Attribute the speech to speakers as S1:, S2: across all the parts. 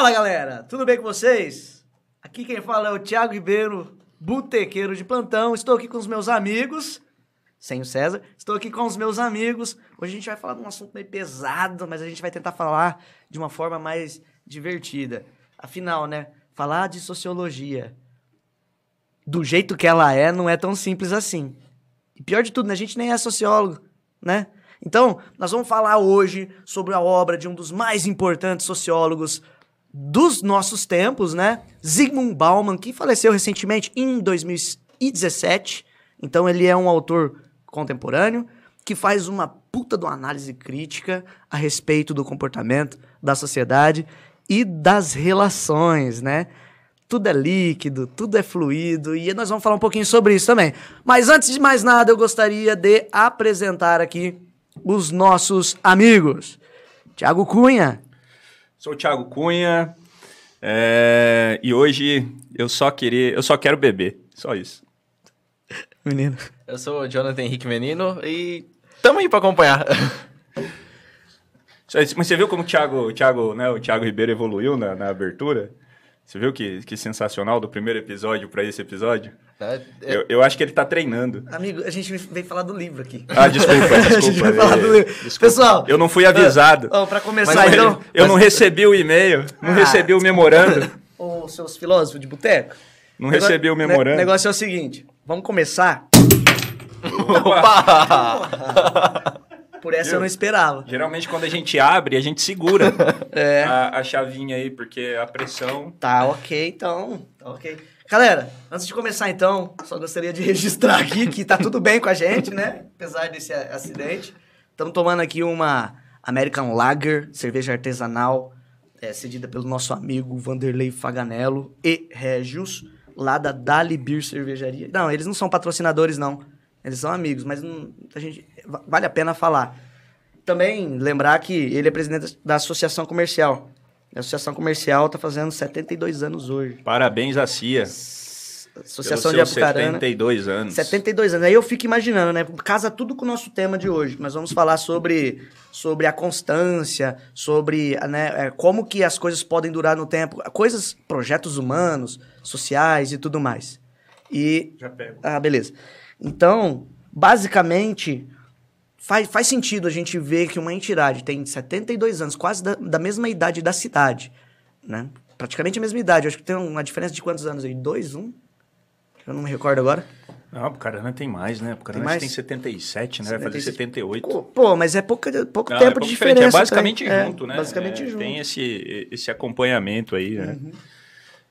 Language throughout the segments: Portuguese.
S1: Fala galera, tudo bem com vocês? Aqui quem fala é o Thiago Ribeiro, botequeiro de plantão. Estou aqui com os meus amigos, sem o César. Estou aqui com os meus amigos. Hoje a gente vai falar de um assunto meio pesado, mas a gente vai tentar falar de uma forma mais divertida. Afinal, né? Falar de sociologia do jeito que ela é não é tão simples assim. E pior de tudo, né? a gente nem é sociólogo, né? Então, nós vamos falar hoje sobre a obra de um dos mais importantes sociólogos dos nossos tempos, né? Zygmunt Bauman, que faleceu recentemente em 2017. Então, ele é um autor contemporâneo que faz uma puta de uma análise crítica a respeito do comportamento da sociedade e das relações, né? Tudo é líquido, tudo é fluido e nós vamos falar um pouquinho sobre isso também. Mas antes de mais nada, eu gostaria de apresentar aqui os nossos amigos. Tiago Cunha.
S2: Sou o Thiago Cunha é, e hoje eu só queria, eu só quero beber, só isso.
S1: Menino.
S3: Eu sou o Jonathan Henrique Menino e tamo aí pra acompanhar.
S2: Mas você viu como o Thiago, o Thiago, né, o Thiago Ribeiro evoluiu na, na abertura? Você viu que, que sensacional do primeiro episódio para esse episódio?
S3: É,
S2: Eu, eu acho que ele tá treinando.
S1: Amigo, a gente veio falar do livro aqui.
S2: Ah, desculpa, desculpa.
S1: a gente vai falar do
S2: é,
S1: livro.
S2: desculpa.
S1: Pessoal,
S2: eu não fui avisado.
S1: Ó, pra começar,
S2: Mas
S1: então,
S2: eu não recebi o e-mail, não
S1: Ah.
S2: recebi o memorando,
S1: os seus filósofos de boteco.
S2: não recebi o memorando.
S1: negócio é o seguinte, vamos começar. Por essa eu não esperava.
S2: Geralmente quando a gente abre, a gente segura
S1: É.
S2: a, a chavinha aí, porque a pressão...
S1: Tá ok, então. Tá ok. Galera, antes de começar então, só gostaria de registrar aqui que tá tudo bem com a gente, né? Apesar desse acidente. Estamos tomando aqui uma American Lager, cerveja artesanal, é, cedida pelo nosso amigo Vanderlei Faganello e Regius, lá da Dali Beer Cervejaria. Não, eles não são patrocinadores, não. Eles são amigos, mas não- a gente, vale a pena falar. Também lembrar que ele é presidente da Associação Comercial. A Associação Comercial está fazendo 72 anos hoje.
S2: Parabéns a CIA.
S1: Associação de Apucarana.
S2: 72 anos.
S1: 72 anos. Aí eu fico imaginando, né? Casa tudo com o nosso tema de hoje. Nós vamos falar sobre, sobre a constância, sobre né, é, como que as coisas podem durar no tempo. Coisas, projetos humanos, sociais e tudo mais. E
S2: Já pego.
S1: ah, beleza. Então, basicamente, faz, faz sentido a gente ver que uma entidade tem 72 anos, quase da, da mesma idade da cidade, né? Praticamente a mesma idade. Eu acho que tem uma diferença de quantos anos aí? Dois, um? Eu não me recordo agora.
S2: Não, o Carana tem mais, né? O Carana
S1: mais?
S2: tem 77, né? Vai fazer
S1: 77.
S2: 78.
S1: Pô, mas é pouca, pouco
S2: Não,
S1: tempo
S2: é pouco
S1: de
S2: diferente,
S1: diferença.
S2: É basicamente
S1: também.
S2: junto,
S1: É,
S2: né?
S1: Basicamente
S2: É,
S1: junto. Uhum.
S2: Tem esse, esse acompanhamento aí, né?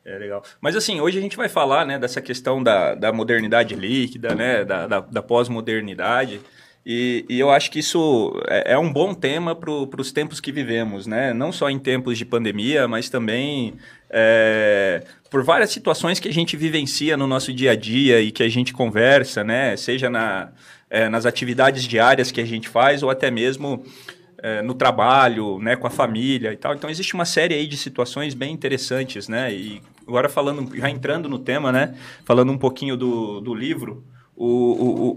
S2: É legal. Mas assim, hoje a gente vai falar, né, dessa questão da, da modernidade líquida, né, da, da, da pós-modernidade. E, e eu acho que isso é, é um bom tema para os tempos que vivemos, né? Não só em tempos de pandemia, mas também é, por várias situações que a gente vivencia no nosso dia a dia e que a gente conversa, né? Seja na, é, nas atividades diárias que a gente faz ou até mesmo é, no trabalho, né, com a família e tal. Então existe uma série aí de situações bem interessantes, né? E agora falando, já entrando no tema, né? Falando um pouquinho do, do livro, o,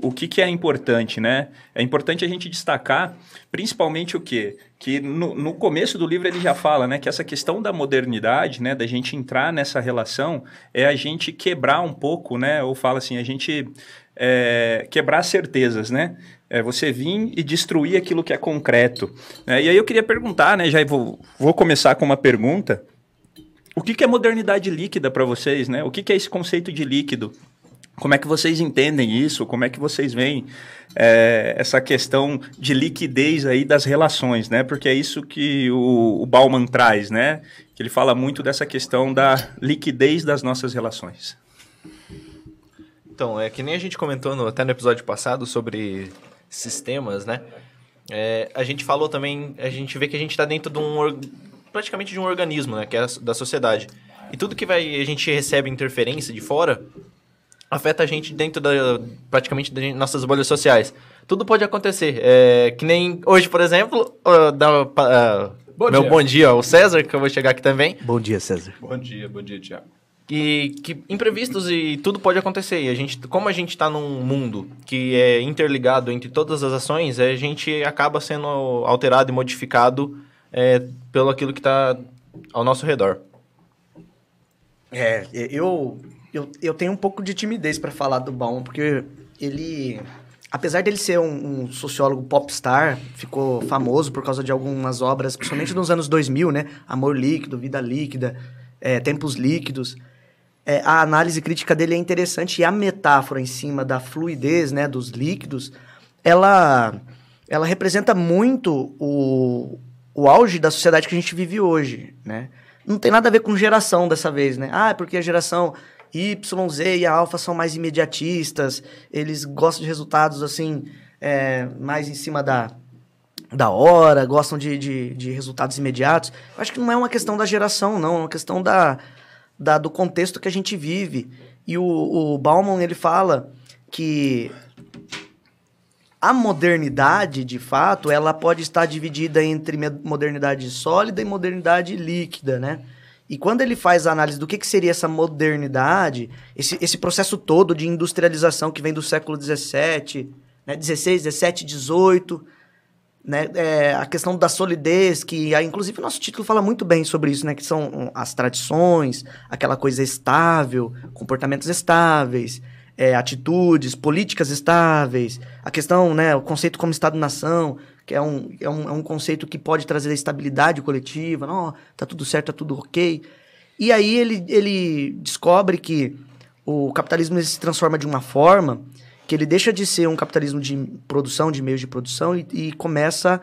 S2: o, o, que, que é importante, né? É importante a gente destacar, principalmente o quê? Que no, no começo do livro ele já fala, né? Que essa questão da modernidade, né? Da gente entrar nessa relação, é a gente quebrar um pouco, né? Ou fala assim, a gente é, quebrar certezas, né? É você vir e destruir aquilo que é concreto. né? E aí eu queria perguntar, né? Já vou, vou começar com uma pergunta. O que, que é modernidade líquida para vocês, né? O que, que é esse conceito de líquido? Como é que vocês entendem isso? Como é que vocês veem é, essa questão de liquidez aí das relações, né? Porque é isso que o, o Bauman traz, né? Que ele fala muito dessa questão da liquidez das nossas relações.
S3: Então, é que nem a gente comentou no- até no episódio passado sobre sistemas, né? É, a gente falou também, a gente vê que a gente está dentro de um praticamente de um organismo, né? Que é a, da sociedade. E tudo que vai a gente recebe interferência de fora afeta a gente dentro da praticamente das nossas bolhas sociais. Tudo pode acontecer. É, que nem hoje, por exemplo, dá, pa- ah,
S4: Bom
S3: meu
S4: dia.
S3: bom dia ao César, que eu vou chegar aqui também.
S1: Bom dia, César.
S4: Bom dia, bom dia, Tiago.
S3: E que imprevistos e tudo pode acontecer. E a gente, como a gente está num mundo que é interligado entre todas as ações, a gente acaba sendo alterado e modificado é, pelo aquilo que está ao nosso redor.
S1: É, eu, eu, eu tenho um pouco de timidez para falar do Bauman, porque ele, apesar dele ser um, um, sociólogo popstar, ficou famoso por causa de algumas obras, principalmente nos anos 2000, né? Amor Líquido, Vida Líquida, é, Tempos Líquidos. É, a análise crítica dele é interessante e a metáfora em cima da fluidez, né, dos líquidos, ela, ela representa muito o, o auge da sociedade que a gente vive hoje, né? Não tem nada a ver com geração dessa vez, né? Ah, é porque a geração Y, Z e a Alpha são mais imediatistas, eles gostam de resultados, assim, é, mais em cima da, da hora, gostam de, de, de, resultados imediatos. Eu acho que não é uma questão da geração, não, é uma questão da, da, do contexto que a gente vive. E o, o Bauman, ele fala que a modernidade, de fato, ela pode estar dividida entre modernidade sólida e modernidade líquida, né? E quando ele faz a análise do que, que seria essa modernidade, esse, esse processo todo de industrialização que vem do século XVII, né, 16, 17, 18, né, é, a questão da solidez, que inclusive o nosso título fala muito bem sobre isso, né, que são as tradições, aquela coisa estável, comportamentos estáveis, é, atitudes, políticas estáveis, a questão, né, o conceito como Estado-nação, que é um, é, um, é um conceito que pode trazer estabilidade coletiva, não, tá tudo certo, tá tudo ok. E aí ele, ele descobre que o capitalismo se transforma de uma forma que ele deixa de ser um capitalismo de produção, de meios de produção, e, e começa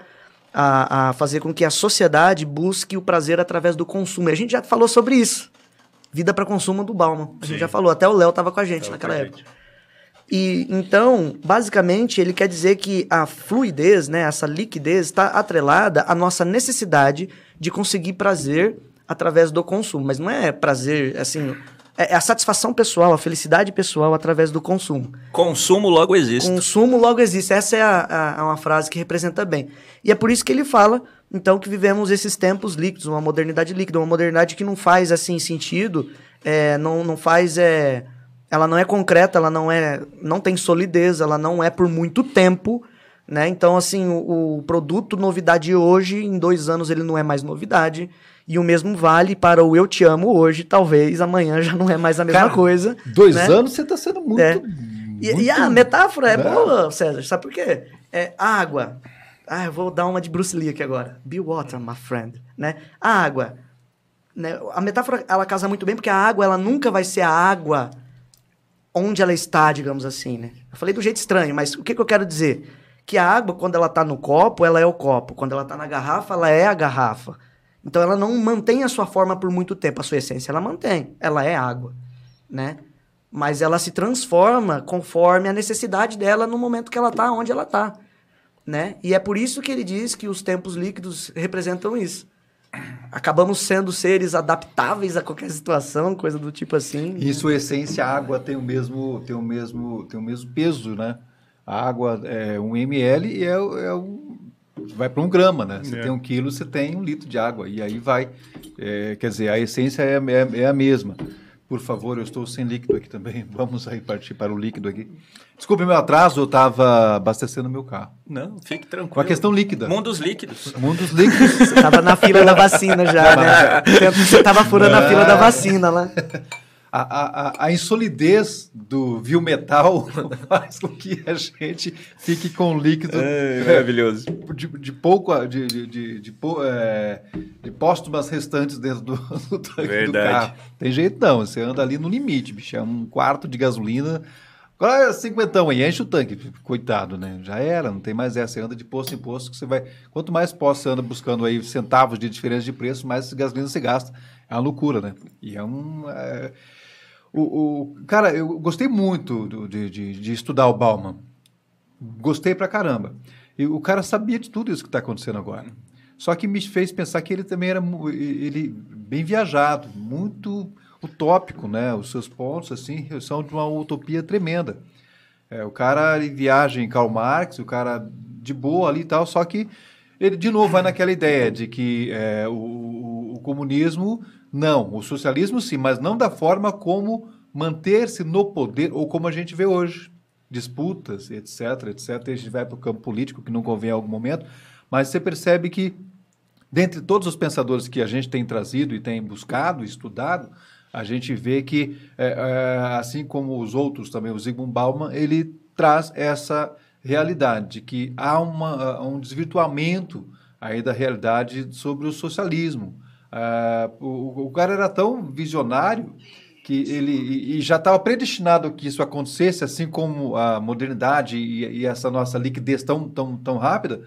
S1: a, a, fazer com que a sociedade busque o prazer através do consumo. E a gente já falou sobre isso. Vida para consumo do Bauman. A Sim. gente já falou, até o Léo estava com a gente naquela época. Gente. E então, basicamente, ele quer dizer que a fluidez, né, essa liquidez está atrelada à nossa necessidade de conseguir prazer através do consumo, mas não é prazer assim, é, é a satisfação pessoal, a felicidade pessoal através do consumo.
S2: Consumo logo existe.
S1: Consumo logo existe. Essa é a, a, a uma frase que representa bem. E é por isso que ele fala então que vivemos esses tempos líquidos, uma modernidade líquida, uma modernidade que não faz assim sentido, é, não, não faz é, ela não é concreta, ela não é, não tem solidez, ela não é por muito tempo, né? Então assim o, o produto novidade hoje, em dois anos ele não é mais novidade. E o mesmo vale para o Eu Te Amo hoje, talvez amanhã já não é mais a mesma Cara, coisa.
S4: Dois né? anos você está sendo muito, é.
S1: muito. E, e, a metáfora é né? boa, César, sabe por quê? É água, ah, eu vou dar uma de Bruce Lee aqui agora. Be water, my friend. Né? A água. Né? A metáfora, ela casa muito bem, porque a água, ela nunca vai ser a água onde ela está, digamos assim, né? Eu falei do jeito estranho, mas o que, que eu quero dizer? Que a água, quando ela está no copo, ela é o copo. Quando ela está na garrafa, ela é a garrafa. Então, ela não mantém a sua forma por muito tempo. A sua essência, ela mantém. Ela é água, né? Mas ela se transforma conforme a necessidade dela no momento que ela está onde ela está né? E é por isso que ele diz que os tempos líquidos representam isso. Acabamos sendo seres adaptáveis a qualquer situação, coisa do tipo assim.
S4: Em sua essência, a água tem o mesmo, tem o mesmo, tem o mesmo peso, né? A água é um ml e é, é um, vai para um grama, né? Você é. tem um quilo, você tem um litro de água e aí vai. É, quer dizer, a essência é, é, é a mesma. Por favor, eu estou sem líquido aqui também. Vamos aí partir para o líquido aqui. Desculpe meu atraso, eu estava abastecendo meu carro.
S2: Não, fique tranquilo.
S4: Com a questão líquida.
S2: Mundos líquidos.
S4: Mundos líquidos.
S1: Você estava na fila da vacina já, né? Você estava furando a fila da vacina lá.
S4: A, a, a, insolidez do vil metal faz com que a gente fique com líquido
S2: é, maravilhoso
S4: de, de pouco de, de, de, de, é, de póstumas restantes dentro do, do tanque Verdade. do carro. Tem jeito não, você anda ali no limite, bicho. É um quarto de gasolina. Agora é cinquentão aí, enche o tanque, coitado, né? Já era, não tem mais essa. Você anda de posto em posto que você vai. Quanto mais posto você anda buscando aí centavos de diferença de preço, mais gasolina você gasta. É uma loucura, né? E é um. É o, o, cara, eu gostei muito do, de, de, de, estudar o Bauman. Gostei pra caramba. E o cara sabia de tudo isso que está acontecendo agora. Só que me fez pensar que ele também era ele bem viajado, muito utópico, né? Os seus pontos assim são de uma utopia tremenda. É, o cara viaja em Karl Marx, o cara de boa ali e tal, só que ele de novo vai naquela ideia de que é, o, o comunismo não, o socialismo sim, mas não da forma como manter-se no poder ou como a gente vê hoje. Disputas, etc, etc. A gente vai para o campo político, que não convém em algum momento, mas você percebe que dentre todos os pensadores que a gente tem trazido e tem buscado, estudado, a gente vê que, é, é, assim como os outros também, o Zygmunt Bauman, ele traz essa realidade de que há uma, um desvirtuamento aí da realidade sobre o socialismo. Uh, o, o, cara era tão visionário que ele e, e já estava predestinado que isso acontecesse, assim como a modernidade e, e, essa nossa liquidez tão, tão, tão rápida,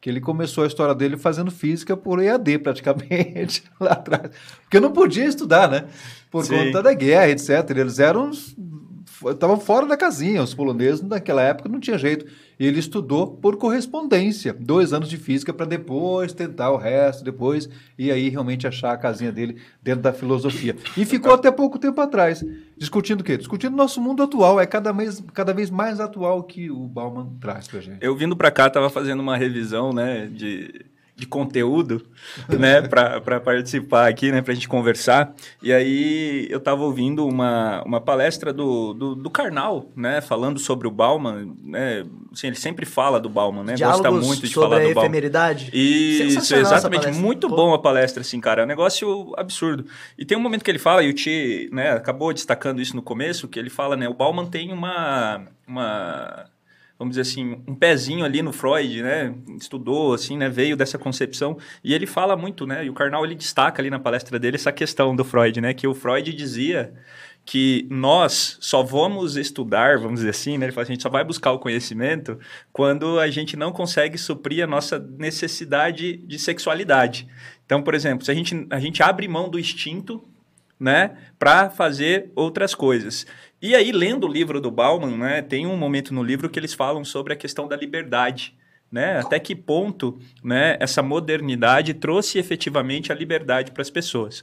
S4: que ele começou a história dele fazendo física por EAD praticamente lá atrás, porque não podia estudar, né? Por Sim. conta da guerra, etc. Eles eram estavam fora da casinha, os poloneses naquela época não tinha jeito. Ele estudou por correspondência, dois anos de física para depois tentar o resto, depois e aí realmente achar a casinha dele dentro da filosofia. E ficou até pouco tempo atrás, discutindo o quê? Discutindo nosso mundo atual, é cada vez, cada vez mais atual que o Bauman traz para gente.
S2: Eu vindo para cá, estava fazendo uma revisão né, de de conteúdo, né, para participar aqui, né, para a gente conversar. E aí eu estava ouvindo uma, uma palestra do, do, do, Karnal, né, falando sobre o Bauman, né, assim, ele sempre fala do Bauman, né,
S1: Diálogos gosta muito de falar do Bauman. efemeridade.
S2: Isso, exatamente, muito Pô. bom a palestra, assim, cara, é um negócio absurdo. E tem um momento que ele fala, e o Ti, né, acabou destacando isso no começo, que ele fala, né, o Bauman tem uma... uma vamos dizer assim, um pezinho ali no Freud, né? Estudou, assim, né? Veio dessa concepção. E ele fala muito, né? E o Karnal, ele destaca ali na palestra dele essa questão do Freud, né? Que o Freud dizia que nós só vamos estudar, vamos dizer assim, né? Ele fala, assim, a gente só vai buscar o conhecimento quando a gente não consegue suprir a nossa necessidade de sexualidade. Então, por exemplo, se a gente, a gente abre mão do instinto, né, para fazer outras coisas. E aí, lendo o livro do Bauman, né, tem um momento no livro que eles falam sobre a questão da liberdade. Né? Até que ponto né, essa modernidade trouxe efetivamente a liberdade para as pessoas.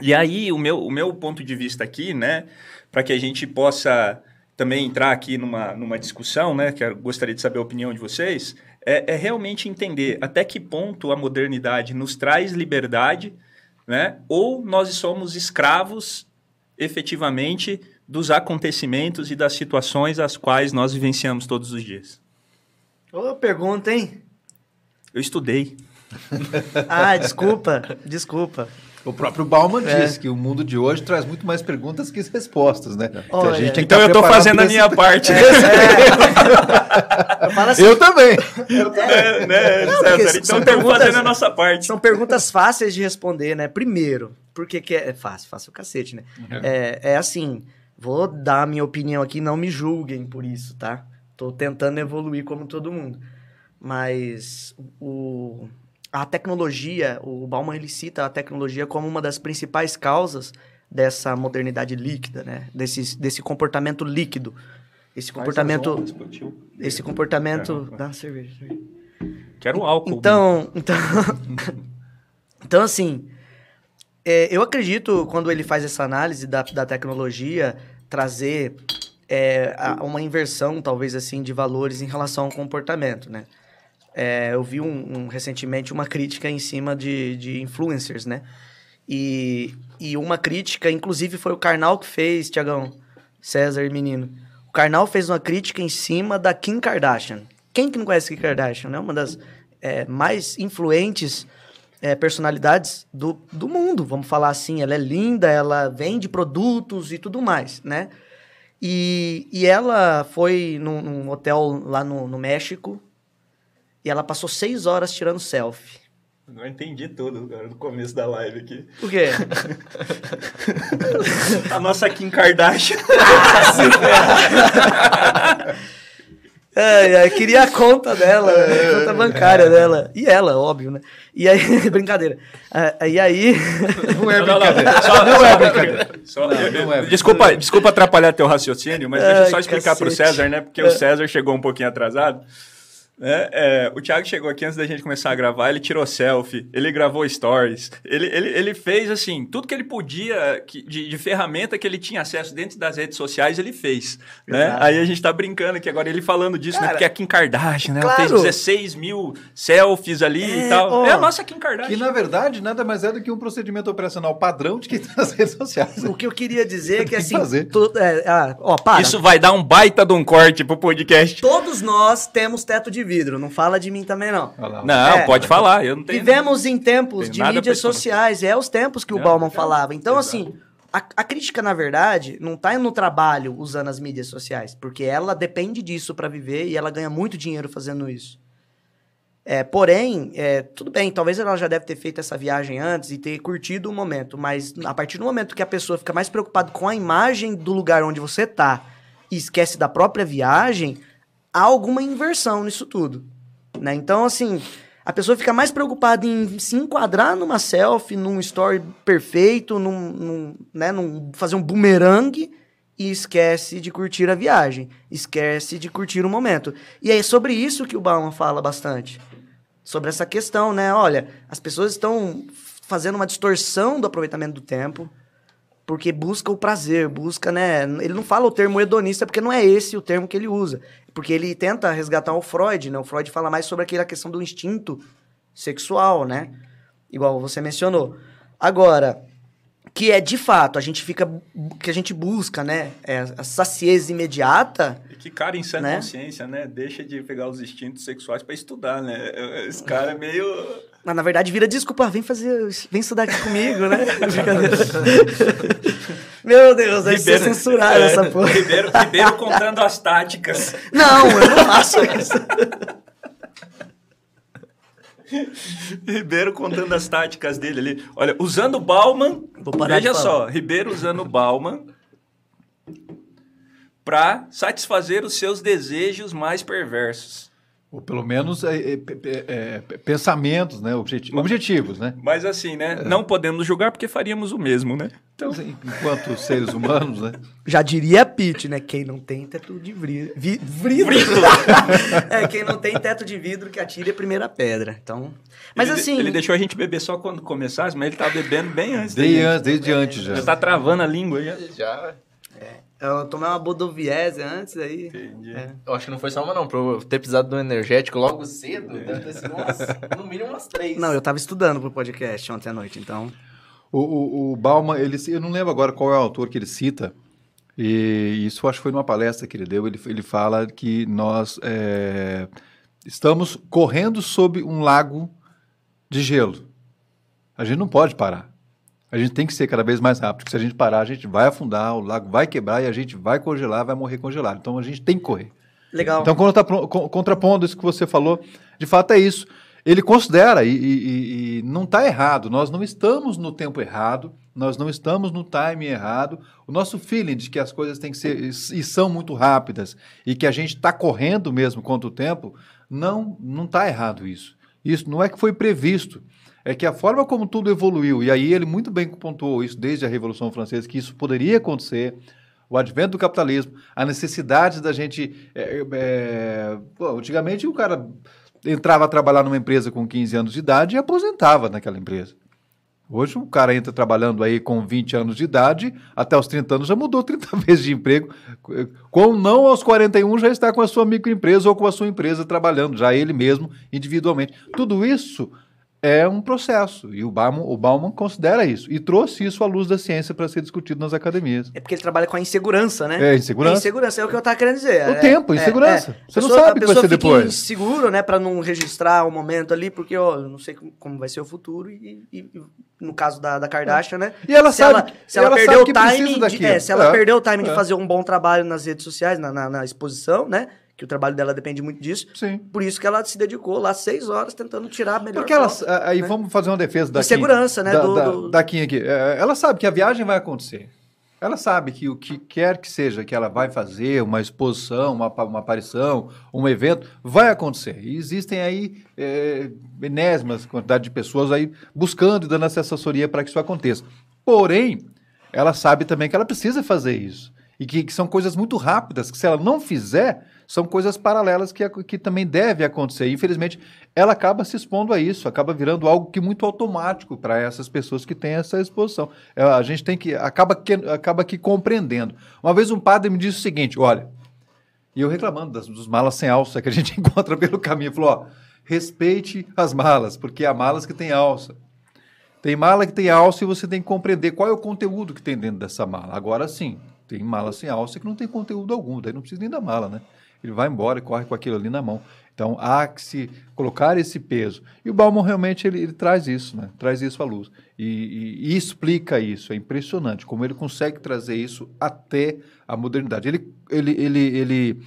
S2: E aí, o meu, o meu ponto de vista aqui, né, para que a gente possa também entrar aqui numa, numa discussão, né, que eu gostaria de saber a opinião de vocês, é, é realmente entender até que ponto a modernidade nos traz liberdade, né, ou nós somos escravos efetivamente dos acontecimentos e das situações as quais nós vivenciamos todos os dias?
S1: Ô, pergunta, hein?
S2: Eu estudei.
S1: ah, desculpa, desculpa.
S4: O próprio Bauman é. diz que o mundo de hoje traz muito mais perguntas que respostas, né?
S2: então eu estou fazendo a minha esse... parte. É,
S4: é. eu, assim, eu, também. Eu
S2: também. É, né, Não, César, então estamos fazendo a nossa parte.
S1: São perguntas fáceis de responder, né? Primeiro, porque que é, é fácil, fácil o cacete, né? Uhum. É, é assim, Vou dar a minha opinião aqui, não me julguem por isso, tá? Tô tentando evoluir como todo mundo. Mas o, a tecnologia, o Bauman ele cita a tecnologia como uma das principais causas dessa modernidade líquida, né? Desse, desse comportamento líquido. Esse comportamento. Esse comportamento. É, Dá cerveja, cerveja.
S2: Quero álcool.
S1: Então. Então, então assim. É, eu acredito, quando ele faz essa análise da, da tecnologia, trazer é, uma inversão, talvez assim, de valores em relação ao comportamento, né? É, eu vi um, um, recentemente uma crítica em cima de, de influencers, né? E, e uma crítica, inclusive foi o Karnal que fez, Tiagão, César e menino. O Karnal fez uma crítica em cima da Kim Kardashian. Quem que não conhece Kim Kardashian, né? Uma das é, mais influentes é, personalidades do, do mundo, vamos falar assim. Ela é linda, ela vende produtos e tudo mais, né? E, e ela foi num, num hotel lá no, no México e ela passou seis horas tirando selfie.
S2: Não entendi tudo, cara, no começo da live aqui.
S1: O quê?
S2: a nossa Kim Kardashian.
S1: É, é, queria a conta dela, a conta bancária dela. E ela, óbvio, né? E aí, brincadeira. Uh, e aí.
S4: Não é brincadeira. Não, não, só, não é brincadeira.
S2: Só, não, não é desculpa, desculpa atrapalhar teu raciocínio, mas deixa eu só explicar para o César, né? Porque o é. César chegou um pouquinho atrasado. É, é, o Thiago chegou aqui antes da gente começar a gravar, ele tirou selfie, ele gravou stories, ele, ele, ele fez assim, tudo que ele podia que, de, de, ferramenta que ele tinha acesso dentro das redes sociais, ele fez. Né? Aí a gente tá brincando aqui agora, ele falando disso, né? Cara, né? Porque a Kim Kardashian, né? Claro. Ela fez 16 mil selfies ali é, e tal. é a nossa Kim Kardashian.
S4: Que na verdade nada mais é do que um procedimento operacional padrão de quem tá nas redes sociais.
S1: O que eu queria dizer é que assim.
S2: é, ah, ó, para. Isso vai dar um baita de um corte pro podcast.
S1: Todos nós temos teto de vidro. Não fala de mim também, não.
S2: Não,
S1: É.
S2: pode falar. Eu não tenho.
S1: Vivemos em tempos
S2: Tem
S1: de mídias sociais. É os tempos que o Bauman
S2: não.
S1: falava. Então,
S2: Exato.
S1: assim, a, a crítica, na verdade, não tá no trabalho usando as mídias sociais. Porque ela depende disso pra viver e ela ganha muito dinheiro fazendo isso. É, porém, é, tudo bem, talvez ela já deve ter feito essa viagem antes e ter curtido o momento, mas a partir do momento que a pessoa fica mais preocupada com a imagem do lugar onde você tá e esquece da própria viagem, há alguma inversão nisso tudo. Né? Então, assim, a pessoa fica mais preocupada em se enquadrar numa selfie, num story perfeito, num, num, né, num- fazer um boomerang e esquece de curtir a viagem, esquece de curtir o momento. E é sobre isso que o Bauman fala bastante. Sobre essa questão, né? Olha, as pessoas estão fazendo uma distorção do aproveitamento do tempo, porque busca o prazer, busca, né? Ele não fala o termo hedonista porque não é esse o termo que ele usa. Porque ele tenta resgatar o Freud, né? O Freud fala mais sobre aquela questão do instinto sexual, né? Igual você mencionou. Agora, que é de fato, a gente fica. que a gente busca, né? É a sacieza imediata.
S2: E que cara em sã
S1: Né?
S2: consciência, né? Deixa de pegar os instintos sexuais pra estudar, né? Esse cara é meio.
S1: Mas na verdade vira desculpa, vem fazer. Vem estudar aqui comigo, né? Meu Deus, vai ser censurado
S2: é,
S1: essa porra.
S2: Ribeiro, Ribeiro contando as táticas.
S1: Não, eu não faço isso.
S2: Ribeiro contando as táticas dele ali. Olha, usando o Bauman. Veja só, Ribeiro usando o Bauman para satisfazer os seus desejos mais perversos.
S4: Ou pelo menos é, é, é, é, pensamentos, né? Objeti- objetivos, né?
S2: Mas assim, né? Não podemos julgar porque faríamos o mesmo, né?
S4: Então, enquanto seres humanos, né?
S1: Já diria Pete, né? Quem não tem teto de vidro. Vi, vidro. é, quem não tem teto de vidro que atire a primeira pedra. Então. Mas
S2: ele,
S1: assim.
S2: Ele deixou a gente beber só quando começasse, mas ele tava bebendo bem antes.
S4: Desde, antes, desde antes já.
S2: Já tá travando a língua já.
S3: Já.
S1: Eu tomei uma bodoviese antes aí.
S2: Entendi.
S1: É.
S3: Eu acho que não foi só uma, não. Pra eu ter precisado de um energético logo cedo, deve ter sido umas, no mínimo umas três.
S1: Não, eu tava estudando pro podcast ontem à noite, então.
S4: O, o, o Bauman, ele, eu não lembro agora qual é o autor que ele cita, e isso eu acho que foi numa palestra que ele deu. Ele, ele fala que nós é, estamos correndo sob um lago de gelo. A gente não pode parar. A gente tem que ser cada vez mais rápido, porque se a gente parar, a gente vai afundar, o lago vai quebrar e a gente vai congelar, vai morrer congelado. Então a gente tem que correr.
S1: Legal.
S4: Então, contrapondo isso que você falou, de fato é isso. Ele considera, e, e- e- não está errado, nós não estamos no tempo errado, nós não estamos no time errado. O nosso feeling de que as coisas têm que ser e são muito rápidas e que a gente está correndo mesmo contra o tempo, não não está errado isso. Isso não é que foi previsto, é que a forma como tudo evoluiu, e aí ele muito bem pontuou isso desde a Revolução Francesa, que isso poderia acontecer, o advento do capitalismo, a necessidade da gente. é, é, pô, antigamente o cara entrava a trabalhar numa empresa com 15 anos de idade e aposentava naquela empresa. Hoje o cara entra trabalhando aí com 20 anos de idade, até os 30 anos já mudou 30 vezes de emprego. Com não aos 41 já está com a sua microempresa ou com a sua empresa trabalhando, já ele mesmo individualmente. Tudo isso é um processo e o Bauman, o Bauman considera isso e trouxe isso à luz da ciência para ser discutido nas academias.
S1: É porque ele trabalha com a insegurança, né?
S4: É, insegurança.
S1: É insegurança, é o que eu tava querendo dizer.
S4: O
S1: É-
S4: tempo,
S1: é-
S4: insegurança.
S1: é.
S4: Você não
S1: Pessoa-
S4: sabe o que vai ser depois.
S1: inseguro, né, pra não registrar o momento ali, porque, ó, eu não sei como- vai ser o futuro e, e- no caso da, da Kardashian, né?
S4: E ela
S1: se
S4: sabe-
S1: ela, se ela,
S4: ela
S1: perdeu o time, de, é, se ela
S4: É,
S1: perdeu o time de
S4: é.
S1: fazer um bom trabalho nas redes sociais, na, na- na exposição, né? Que o trabalho dela depende muito disso.
S4: Sim.
S1: Por isso que ela se dedicou lá seis horas tentando tirar a melhor
S4: Porque ela,
S1: foto,
S4: aí
S1: né?
S4: vamos fazer uma defesa da Kim.
S1: segurança, né,
S4: Da,
S1: do-
S4: da,
S1: do-
S4: da Kim aqui. É, Ela sabe que a viagem vai acontecer. Ela sabe que o que quer que seja que ela vai fazer, uma exposição, uma, uma aparição, um evento, vai acontecer. E existem aí é, enésimas quantidade de pessoas aí buscando e dando essa assessoria para que isso aconteça. Porém, ela sabe também que ela precisa fazer isso. E que, que são coisas muito rápidas, que se ela não fizer, são coisas paralelas que, que também devem acontecer. Infelizmente, ela acaba se expondo a isso, acaba virando algo que muito automático para essas pessoas que têm essa exposição. É, A gente tem que acaba que acaba que compreendendo. Uma vez um padre me disse o seguinte, olha, e eu reclamando das, dos malas sem alça que a gente encontra pelo caminho, falou, ó, respeite as malas, porque há malas que têm alça. Tem mala que tem alça e você tem que compreender qual é o conteúdo que tem dentro dessa mala. Agora sim, tem mala sem alça que não tem conteúdo algum, daí não precisa nem da mala, né? Ele vai embora e corre com aquilo ali na mão. Então há que se colocar esse peso. E o Bauman realmente ele, ele traz isso, né? Traz isso à luz. E, e, e, explica isso. É impressionante como ele consegue trazer isso até a modernidade. Ele, ele, ele, ele,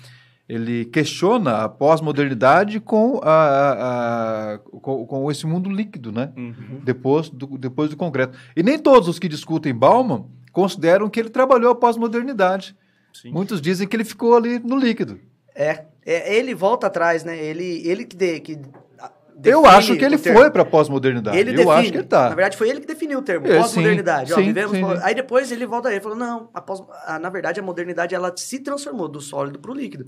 S4: ele questiona a pós-modernidade com, a, a, a, com, com, esse mundo líquido, né? Uhum. Depois, do, depois do concreto. E nem todos os que discutem Bauman consideram que ele trabalhou a pós-modernidade. Muitos dizem que ele ficou ali no líquido.
S1: É, é, ele volta atrás, né? Ele, ele que, de, que
S4: eu acho que ele foi para pós-modernidade. Ele eu define. acho que ele tá.
S1: Na verdade, foi ele que definiu o termo é, pós-modernidade. Aí depois ele volta aí e falou: não, a pós, a, na verdade, a modernidade ela se transformou do sólido para o líquido.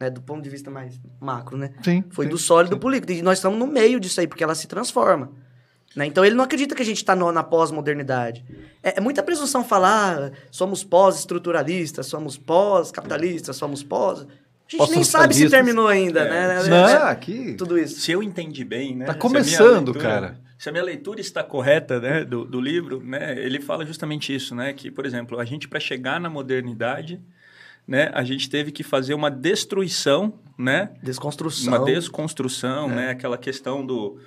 S1: Né, do ponto de vista mais macro, né?
S4: Sim.
S1: Foi sim, do sólido para o líquido. E nós estamos no meio disso aí, porque ela se transforma. Né? Então ele não acredita que a gente está na pós-modernidade. É, é, muita presunção falar ah, somos pós-estruturalistas, somos pós-capitalistas, somos pós. A gente nem sabe se terminou ainda, é. né?
S4: Não, é, aqui.
S1: Tudo isso.
S2: Se eu entendi bem, né?
S4: Tá começando, leitura, cara.
S2: Se a minha leitura está correta, né, do, do livro, né, ele fala justamente isso, né, que, por exemplo, a gente para chegar na modernidade, né, a gente teve que fazer uma destruição, né?
S1: Desconstrução.
S2: Uma desconstrução, é. né? Aquela questão do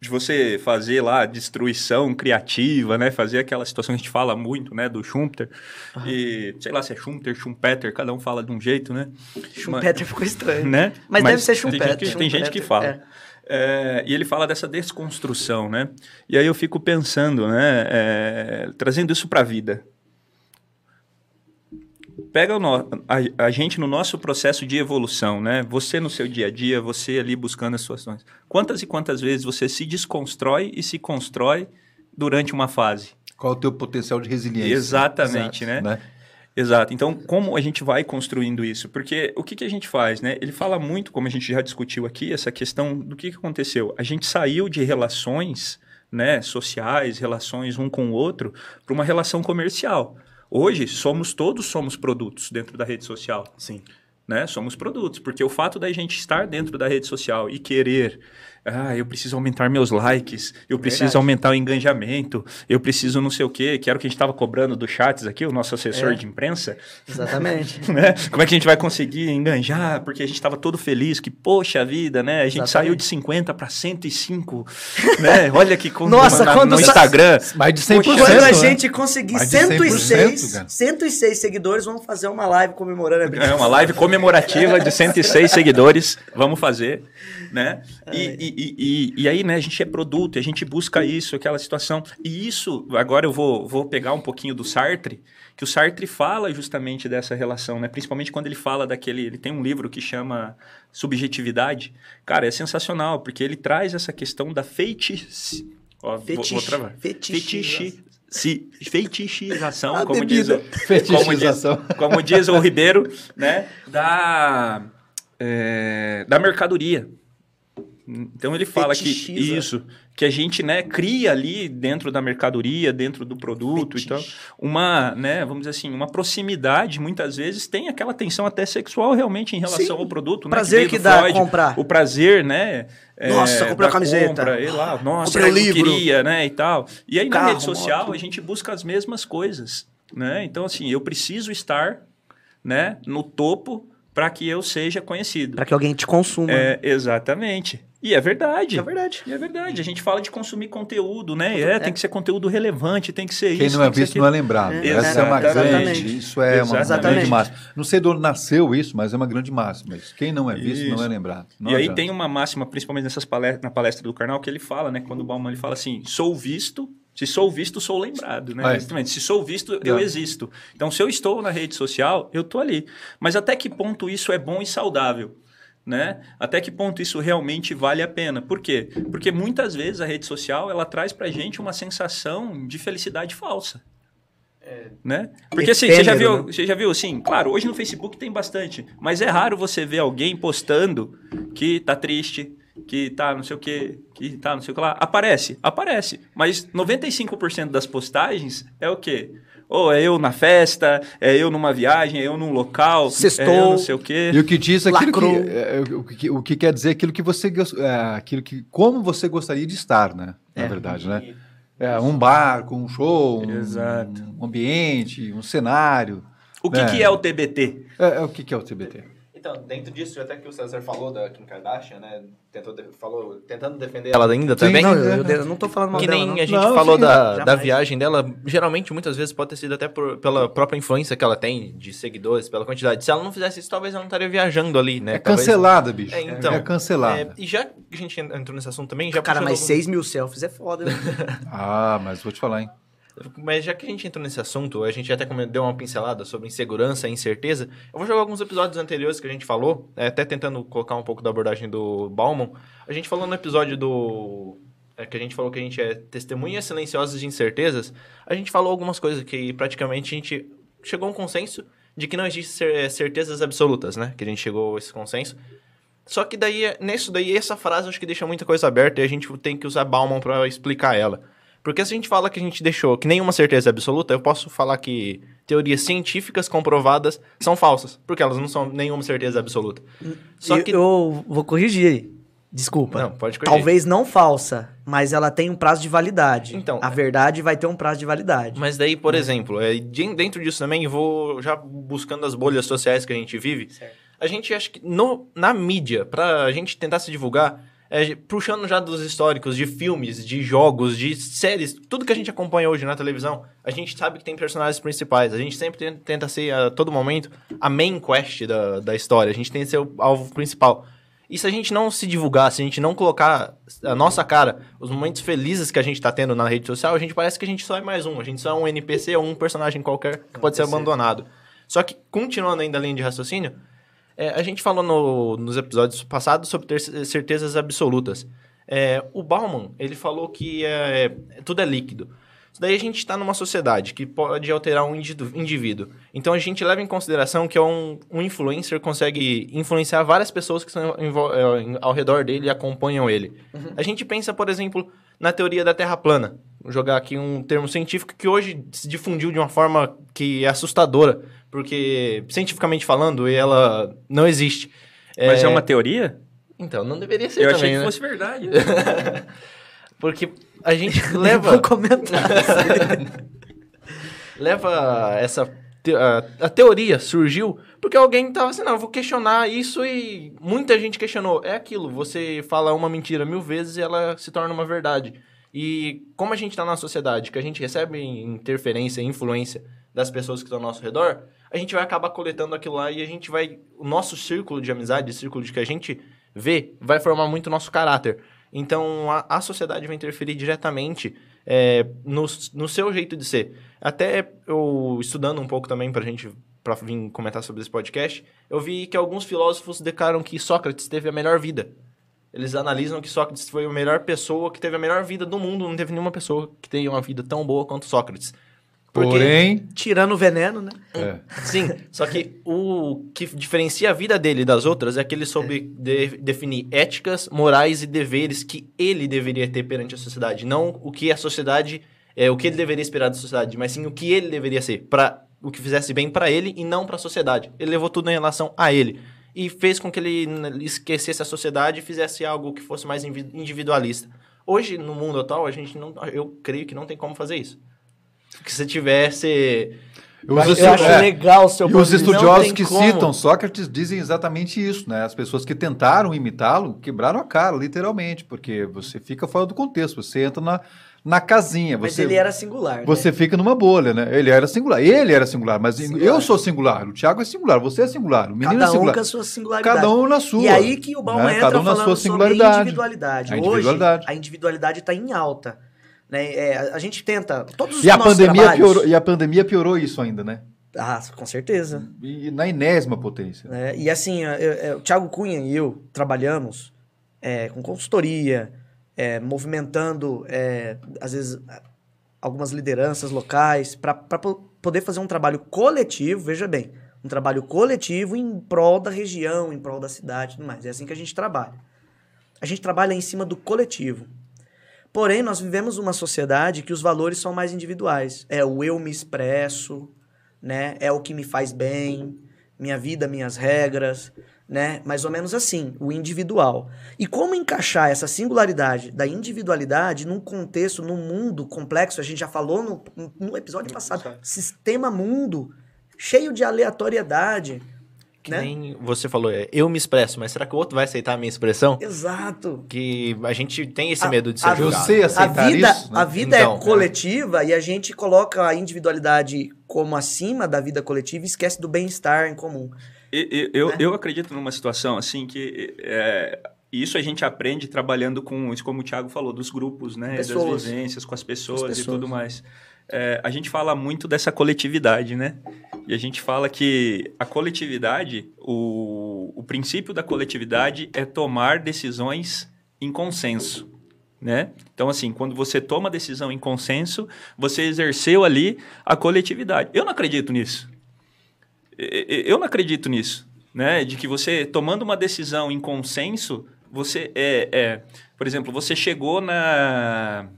S2: de você fazer lá destruição criativa, né? Fazer aquela situação que a gente fala muito, né? Do Schumpeter. Uhum. E sei lá se é Schumpeter, Schumpeter, cada um fala de um jeito, né?
S1: Schumpeter ficou estranho.
S2: Né?
S1: Mas, Mas deve ser Schumpeter.
S2: Tem gente que, tem gente que fala. É. É, e ele fala dessa desconstrução, né? E aí eu fico pensando, né? É, trazendo isso para a vida, pega no, a, a, gente no nosso processo de evolução, né? Você no seu dia a dia, você ali buscando as suas ações. Quantas e quantas vezes você se desconstrói e se constrói durante uma fase?
S4: Qual é o teu potencial de resiliência?
S2: Exatamente, Exato, né? né? Exato. Então, como a gente vai construindo isso? Porque o que, que a gente faz, né? Ele fala muito, como a gente já discutiu aqui, essa questão do que, que aconteceu. A gente saiu de relações né, sociais, relações um com o outro, para uma relação comercial. Hoje, somos todos somos produtos dentro da rede social.
S1: Sim.
S2: Né? Somos produtos, porque o fato da gente estar dentro da rede social e querer ah, eu preciso aumentar meus likes, eu preciso Verdade. aumentar o engajamento, eu preciso não sei o quê, que era o que a gente estava cobrando do Chats aqui, o nosso assessor é. de imprensa.
S1: Exatamente.
S2: né? Como é que a gente vai conseguir enganjar? Porque a gente estava todo feliz, que poxa vida, né? A gente Exatamente. saiu de 50 para 105, né? Olha que
S1: quando, Nossa, na, quando
S2: no Instagram.
S1: Mais de 100%. Quando a né? gente conseguir 106, 106 seguidores, vamos fazer uma live comemorando
S2: a É, uma live comemorativa de 106 seguidores, vamos fazer, né? E, e e, e, e, aí, né, a gente é produto, a gente busca isso, aquela situação. E isso, agora eu vou, vou pegar um pouquinho do Sartre, que o Sartre fala justamente dessa relação, né? Principalmente quando ele fala daquele. Ele tem um livro que chama Subjetividade. Cara, é sensacional, porque ele traz essa questão da feitiço.
S1: Ó, Fetiche. Vou, vou travar.
S2: Fetiche. Se, feitichização, como diz,
S4: o, feitichização.
S2: Como diz, como diz o Ribeiro, né? Da, é, da mercadoria. Então ele fala Fetichiza. que isso, que a gente, né, cria ali dentro da mercadoria, dentro do produto, então uma, né, vamos dizer assim, uma proximidade, muitas vezes tem aquela tensão até sexual realmente em relação Sim. ao produto,
S1: o né, prazer que, que dá Freud, comprar.
S2: O prazer, né,
S1: nossa, é, comprei a camiseta.
S2: Compra, e lá, nossa, eu livro. queria, né, e tal. E aí Carro, na rede social moto. a gente busca as mesmas coisas, né? Então assim, eu preciso estar, né, no topo para que eu seja conhecido.
S1: Para que alguém te consuma.
S2: É, exatamente. E é verdade.
S1: É verdade.
S2: E é verdade. A gente fala de consumir conteúdo, né? É, é. tem que ser conteúdo relevante, tem que ser
S4: Quem
S2: isso.
S4: Quem não é visto não é lembrado. É. Essa é uma grande. Isso é uma, uma, grande máxima. Não sei de onde nasceu isso, mas é uma grande máxima. Quem não é visto isso. não é lembrado. Não
S2: e adianta. aí tem uma máxima, principalmente nessas palestras, na palestra do Karnal, que ele fala, né? Quando o Bauman ele fala assim: sou visto. Se sou visto, sou lembrado, né? Exatamente. Se sou visto, eu existo. Então, se eu estou na rede social, eu estou ali. Mas até que ponto isso é bom e saudável? Né? Até que ponto isso realmente vale a pena? Por quê? Porque muitas vezes a rede social ela traz para gente uma sensação de felicidade falsa. É, né? Porque assim, você já viu, né? você já viu assim, claro, hoje no Facebook tem bastante, mas é raro você ver alguém postando que tá triste, que tá não sei o que, que tá não sei o que lá. Aparece, aparece, mas 95% das postagens é o quê? Ou é eu na festa, é eu numa viagem, é eu num local,
S1: Sextou,
S2: é eu não sei o quê.
S4: E o que diz aquilo que, é, o, que, o que quer dizer aquilo que você é, aquilo que como você gostaria de estar, né? Na é. verdade, né? É, um bar com um show, um, um ambiente, um cenário.
S2: O que, né? que é o TBT?
S4: É, é, o que, que é o TBT?
S3: Então, dentro disso, até que o César falou da Kim Kardashian, né? Tentou de- falou, tentando defender ela ainda também.
S1: Não, eu, eu não tô falando mal
S3: Que
S1: dela,
S3: nem
S1: não.
S3: a gente
S4: Não,
S3: falou
S4: sim,
S3: da, da viagem dela, geralmente, muitas vezes, pode ter sido até por- pela própria influência que ela tem de seguidores, pela quantidade. Se ela não fizesse isso, talvez ela não estaria viajando ali, né?
S4: É
S3: Talvez-
S4: cancelada, bicho.
S3: É, então,
S4: É cancelada.
S3: É, e já que a gente entrou nesse assunto também, já
S1: Cara, mas
S3: algum-
S1: 6 mil selfies é foda, né?
S4: Ah, mas vou te falar, hein?
S3: Mas já que a gente entrou nesse assunto, a gente até deu uma pincelada sobre insegurança e incerteza. Eu vou jogar alguns episódios anteriores que a gente falou, é, até tentando colocar um pouco da abordagem do Bauman. A gente falou no episódio do. é, que a gente falou que a gente é testemunhas silenciosas de incertezas. A gente falou algumas coisas que praticamente a gente chegou a um consenso de que não existe cer- é, certezas absolutas, né? Que a gente chegou a esse consenso. Só que daí, nisso daí, essa frase acho que deixa muita coisa aberta e a gente tem que usar Bauman para explicar ela. Porque se a gente fala que a gente deixou que nenhuma certeza é absoluta, eu posso falar que teorias científicas comprovadas são falsas, porque elas não são nenhuma certeza absoluta. Só
S1: E
S3: que
S1: Eu vou corrigir aí. Desculpa.
S3: Não, pode corrigir.
S1: Talvez não falsa, mas ela tem um prazo de validade.
S3: Então,
S1: a verdade vai ter um prazo de validade.
S3: Mas daí, por exemplo, é, de- dentro disso também, eu vou já buscando as bolhas sociais que a gente vive. A gente acha que no, na mídia, pra gente tentar se divulgar, é, puxando já dos históricos de filmes, de jogos, de séries, tudo que a gente acompanha hoje na televisão, a gente sabe que tem personagens principais. A gente sempre ten- tenta ser, a todo momento, a main quest da, da história. A gente tem que ser o alvo principal. E se a gente não se divulgar, se a gente não colocar a nossa cara, os momentos felizes que a gente tá tendo na rede social, a gente parece que a gente só é mais um. A gente só é um NPC ou um personagem qualquer que pode ser abandonado. Só que, continuando ainda a linha de raciocínio, é, a gente falou no- nos episódios passados sobre ter certezas absolutas. É, o Bauman, ele falou que é, tudo é líquido. Isso daí a gente está numa sociedade que pode alterar um indivíduo-. Então a gente leva em consideração que é um, um influencer consegue influenciar várias pessoas que estão é, ao redor dele e acompanham ele. A gente pensa, por exemplo, na teoria da Terra plana. Vou jogar aqui um termo científico que hoje se difundiu de uma forma que é assustadora, porque cientificamente falando, ela não existe.
S2: Mas é uma teoria?
S3: Então, não deveria ser
S2: Eu
S3: também,
S2: achei que
S3: né?
S2: fosse verdade.
S3: Porque a gente
S1: Vou
S3: leva,
S1: comentar.
S3: leva essa... te- a, teoria surgiu porque alguém tava assim, não, eu vou questionar isso e muita gente questionou. É aquilo, você fala uma mentira mil vezes e ela se torna uma verdade. E como a gente está na sociedade, que a gente recebe interferência, influência das pessoas que estão ao nosso redor, a gente vai acabar coletando aquilo lá e a gente vai... O nosso círculo de amizade, o círculo de que a gente vê, vai formar muito o nosso caráter. Então, a, a sociedade vai interferir diretamente é, no, no seu jeito de ser. Até eu, estudando um pouco também pra gente, pra vir comentar sobre esse podcast, eu vi que alguns filósofos declaram que Sócrates teve a melhor vida. Eles analisam que Sócrates foi a melhor pessoa, que teve a melhor vida do mundo. Não teve nenhuma pessoa que tenha uma vida tão boa quanto Sócrates. Porque-
S4: Porém,
S1: Tirando o veneno, né?
S4: é,
S3: Sim, só que o que diferencia a vida dele das outras é que ele soube de- definir éticas, morais e deveres que ele deveria ter perante a sociedade. Não o que a sociedade, é, o que ele deveria esperar da sociedade, mas sim o que ele deveria ser, para o que fizesse bem para ele e não para a sociedade. Ele levou tudo em relação a ele e fez com que ele esquecesse a sociedade e fizesse algo que fosse mais individualista. Hoje, no mundo atual, a gente não, eu creio que não tem como fazer isso. Que se tivesse
S4: os
S1: eu
S4: estu-
S1: acho
S4: é,
S1: legal o seu
S4: E
S1: ponto
S4: os
S1: de vista.
S4: estudiosos que
S3: como.
S4: citam Sócrates dizem exatamente isso, né? As pessoas que tentaram imitá-lo quebraram a cara, literalmente, porque você fica fora do contexto, você entra na, na casinha,
S1: Mas
S4: você,
S1: ele era singular,
S4: você
S1: né?
S4: fica numa bolha, né? Ele era singular, ele era singular, mas
S1: Singular.
S4: eu sou singular, o Thiago é singular, você é singular, o menino é
S1: Cada um
S4: singular.
S1: com a sua singularidade.
S4: Cada um na sua.
S1: E aí que o Bauman
S4: né?
S1: entra
S4: Cada um na
S1: falando
S4: sua
S1: sobre
S4: singularidade.
S1: individualidade.
S4: A individualidade.
S1: Hoje, a individualidade está em alta. Né? É, a- gente tenta... Todos os
S4: E a, pandemia
S1: trabalhos-
S4: piorou, e a pandemia piorou isso ainda, né?
S1: Ah, com certeza.
S4: E na enésima potência.
S1: né? E assim, eu- eu- o Thiago Cunha e eu trabalhamos é, com consultoria, é, movimentando, é, às vezes, algumas lideranças locais, para poder fazer um trabalho coletivo, veja bem, um trabalho coletivo em prol da região, em prol da cidade e tudo mais. É assim que a gente trabalha. A gente trabalha em cima do coletivo. Porém, nós vivemos uma sociedade que os valores são mais individuais. É o eu me expresso, né? É o que me faz bem, minha vida, minhas regras, né? Mais ou menos assim, o individual. E como encaixar essa singularidade da individualidade num contexto, num mundo complexo, a gente já falou no, no episódio passado, sistema mundo cheio de aleatoriedade.
S3: Que
S1: né?
S3: nem você falou, é, eu me expresso, mas será que o outro vai aceitar a minha expressão?
S1: Exato.
S3: Que a gente tem esse
S1: A-
S3: medo de ser
S1: a-
S3: julgado.
S4: Você
S1: A
S4: aceitar
S1: vida,
S4: isso? né?
S1: a vida
S3: Então,
S1: é coletiva e a gente coloca a individualidade como acima da vida coletiva e esquece do bem-estar em comum.
S2: E- e- Eu,
S1: Né?
S2: eu acredito numa situação assim que é, isso a gente aprende trabalhando com isso, como o Thiago falou, dos grupos, né?
S1: Pessoas.
S2: Das vivências, com as pessoas,
S1: As
S2: e
S1: pessoas.
S2: tudo mais. É, a gente fala muito dessa coletividade, né? E a gente fala que a coletividade, o, o princípio da coletividade é tomar decisões em consenso. Né? Então, assim, quando você toma decisão em consenso, você exerceu ali a coletividade. Eu não acredito nisso. Eu não acredito nisso, né? De que você tomando uma decisão em consenso, você é, é por exemplo, você chegou na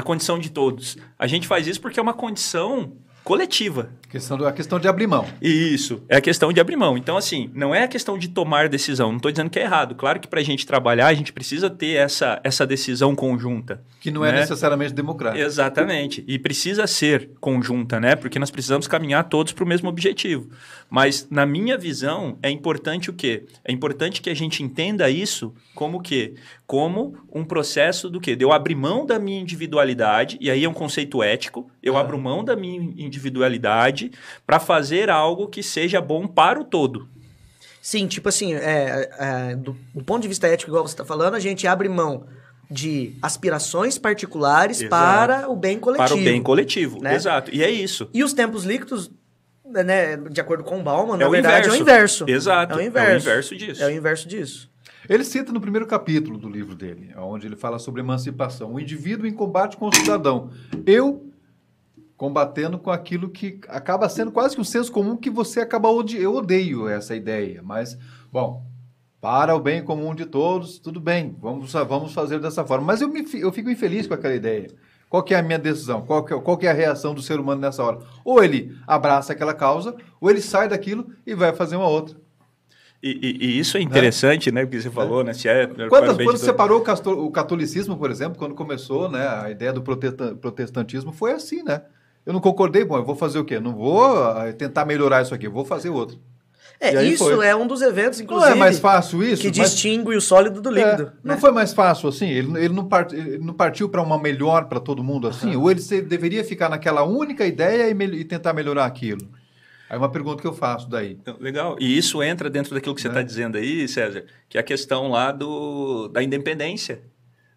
S2: na condição de todos. A gente faz isso porque é uma condição coletiva.
S4: Questão do, a questão de abrir mão.
S2: Isso, é a questão de abrir mão. Então, assim, não é a questão de tomar decisão. Não estou dizendo que é errado. Claro que para a gente trabalhar, a gente precisa ter essa, essa decisão conjunta.
S4: Que não é
S2: Né?
S4: necessariamente democrático.
S2: Exatamente. E precisa ser conjunta, né? Porque nós precisamos caminhar todos para o mesmo objetivo. Mas, na minha visão, é importante o quê? É importante que a gente entenda isso como o quê? Como um processo do quê? De eu abrir mão da minha individualidade, e aí é um conceito ético, eu abro mão da minha individualidade para fazer algo que seja bom para o todo.
S1: Sim, tipo assim, é, é, do, do ponto de vista ético, igual você está falando, a gente abre mão de aspirações particulares
S2: Exato.
S1: para o bem coletivo.
S2: Para o bem coletivo.
S1: né?
S2: Exato. E é isso.
S1: E os tempos líquidos, né, de acordo com o Bauman, na
S2: É o
S1: verdade é o
S2: inverso.
S1: inverso.
S2: Exato.
S1: É o
S2: É o
S1: inverso.
S2: inverso disso.
S1: É o inverso disso.
S4: Ele cita no primeiro capítulo do livro dele, onde ele fala sobre emancipação. O indivíduo em combate com o cidadão. Eu combatendo com aquilo que acaba sendo quase que um senso comum que você acaba odiando. Eu odeio essa ideia, mas, bom, para o bem comum de todos, tudo bem, vamos, vamos fazer dessa forma. Mas eu, me, eu fico infeliz com aquela ideia. Qual é a minha decisão? Qual que, é, qual que é a reação do ser humano nessa hora? Ou ele abraça aquela causa, ou ele sai daquilo e vai fazer uma outra.
S2: E, e- e isso é interessante, né? Porque você falou, né? Se é para
S4: Quando,
S2: todo-
S4: separou o, catolicismo, por exemplo, quando começou né, a ideia do protesta- protestantismo, foi assim, né? Eu não concordei, bom, eu vou fazer o quê? Não vou ah, tentar melhorar isso aqui, eu vou fazer outro.
S1: É, isso
S4: foi.
S1: é um dos eventos,
S4: Não
S1: inclusive,
S4: é mais fácil isso?
S1: que
S4: Mas-
S1: distingue o sólido do líquido.
S4: É, não
S1: né?
S4: foi mais fácil assim? Ele, ele, não, part- ele não partiu para uma melhor para todo mundo assim? Ou ele se- deveria ficar naquela única ideia e, mel- e tentar melhorar aquilo? Aí uma pergunta que eu faço daí.
S2: Então, Legal. E isso entra dentro daquilo que você
S4: Né?
S2: está dizendo aí, César, que é a questão lá do, da independência.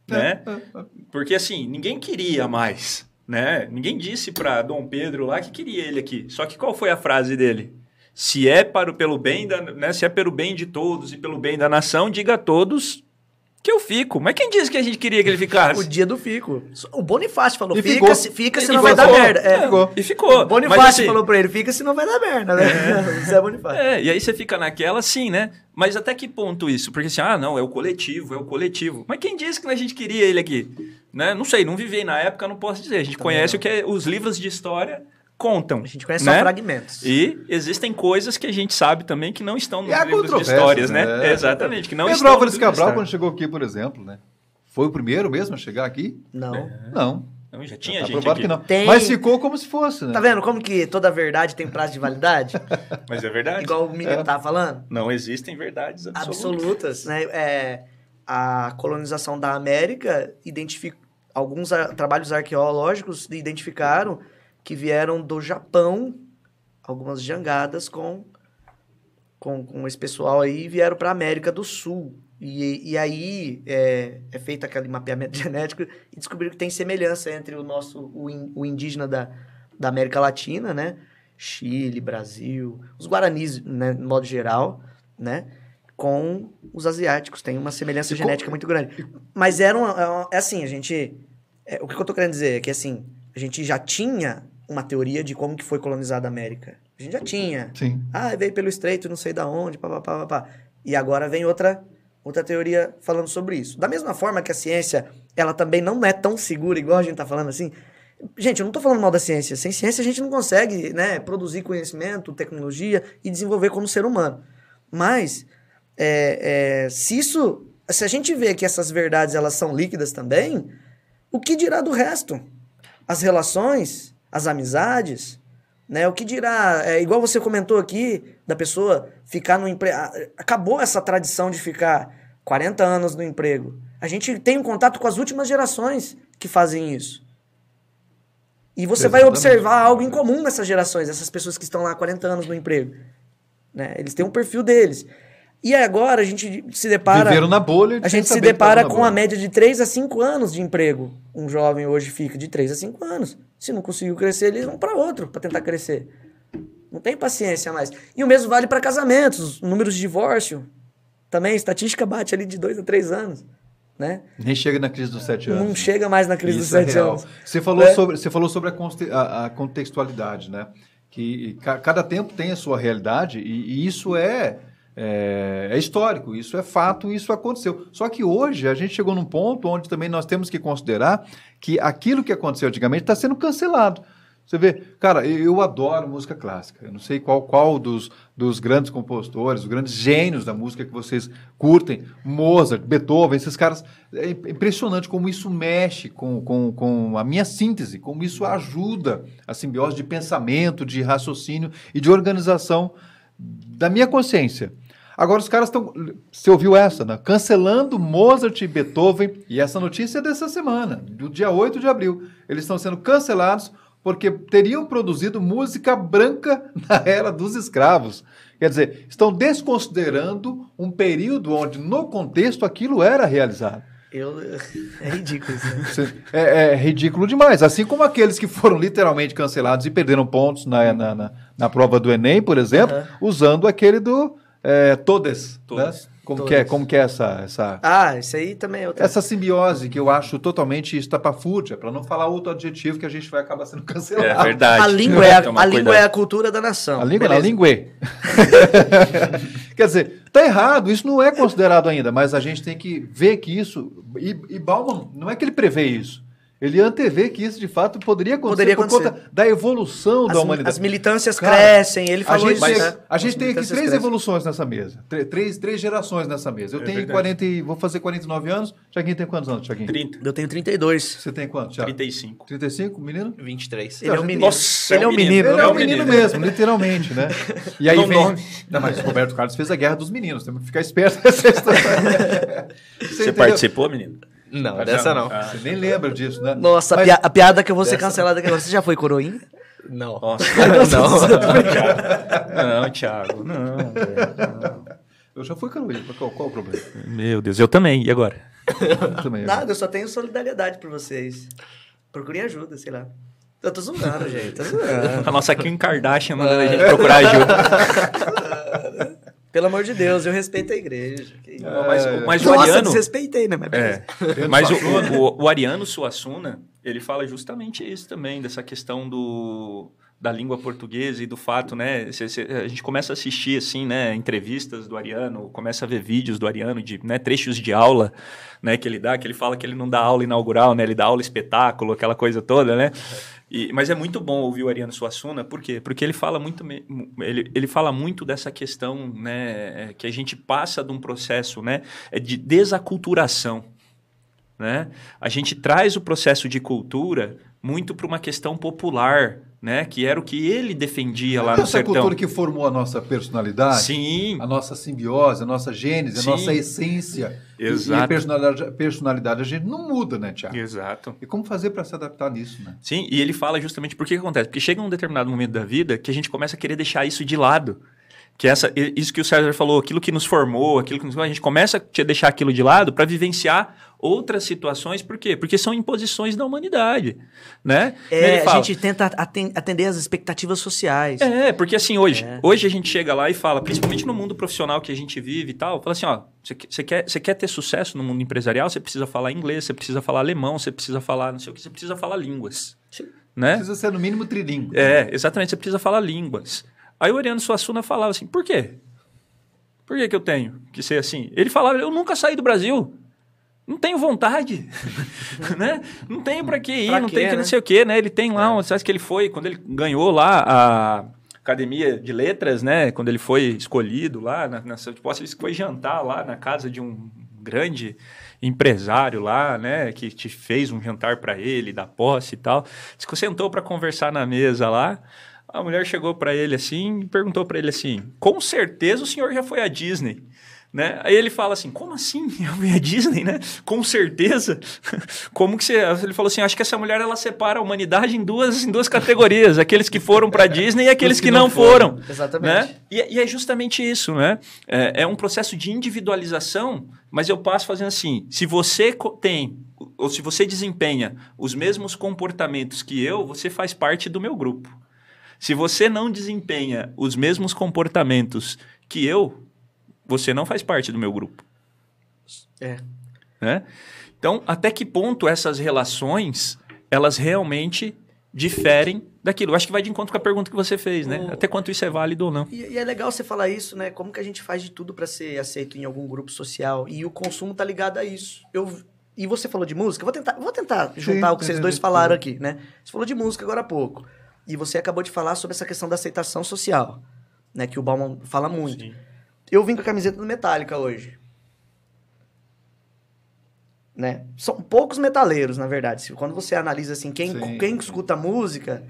S2: Né?
S4: É, é, é.
S2: Porque assim, ninguém queria mais. Né? Ninguém disse para Dom Pedro lá que queria ele aqui. Só que qual foi a frase dele? Se é para o, pelo bem da, né? Se é pelo bem de todos e pelo bem da nação, diga a todos que eu fico. Mas quem disse que a gente queria que ele
S1: O
S2: ficar?
S1: dia do fico. O Bonifácio falou,
S4: E
S1: fica,
S4: ficou.
S1: se, fica,
S2: E
S1: senão vai dar merda. É.
S4: Ficou.
S2: E ficou.
S1: O Bonifácio
S2: Mas, assim,
S1: falou pra ele, fica, senão vai dar merda, né? Zé Bonifácio.
S2: É, e aí você fica naquela assim, né? Mas até que ponto isso? Porque assim, ah, não, é o coletivo, é o coletivo. Mas quem disse que a gente queria ele aqui? Né? Não sei, não vivei na época, não posso dizer. A gente conhece o que é- os livros de história contam.
S1: A gente conhece
S2: né?
S1: só fragmentos.
S2: E existem coisas que a gente sabe também que não estão nos
S4: E há
S2: livros de histórias, né?
S4: né?
S2: Exatamente, que não
S4: Pedro
S2: estão
S4: Álvares
S2: livros de
S4: Cabral, quando chegou aqui, por exemplo, né? Foi o primeiro mesmo a chegar aqui?
S1: Não.
S4: Não.
S2: Não, já tinha
S4: Tá
S2: gente
S4: provado
S2: aqui.
S4: que não.
S1: Tem-
S4: Mas ficou como se fosse, né?
S1: Tá vendo como que toda verdade tem prazo de validade?
S2: Mas é verdade.
S1: Igual o menino
S4: É.
S1: tava falando?
S2: Não existem verdades absolutas.
S1: absolutas, né? É, a colonização da América identifica alguns trabalhos arqueológicos identificaram que vieram do Japão algumas jangadas com com, com esse pessoal aí e vieram para América do Sul e, e aí é, é feito aquele mapeamento genético e descobriram que tem semelhança entre o nosso o, in- o indígena da, da América Latina, né? Chile, Brasil, os guaranis, né, no modo geral, né? Com os asiáticos. Tem uma semelhança
S4: E
S1: genética muito grande. Mas era é é assim, a gente... é, o que eu tô querendo dizer é que, assim, a gente já tinha uma teoria de como que foi colonizada a América. A gente já tinha.
S4: Sim.
S1: Ah, veio pelo estreito, não sei da onde, pá, pá, pá, pá, pá. E agora vem outra, outra teoria falando sobre isso. Da mesma forma que a ciência, ela também não é tão segura, igual a gente tá falando assim. Gente, eu não tô falando mal da ciência. Sem ciência a gente não consegue, né, produzir conhecimento, tecnologia e desenvolver como ser humano. Mas, é, é, se isso... Se a gente vê que essas verdades, elas são líquidas também, o que dirá do resto? As relações, as amizades, Né? O que dirá, é igual você comentou aqui, da pessoa ficar no emprego. Acabou essa tradição de ficar 40 anos no emprego. A gente tem um contato com as últimas gerações que fazem isso. E você Exatamente. vai observar algo em comum nessas gerações, essas pessoas que estão lá há 40 anos no emprego. Né? Eles têm um perfil deles. E agora a gente se depara.
S4: Viveram na bolha.
S1: A gente se depara com a média de 3 a 5 anos de emprego. Um jovem hoje fica de 3 a 5 anos. Se não conseguiu crescer, eles vão para outro para tentar crescer. Não tem paciência mais. E o mesmo vale para casamentos, números de divórcio. Também, estatística bate ali de 2 a 3 anos. Né?
S4: Nem chega na crise dos sete anos.
S1: Não chega mais na crise Isso dos é sete é anos.
S4: Você falou, é. sobre, você falou sobre a, a, a contextualidade, né? Que cada tempo tem a sua realidade e, e isso é é, é, histórico, isso é fato, isso aconteceu. Só que hoje a gente chegou num ponto onde também nós temos que considerar que aquilo que aconteceu antigamente está sendo cancelado. Você vê, cara, eu adoro música clássica. Eu não sei qual, qual dos, dos grandes compositores, os grandes gênios da música que vocês curtem, Mozart, Beethoven, esses caras. É impressionante como isso mexe com, com, com a minha síntese, como isso ajuda a simbiose de pensamento, de raciocínio e de organização da minha consciência. Agora os caras estão. Você ouviu essa, né? Cancelando Mozart e Beethoven. E essa notícia é dessa semana, do dia 8 de abril. Eles estão sendo cancelados porque teriam produzido música branca na era dos escravos. Quer dizer, estão desconsiderando um período onde, no contexto, aquilo era realizado.
S1: Eu, é ridículo isso. Né?
S4: É, é, ridículo demais. Assim como aqueles que foram literalmente cancelados e perderam pontos na, na, na, na prova do Enem, por exemplo, usando aquele do é, todes. todes. Né? Como. Que é, como que é essa, essa...
S1: Ah, isso aí também é outra...
S4: Essa simbiose que eu acho totalmente estapafúrdia, para não falar outro adjetivo que a gente vai acabar sendo cancelado.
S2: É verdade.
S1: A língua, é a, a, língua é a cultura da nação.
S4: A língua, a língua é. Quer dizer, tá errado, isso não é considerado ainda, mas a gente tem que ver que isso... E, e Bauman, não é que ele prevê isso, ele antevê que isso de fato poderia acontecer poderia por acontecer. conta da evolução
S1: as,
S4: da humanidade.
S1: As militâncias Cara, crescem, ele falou
S4: a gente,
S1: isso.
S4: Né? A gente tem aqui três crescem. evoluções nessa mesa, três, três gerações nessa mesa. Eu é tenho verdade. 40, vou fazer 49 anos. Tiaguinho tem quantos anos, Tiaguinho?
S2: 30.
S1: Eu tenho 32.
S4: Você tem quantos,
S2: Thiago? 35.
S4: 35, menino?
S3: 23.
S1: Ele é um menino.
S2: Nossa,
S1: ele é um menino.
S4: Ele é um menino mesmo, literalmente, né? E aí não vem... Nome. Não, mas o Roberto Carlos fez a guerra dos meninos, temos que ficar esperto nessa
S2: história. Você, Você participou, menino?
S3: Não, Mas dessa não.
S4: Ah, você nem lembra disso, né?
S1: Nossa, Mas... a, piada que eu vou ser cancelada aqui agora. Você já foi coroinha?
S3: Não.
S2: Nossa, não. não, Thiago. Não,
S4: não. Eu já fui coroinha. Qual, qual o problema?
S2: Meu Deus, eu também. E agora?
S1: eu também, Nada, eu só tenho solidariedade por vocês. Procurem ajuda, sei lá. Eu tô zoando, gente. Tô zoando.
S2: A nossa Kim Kardashian mandando a gente procurar ajuda.
S1: Pelo amor de Deus, eu respeito a igreja.
S2: É, mas, mas
S1: Nossa,
S2: o Ariano.
S1: desrespeitei, né? Mas,
S2: é. mas o, o, o, Ariano Suassuna, ele fala justamente isso também, dessa questão do, da língua portuguesa e do fato, né? A gente começa a assistir, assim, né? Entrevistas do Ariano, começa a ver vídeos do Ariano, de né, trechos de aula, né? Que ele dá, que ele fala que ele não dá aula inaugural, né? Ele dá aula espetáculo, aquela coisa toda, né? E, mas é muito bom ouvir o Ariano Suassuna, por quê? Porque ele fala muito, ele, ele fala muito dessa questão, né, é, que a gente passa de um processo, né, é de desaculturação, né? A gente traz o processo de cultura muito para uma questão popular, né? Que era o que ele defendia lá no
S4: essa
S2: sertão.
S4: Essa cultura que formou a nossa personalidade,
S2: Sim.
S4: a nossa simbiose, a nossa gênese, Sim. a nossa essência.
S2: Exato.
S4: E a personalidade, personalidade a gente não muda, né, Tiago?
S2: Exato.
S4: E como fazer para se adaptar nisso, né?
S2: Sim, e ele fala justamente por que, que acontece. Porque chega um determinado momento da vida que a gente começa a querer deixar isso de lado que essa, isso que o César falou, aquilo que nos formou, aquilo que nos, a gente começa a deixar aquilo de lado para vivenciar outras situações, por quê? Porque são imposições da humanidade, né?
S1: É, fala, a gente tenta atender as expectativas sociais.
S2: É, porque assim, hoje, é. hoje a gente chega lá e fala, principalmente no mundo profissional que a gente vive e tal, fala assim, ó, você quer, você quer ter sucesso no mundo empresarial, você precisa falar inglês, você precisa falar alemão, você precisa falar não sei o que, você precisa falar línguas. Né?
S4: Precisa ser no mínimo trilingue.
S2: É, exatamente, você precisa falar línguas. Aí o Ariano Suassuna falava assim, por quê? Por que, que eu tenho que ser assim? Ele falava, eu nunca saí do Brasil. Não tenho vontade, né? Não tenho para que ir, pra não tenho que né? não sei o quê, né? Ele tem lá, é. você acha que ele foi, quando ele ganhou lá a Academia de Letras, né? Quando ele foi escolhido lá, na, nessa, tipo, ele foi jantar lá na casa de um grande empresário lá, né? Que te fez um jantar para ele, da posse e tal. Você sentou para conversar na mesa lá, A mulher chegou para ele assim e perguntou para ele assim: com certeza o senhor já foi à Disney. Né? Aí ele fala assim, como assim? Eu vi a Disney, né? Com certeza. Como que você... Ele falou assim, acho que essa mulher, ela separa a humanidade em duas, em duas categorias. Aqueles que foram para Disney e aqueles que, que, não foram. foram
S1: Exatamente.
S2: Né? E, e, é justamente isso, né? É, é um processo de individualização, mas eu passo fazendo assim, se você tem, ou se você desempenha os mesmos comportamentos que eu, você faz parte do meu grupo. Se você não desempenha os mesmos comportamentos que eu, você não faz parte do meu grupo.
S1: É.
S2: Né? Então, até que ponto essas relações, elas realmente diferem daquilo? Eu acho que vai de encontro com a pergunta que você fez, né? O... Até quanto isso é válido ou não.
S1: E, e, é legal você falar isso, né? Como que a gente faz de tudo para ser aceito em algum grupo social? E o consumo tá ligado a isso. Eu e você falou de música, vou tentar, vou tentar juntar Sim, o que vocês dois falaram aqui, né? Você falou de música agora há pouco. E você acabou de falar sobre essa questão da aceitação social, né? Que o Bauman fala muito. Sim. Eu vim com a camiseta do Metallica hoje. Né? São poucos metaleiros, na verdade. Quando você analisa assim, quem, quem escuta música,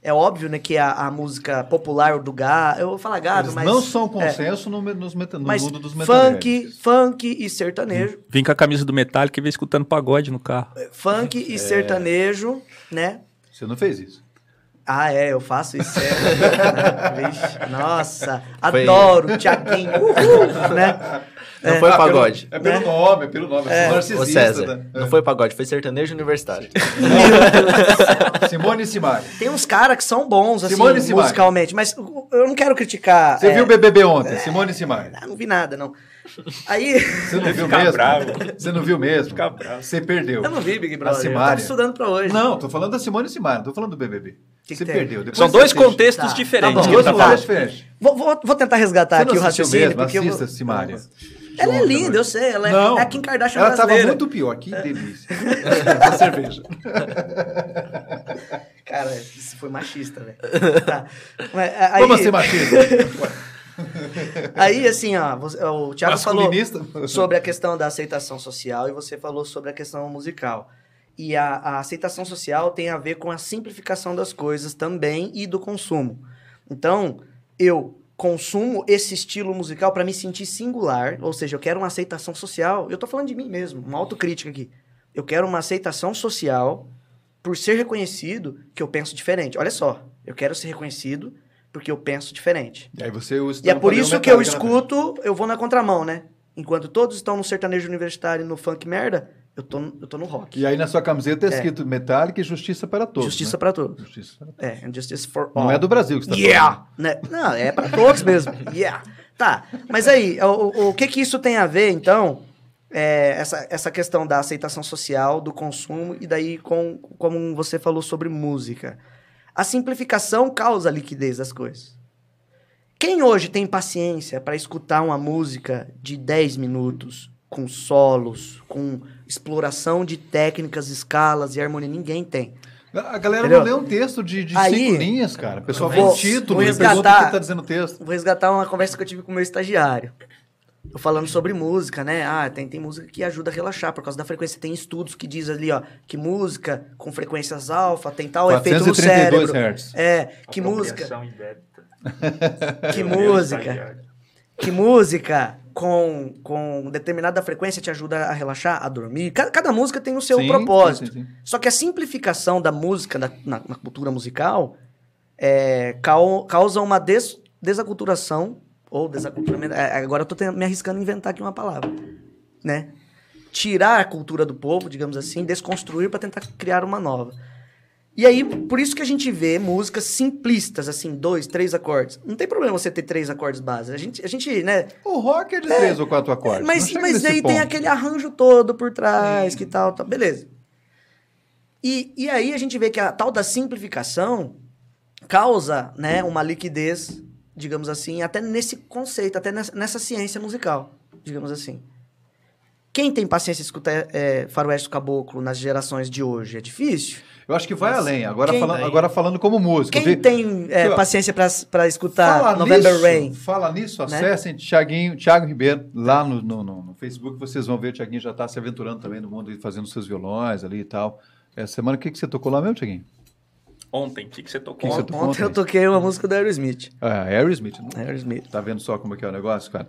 S1: é óbvio, né, que a, a música popular do gado, eu vou falar gado,
S4: Eles
S1: mas
S4: não são consenso é, no, nos meta, no
S1: mas
S4: mundo dos metaleiros.
S1: Funk, funk e sertanejo.
S2: Vim com a camisa do Metallica e vem escutando pagode no carro.
S1: Funk e é. sertanejo, né?
S4: Você não fez isso?
S1: Ah, é, eu faço isso. É. Vixe, nossa, foi... adoro, Tiaguinho, né?
S3: Não é. foi ah, pagode.
S4: Pelo, é pelo né? nome, é pelo nome. É.
S3: Ô César, né? não foi pagode, foi sertanejo universitário.
S4: Simone e Simari.
S1: Tem uns caras que são bons, assim, Simone musicalmente, mas eu não quero criticar.
S4: Você é... viu o BBB ontem, Simone e Simari?
S1: Não, não vi nada, não. Aí.
S4: Você não viu mesmo? Bravo. Você não viu mesmo? Fica bravo. Você perdeu.
S1: Eu não vi Big Brother. A Simária. Eu estudando pra hoje.
S4: Não, tô falando da Simone e Simari, não tô falando do BBB. Que você que perdeu.
S2: Depois São dois contextos tá. diferentes.
S1: Tá dois contextos diferentes. Vou, vou, vou, tentar resgatar aqui o raciocínio.
S4: Mesmo? Porque Assista, eu vou... Simária.
S1: Ela é linda, eu sei. Ela é, não, é a Kim Kardashian
S4: ela
S1: brasileira.
S4: Ela tava muito pior. Que delícia. cerveja.
S1: Cara, isso foi machista, velho.
S4: Tá. Aí... Como ser machista?
S1: Aí, assim, ó, o Thiago falou sobre a questão da aceitação social e você falou sobre a questão musical. E a, a, aceitação social tem a ver com a simplificação das coisas também e do consumo. Então, eu consumo esse estilo musical para me sentir singular, ou seja, eu quero uma aceitação social. Eu tô falando de mim mesmo, uma autocrítica aqui. Eu quero uma aceitação social por ser reconhecido que eu penso diferente. Olha só, eu quero ser reconhecido porque eu penso diferente.
S4: E aí você usa
S1: E é por isso que eu escuto, eu vou na contramão, né? Enquanto todos estão no sertanejo universitário e no funk merda, eu tô, eu tô no rock.
S4: E aí na sua camiseta é escrito é. Metallica e Justiça para Todos.
S1: Justiça
S4: né?
S1: para Todos. Justiça para todos. É, Justice for
S4: All. Não é do Brasil que você
S1: está yeah! falando. Né? Não, é para todos mesmo. Yeah! Tá, mas aí, o, o que que isso tem a ver, então, é, essa, essa questão da aceitação social, do consumo, e daí com, como você falou sobre música. A simplificação causa a liquidez das coisas. Quem hoje tem paciência para escutar uma música de 10 minutos, com solos, com exploração de técnicas, escalas e harmonia. Ninguém tem.
S4: A galera Entendeu? não lê um texto de, de Aí, cinco linhas, cara. O pessoal vê o título e pergunta o que tá dizendo o texto.
S1: Vou resgatar uma conversa que eu tive com o meu estagiário. Falando sobre música, né? Ah, tem, tem música que ajuda a relaxar por causa da frequência. Tem estudos que diz ali, ó, que música com frequências alfa tem tal efeito no cérebro.
S4: Hertz.
S1: É, que música. que música. Que música com, com determinada frequência te ajuda a relaxar, a dormir. Cada, cada música tem o seu sim, propósito. Sim, sim, Só que a simplificação da música na, na, na cultura musical é, causa uma des, desaculturação, ou desaculturamento. É, agora eu estou me arriscando a inventar aqui uma palavra. Né? Tirar a cultura do povo, digamos assim, desconstruir para tentar criar uma nova. E aí, por isso que a gente vê músicas simplistas, assim, dois, três acordes. Não tem problema você ter três acordes base. A gente, a gente né?
S4: O rock é de é, três ou quatro acordes.
S1: Mas, mas aí ponto. tem aquele arranjo todo por trás, Sim. que tal, tal. Beleza. E, e aí a gente vê que a tal da simplificação causa, né, uma liquidez, digamos assim, até nesse conceito, até nessa, nessa ciência musical, digamos assim. Quem tem paciência de escutar é, Faroeste Caboclo nas gerações de hoje é difícil?
S4: Eu acho que vai Mas, além. Agora, falando, agora falando como músico.
S1: Quem tem é, paciência para escutar fala November
S4: nisso,
S1: Rain?
S4: Fala nisso, né? acessem Thiaguinho, Thiago Ribeiro, lá no, no, no, no Facebook, vocês vão ver, o Thiaguinho já está se aventurando também no mundo, fazendo seus violões ali e tal. Essa semana, o que, que você tocou lá mesmo, Thiaguinho?
S2: Ontem, o que, que você tocou?
S4: Que que você
S1: Ontem,
S4: tocou ontem?
S1: eu toquei uma música do Aerosmith.
S4: Ah, Aerosmith. não-
S1: Aerosmith.
S4: Tá vendo só como é que é o negócio, cara?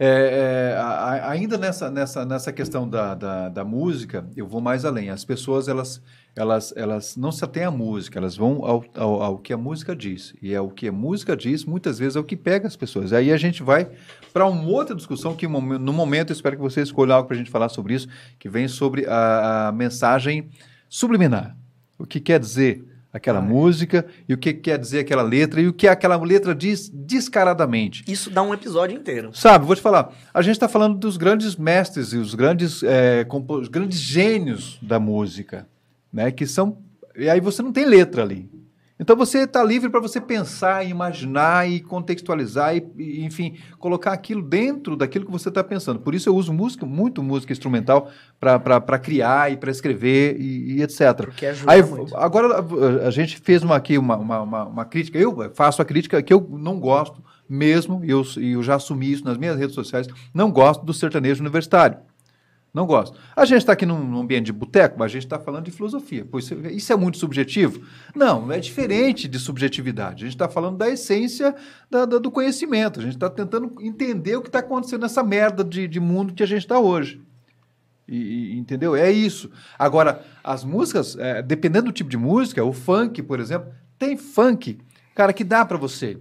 S4: É, é, a- ainda nessa, nessa, nessa questão da, da, da música, eu vou mais além. As pessoas, elas, elas, elas não se atêm à música, elas vão ao, ao, ao que a música diz. E é o que a música diz, muitas vezes, é o que pega as pessoas. Aí a gente vai para uma outra discussão que, no momento, eu espero que você escolha algo para a gente falar sobre isso, que vem sobre a, a mensagem subliminar. O que quer dizer aquela música e o que quer dizer aquela letra e o que aquela letra diz descaradamente.
S1: Isso dá um episódio inteiro.
S4: Sabe, vou te falar, a gente está falando dos grandes mestres e os grandes, é, os grandes gênios da música, né? Que são. E aí você não tem letra ali. Então você está livre para você pensar, imaginar e contextualizar e, e, enfim, colocar aquilo dentro daquilo que você está pensando. Por isso eu uso música, muito música instrumental para criar e para escrever e, e etc. Aí,
S1: muito.
S4: agora a- gente fez uma, aqui uma, uma, uma, uma crítica. Eu faço a crítica que eu não gosto mesmo, e eu, e eu já assumi isso nas minhas redes sociais. Não gosto do sertanejo universitário. Não gosto. A gente está aqui num, ambiente de boteco, mas a gente está falando de filosofia. Pois isso- isso é muito subjetivo? Não, é diferente de subjetividade. A gente está falando da essência da- da- do conhecimento. A gente está tentando entender o que está acontecendo nessa merda de, de mundo que a gente está hoje. E- e- entendeu? É isso. Agora, as músicas, é, dependendo do tipo de música, o funk, por exemplo, tem funk, cara, que dá para você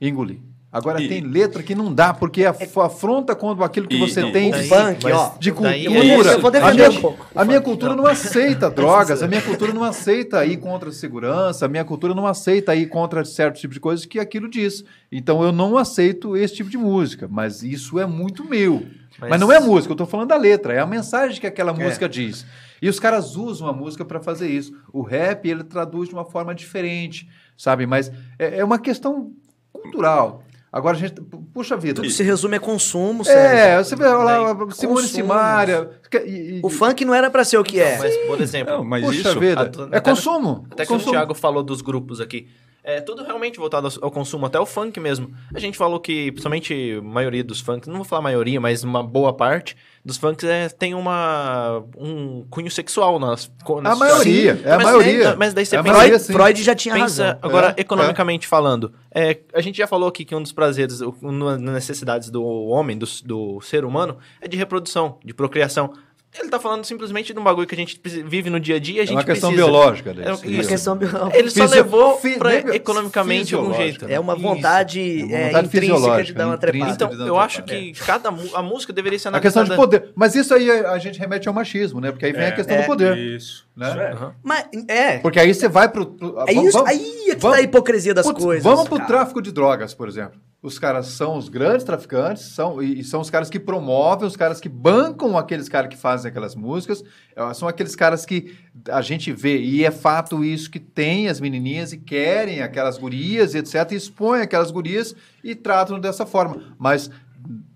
S4: engolir. Agora
S2: E-
S4: tem letra que não dá, porque af- afronta com aquilo que
S2: E-
S4: você
S2: e-
S4: tem de,
S1: funk,
S3: mas
S1: ó.
S4: de cultura.
S3: é isso.
S1: Eu vou
S4: a
S1: defender
S4: minha,
S1: um pouco.
S4: a minha cultura não aceita drogas, a minha cultura não aceita ir contra a segurança, a minha cultura não aceita ir contra certos tipos de coisas que aquilo diz. Então eu não aceito esse tipo de música, mas isso é muito meu. Mas,
S3: Mas-
S4: não é música, eu estou falando da letra, é a mensagem que
S1: É.
S4: aquela música diz. E os caras usam a música para fazer isso. O rap, ele traduz de uma forma diferente, sabe? Mas é, é uma questão cultural. Agora a gente. Puxa vida.
S1: Tudo se resume a consumo,
S4: É,
S1: César.
S4: você vê lá,
S3: Daí,
S4: Simone. Simaria. e- e-
S1: O funk não era pra ser o que é.
S3: Mas, por exemplo,
S2: Não, mas
S4: Puxa
S2: isso...
S4: vida.
S3: até-
S4: É consumo.
S3: Até que o Thiago falou dos grupos aqui. É tudo realmente voltado ao, ao consumo, até o funk mesmo. A gente falou que, principalmente, a maioria dos funks, não vou falar maioria, mas uma boa parte dos funks é, tem uma, um cunho sexual nas, nas
S4: A maioria, é a
S3: mas,
S4: maioria.
S3: Mas daí você
S4: É
S3: pensa,
S4: maioria,
S1: Freud, já tinha
S3: pensa
S1: razão.
S3: agora,
S4: É,
S3: economicamente falando, é, a gente já falou aqui que um dos prazeres, uma das necessidades do homem, do, do ser humano, é de reprodução, de procriação. Ele tá falando simplesmente de um bagulho que a gente vive no dia a dia, a
S4: É
S3: gente
S4: uma questão
S3: precisa.
S4: biológica.
S3: É
S4: Deles.
S3: uma
S1: Uma
S4: Isso.
S1: questão biológica.
S3: Ele só
S4: Fisio-
S3: levou
S4: fi-
S3: pra economicamente de algum jeito.
S1: É uma
S3: Isso.
S1: vontade,
S4: É uma
S1: é,
S4: vontade
S1: intrínseca de dar uma trepada.
S3: Então, eu acho que cada mu- a música deveria ser
S4: A questão de
S3: analisada-
S4: poder. Mas isso aí a gente remete ao machismo, né? Porque aí vem a
S2: É.
S4: questão
S1: É.
S4: do poder.
S2: Isso.
S4: Né?
S2: Isso é.
S3: Aham.
S1: Mas, é.
S4: Porque aí você vai pro.
S1: É isso,
S4: vamos-
S1: aí é que
S4: vamos-
S1: tá a hipocrisia das
S4: Putz,
S1: coisas.
S4: Vamos pro
S1: cara.
S4: tráfico de drogas, por exemplo. Os caras são os grandes traficantes, são, e, e são os caras que promovem, os caras que bancam aqueles caras que fazem aquelas músicas. eh, São aqueles caras que a gente vê, e é fato isso, que tem as menininhas e querem aquelas gurias etc. E expõem aquelas gurias e tratam dessa forma. Mas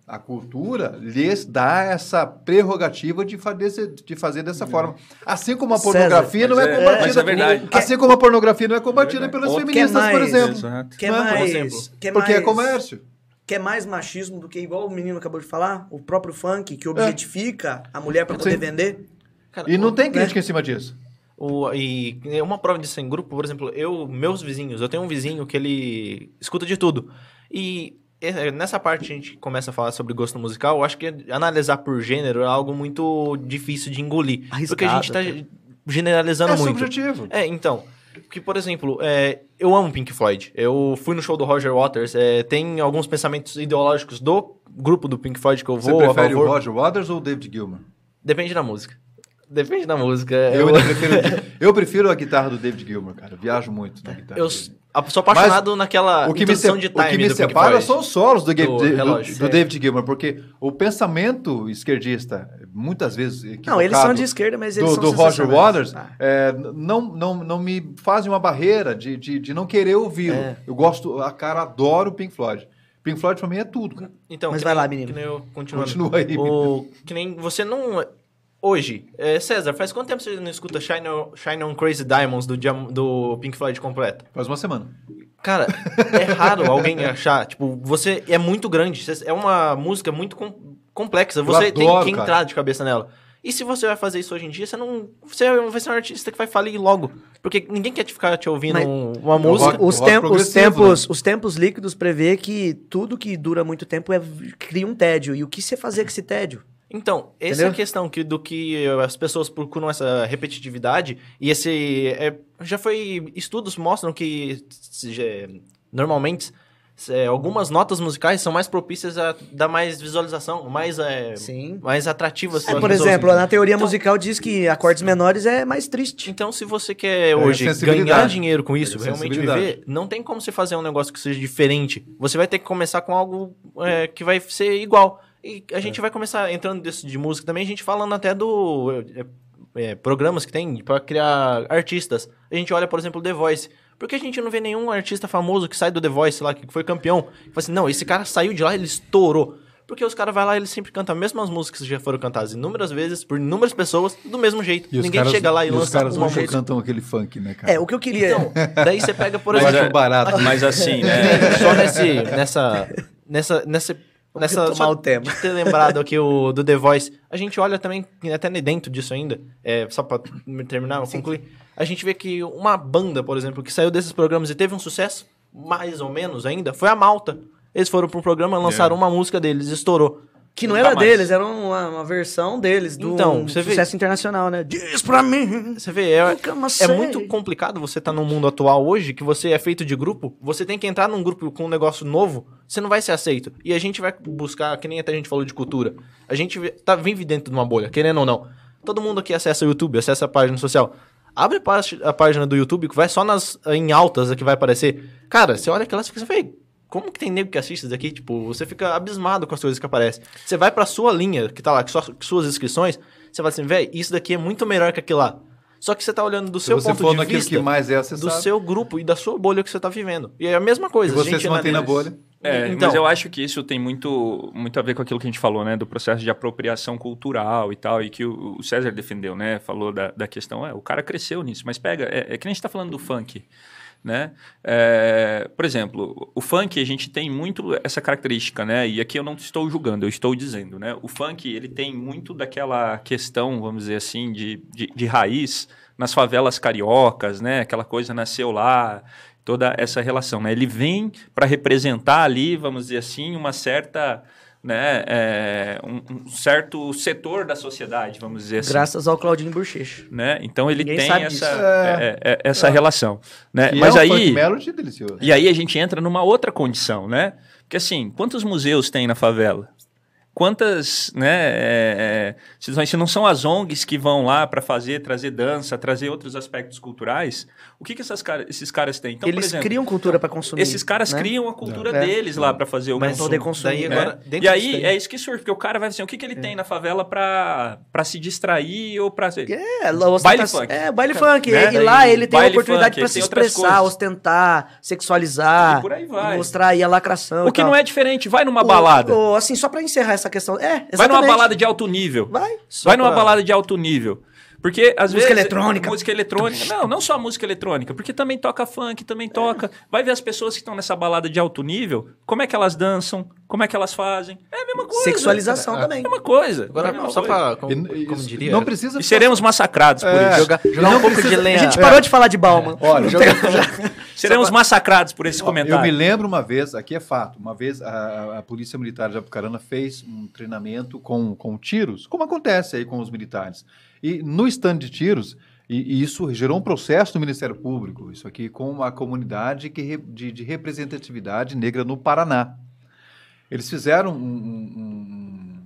S4: a cultura lhes dá essa prerrogativa de fazer, de fazer dessa forma. Assim como a
S1: César,
S4: pornografia não
S2: mas
S4: é
S2: é-
S4: combatida.
S2: mas é verdade.
S4: Assim como a pornografia não é combatida
S2: É
S4: pelas
S2: Outro-
S4: feministas,
S1: Quer
S4: por
S1: mais,
S4: exemplo.
S1: Quer
S4: Né?
S1: mais,
S3: Por exemplo.
S1: quer
S4: Porque
S1: mais,
S4: é comércio.
S1: Quer mais machismo do que, igual o menino acabou de falar, o próprio funk, que objetifica a mulher pra poder
S4: Sim.
S1: vender.
S3: Cara,
S4: E não tem
S1: né?
S4: crítica em cima disso.
S3: O, e é uma prova disso em grupo, por exemplo, eu, meus vizinhos, eu tenho um vizinho que ele escuta de tudo. E é, nessa parte a gente começa a falar sobre gosto musical, eu acho que analisar por gênero é algo muito difícil de engolir. porque a gente tá
S1: Arriscado,
S3: generalizando
S4: É
S3: muito.
S4: subjetivo.
S3: É, então. Que, por exemplo, é, eu amo Pink Floyd. Eu fui no show do Roger Waters. é, tem alguns pensamentos ideológicos do grupo do Pink Floyd que eu
S4: Você
S3: vou a
S4: prefere o. Roger Waters ou o David Gilmour?
S3: Depende da música. Depende da música.
S4: Eu, ainda prefiro, eu prefiro a guitarra do David Gilmour, cara. Eu viajo muito na guitarra.
S3: Eu
S4: dele.
S3: sou apaixonado naquela
S4: o que me, se-
S3: de
S4: o
S3: time
S4: que me separa são os solos do,
S3: Do
S4: do- do David Gilmour, porque o pensamento esquerdista, muitas vezes
S1: Não, eles são de esquerda, mas eles
S4: do,
S1: são
S4: do Roger. Waters
S1: Ah.
S4: é, não, não, não me fazem uma barreira de, de, de não querer ouvi-lo.
S1: É.
S4: Eu gosto, a cara adoro o Pink Floyd. Pink Floyd pra mim é tudo, cara.
S3: Então,
S1: Mas vai
S3: nem-
S1: lá, menino.
S3: Que nem eu continuando.
S4: Continua aí.
S3: O, que nem você não... Hoje, é, César, faz quanto tempo você não escuta Shine on, Shine on Crazy Diamonds do, do Pink Floyd completo?
S4: Faz uma semana.
S3: Cara, é raro alguém achar. Tipo, você é muito grande. você- É uma música muito com- complexa. Você tem
S4: adoro,
S3: que
S4: cara.
S3: entrar de cabeça nela. E se você vai fazer isso hoje em dia, você não. Você vai ser um artista que vai falir logo. Porque ninguém quer te ficar te ouvindo
S1: Mas-
S3: um- uma música.
S4: rock-
S1: os,
S4: rock
S1: tem- os
S4: progressivo,
S1: tempos, os tempos líquidos prevê que tudo que dura muito tempo é, cria um tédio. E o que você fazer com esse tédio?
S3: Então, essa é
S1: Entendeu?
S3: a questão que, do que as pessoas procuram essa repetitividade. E esse. é, já foi. Estudos mostram que se- já- normalmente é, algumas notas musicais são mais propícias a dar mais visualização, mais, é,
S1: Sim.
S3: mais atrativas.
S1: É, por exemplo, na teoria
S3: Então-
S1: musical diz que acordes menores é mais triste.
S3: Então, se você quer hoje
S4: sensibilidade.
S3: ganhar dinheiro com isso,
S4: É
S3: realmente viver, não tem como você fazer um negócio que seja diferente. Você vai ter que começar com algo é, que vai ser igual. E a gente vai começar entrando desse de música também, a gente falando até do é, é, programas que tem para criar artistas. A gente olha, por exemplo, o The Voice. Por que a gente não vê nenhum artista famoso que sai do The Voice lá, que foi campeão? E fala assim, não, esse cara saiu de lá, ele estourou. Porque os caras vão lá e eles sempre cantam as mesmas músicas que já foram cantadas inúmeras vezes, por inúmeras pessoas, do mesmo jeito.
S4: E os
S3: Ninguém
S4: caras-
S3: chega lá e,
S4: e os
S3: lança
S4: caras
S3: uma música.
S4: cantam aquele funk, né, cara?
S1: É, o que eu queria.
S3: Então, daí você pega, por
S4: Eu
S2: Mas
S3: exemplo,
S4: acho barato.
S2: Mas assim, né?
S3: só nesse, nessa, nessa, nessa, nessa, só
S1: o tema.
S3: ter lembrado aqui o do The Voice, a gente olha também, até dentro disso ainda, é, só pra terminar, eu concluir, a gente vê que uma banda, por exemplo, que saiu desses programas e teve um sucesso, mais ou menos ainda, foi a Malta. Eles foram pra um programa, lançaram uma música deles, estourou.
S1: Que não era
S2: mais.
S1: deles, era uma, uma versão deles, do
S3: Então, vê-
S1: sucesso internacional, né? Diz pra mim.
S3: Você vê, é, é muito complicado você estar no mundo atual hoje, que você é feito de grupo, você tem que entrar num grupo com um negócio novo, você não vai ser aceito. E a gente vai buscar, que nem até a gente falou de cultura, a gente vê- tá, vive dentro de uma bolha, querendo ou não. Todo mundo aqui acessa o YouTube, acessa a página social. Abre a, pá- a página do YouTube, que vai só nas em altas que vai aparecer. Cara, você olha aquelas e fica assim, "Véi, como que tem nego que assiste isso daqui? Tipo, você fica abismado com as coisas que aparecem. Você vai pra sua linha, que tá lá, que só, suas inscrições, você fala assim, velho, isso daqui é muito melhor que aquilo lá. Só que você tá olhando do
S4: Se
S3: seu ponto de vista,
S4: que mais é
S3: do
S4: acessado,
S3: seu grupo e da sua bolha que você tá vivendo. E é a mesma
S4: e
S3: coisa. a
S4: você
S3: gente
S4: se mantém na
S3: analisa-
S4: bolha.
S2: É,
S3: Então-
S2: mas eu acho que isso tem muito, muito a ver com aquilo que a gente falou, né? Do processo de apropriação cultural e tal, e que o, o César defendeu, né? Falou da, da questão, é, o cara cresceu nisso, mas pega, é, é que nem a gente tá falando do funk, né? É, por exemplo, o funk, a gente tem muito essa característica, né? E aqui eu não estou julgando, eu estou dizendo, né? O funk, ele tem muito daquela questão, vamos dizer assim, de, de, de raiz nas favelas cariocas, né? Aquela coisa nasceu lá, toda essa relação, né? Ele vem para representar ali, vamos dizer assim, uma certa, né, é, um, um certo setor da sociedade, vamos dizer assim.
S1: Graças ao Claudinho Bochecha.
S2: Né? Então ele
S1: Ninguém
S2: tem
S1: sabe
S2: essa,
S1: disso.
S2: é, é, é, essa relação, né?
S4: Que
S2: Mas
S4: é um
S2: aí
S4: melody delicioso.
S2: e aí a gente entra numa outra condição, né? Porque assim, quantos museus tem na favela? Quantas, né, é, é, situações, se não são as ONGs que vão lá para fazer, trazer dança, trazer outros aspectos culturais, o que, que essas cara, esses caras têm? Então, por
S1: Eles
S2: exemplo,
S1: criam cultura pra consumir.
S2: esses caras
S1: né?
S2: criam a cultura
S1: É.
S2: deles lá para fazer o
S3: Mas
S2: consumo.
S1: poder consumir,
S3: daí
S2: né?
S3: agora,
S2: E aí é isso que surge, porque o cara vai assim, o que, que ele tem na favela para se distrair ou para
S1: É, ostenta-
S2: Baile funk.
S1: É, baile funk.
S2: Né?
S1: E lá ele tem a oportunidade
S2: ele
S1: se expressar, ostentar, sexualizar.
S2: E por aí vai.
S1: Mostrar aí a lacração.
S2: O que
S1: tal.
S2: não é diferente, vai numa
S1: O-
S2: balada.
S1: o- assim, só pra encerrar essa questão. É, exatamente.
S2: Vai numa balada de alto nível.
S1: Vai.
S2: Vai numa
S1: pra-
S2: balada de alto nível. Porque às
S1: Música
S2: vezes.
S1: eletrônica.
S2: Música eletrônica. Não, não só música eletrônica. Porque também toca funk, também toca. Vai ver as pessoas que estão nessa balada de alto nível, como é que elas dançam, como é que elas fazem. É a mesma coisa.
S1: Sexualização
S2: É
S1: também.
S2: a mesma coisa.
S3: Agora,
S2: É a mesma
S3: só
S2: coisa.
S3: pra, como,
S4: E-
S3: como
S4: isso-
S3: diria...
S4: Não precisa
S2: E seremos massacrados por
S4: É.
S2: isso.
S3: jogar, jogar
S4: Não
S3: um pouco de
S4: precisa-
S3: lenha...
S1: A gente parou de falar de Bauman.
S4: Olha,
S2: Seremos massacrados por esse comentário.
S4: Eu me lembro uma vez, aqui é fato, uma vez a, a Polícia Militar de Apucarana fez um treinamento com, com tiros, como acontece aí com os militares. E no stand de tiros, e, e isso gerou um processo no Ministério Público, isso aqui com a comunidade que, de, de representatividade negra no Paraná. Eles fizeram um, um- um-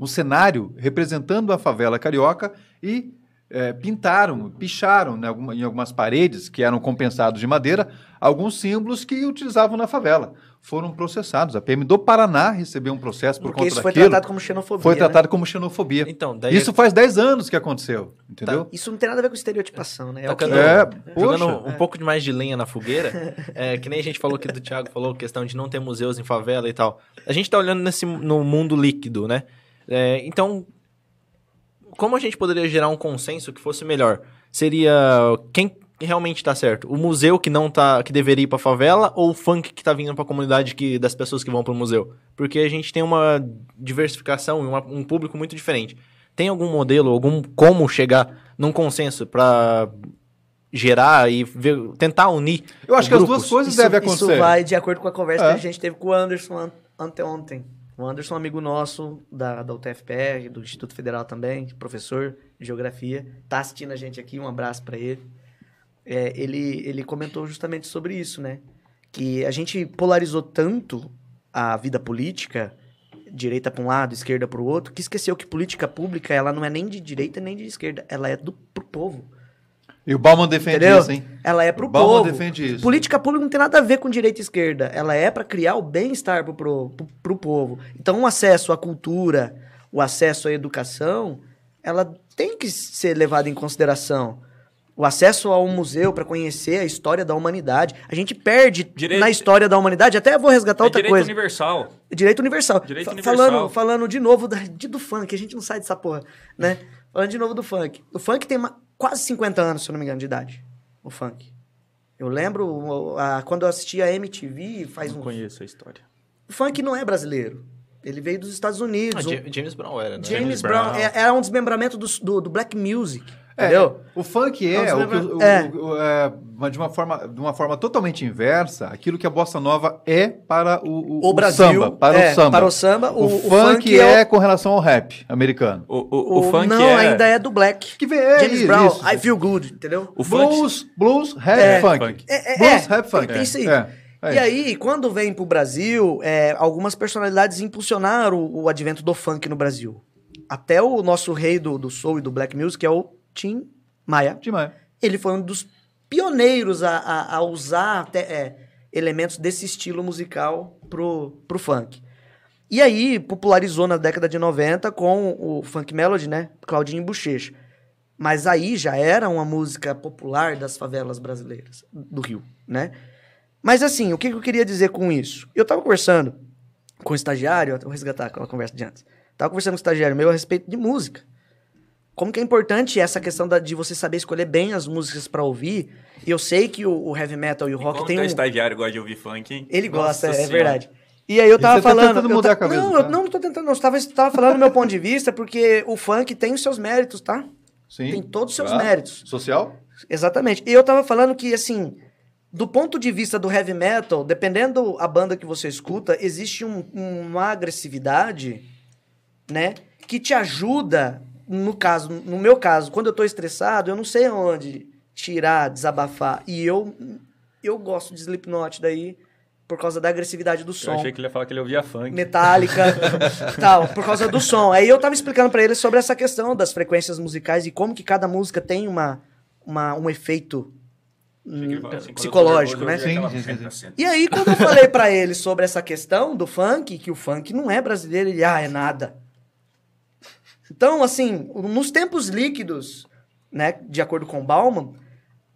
S4: um cenário representando a favela carioca e eh, pintaram, picharam né, em algumas paredes que eram compensados de madeira alguns símbolos que utilizavam na favela. Foram processados. A PM do Paraná recebeu um processo por
S1: Porque
S4: conta
S1: isso foi
S4: daquilo.
S1: tratado como xenofobia.
S4: Foi
S1: né?
S4: tratado como xenofobia.
S3: Então, daí...
S4: Isso faz 10 anos que aconteceu, entendeu?
S1: Isso não tem nada a ver com estereotipação, né? É o que-
S3: Tacando-
S4: É,
S3: Jogando
S4: poxa.
S3: um pouco de mais de lenha na fogueira, é, que nem a gente falou que do Thiago falou, questão de não ter museus em favela e tal. A gente tá olhando nesse, no mundo líquido, né? É, então, como a gente poderia gerar um consenso que fosse melhor? Seria quem realmente tá certo? O museu que não tá, que deveria ir pra favela ou o funk que tá vindo pra comunidade que, das pessoas que vão pro museu? Porque a gente tem uma diversificação e uma- um público muito diferente. Tem algum modelo, algum como chegar num consenso para gerar e ver, tentar unir
S4: Eu acho que
S3: grupos?
S4: as duas coisas
S1: Isso,
S4: devem acontecer.
S1: isso vai de acordo com a conversa
S4: É.
S1: que a gente teve com o Anderson an- anteontem. O Anderson, é amigo nosso da, da UTFPR, do Instituto Federal também, professor de geografia, tá assistindo a gente aqui, um abraço para ele. É, ele. Ele comentou justamente sobre isso, né? Que a gente polarizou tanto a vida política, direita para um lado, esquerda para o outro, que esqueceu que política pública ela não é nem de direita nem de esquerda, ela é do pro povo.
S4: E o Bauman defende
S1: Entendeu?
S4: isso, hein?
S1: Ela é pro
S4: O Bauman
S1: povo.
S4: defende isso.
S1: Política pública não tem nada a ver com direita e esquerda. Ela é para criar o bem-estar pro, pro, pro, pro povo. Então, o acesso à cultura, o acesso à educação, ela tem que ser levada em consideração. O acesso ao museu para conhecer a história da humanidade. A gente perde
S2: Direito-
S1: na história da humanidade. Até vou resgatar
S2: É
S1: outra
S2: direito
S1: coisa.
S2: universal.
S1: Direito universal.
S2: Direito
S1: Fa-
S2: universal.
S1: Falando, falando de novo da- de- do funk, a gente não sai dessa porra, né? Falando de novo do funk. O funk tem ma- quase 50 anos, se eu não me engano, de idade. O funk. Eu lembro a- quando eu assisti a MTV faz
S2: Não
S1: um.
S2: conheço a história.
S1: O funk não é brasileiro. Ele veio dos Estados
S3: Ah,
S1: Unidos. O-
S3: James Brown era, né?
S1: James,
S2: James
S1: Brown,
S2: Brown.
S1: é- era um desmembramento do, do, do black music.
S4: É,
S1: Entendeu?
S4: O funk é,
S1: Nós
S4: o que,
S1: lembra-
S4: o-
S1: é.
S4: o- o- é, mas de, uma forma, de uma forma totalmente inversa, aquilo que a bossa nova é para o, o,
S1: O Brasil,
S4: samba. Para
S1: é,
S4: o samba.
S1: para o samba,
S4: O,
S1: o- o
S4: funk,
S1: funk
S4: é,
S1: é
S4: com relação ao rap americano.
S2: O, o, o, funk
S1: não,
S2: é...
S1: ainda é do black.
S4: Que vem, é
S1: James
S4: isso,
S1: Brown,
S4: isso.
S1: I Feel Good, entendeu?
S2: O funk...
S4: blues, blues, rap,
S1: É.
S4: funk.
S1: É, é,
S4: Blues,
S1: é,
S4: rap, funk.
S1: tem isso aí.
S4: É, é
S1: E aí, quando vem pro Brasil, é, algumas personalidades impulsionaram o, o advento do funk no Brasil. Até o nosso rei do, do soul e do black music, que é o Tim Maia.
S4: Demais.
S1: Ele foi um dos pioneiros a, a- a usar até, é, elementos desse estilo musical pro, pro funk. E aí, popularizou na década de 90 com o funk melody, né? Claudinho Bochecha. Mas aí já era uma música popular das favelas brasileiras, do Rio, né? Mas assim, o que que eu queria dizer com isso? Eu tava conversando com o estagiário, vou resgatar aquela conversa de antes. Tava conversando com o estagiário meu a respeito de música. Como que é importante essa questão da- de você saber escolher bem as músicas pra ouvir. E eu sei que o, o heavy metal e o rock
S2: Como
S1: tem
S2: teu
S1: um...
S2: estagiário gosta de ouvir funk, hein?
S1: Ele gosta,
S2: Nossa
S1: é verdade. E aí eu tava
S4: você tá
S1: falando.
S4: tentando
S1: eu
S4: mudar
S1: ta-
S4: a cabeça
S1: Não,
S4: do
S1: eu não, não tô tentando, não. Eu tava, tava falando do meu ponto de vista, porque o funk tem os seus méritos, tá?
S4: Sim.
S1: Tem todos os seus
S4: Claro.
S1: méritos.
S4: Social?
S1: Exatamente. E eu tava falando que, assim, do ponto de vista do heavy metal, dependendo a banda que você escuta, existe um- uma agressividade, né? Que te ajuda, no caso, no meu caso, quando eu tô estressado, eu não sei aonde tirar, desabafar. E eu, eu gosto de Slipknot daí, por causa da agressividade do
S2: Eu
S1: som.
S2: achei que ele ia falar que ele ouvia funk.
S1: Metallica, tal, por causa do som. Aí eu tava explicando pra ele sobre essa questão das frequências musicais e como que cada música tem uma, uma, um efeito hum,
S2: assim, eu
S1: psicológico, né?
S2: eu
S4: Sim,
S2: aquela-
S4: sim, sim,
S1: E aí, quando eu falei pra ele sobre essa questão do funk, que o funk não é brasileiro, ele, ah, é nada. Então, assim, nos tempos líquidos, né, de acordo com Bauman,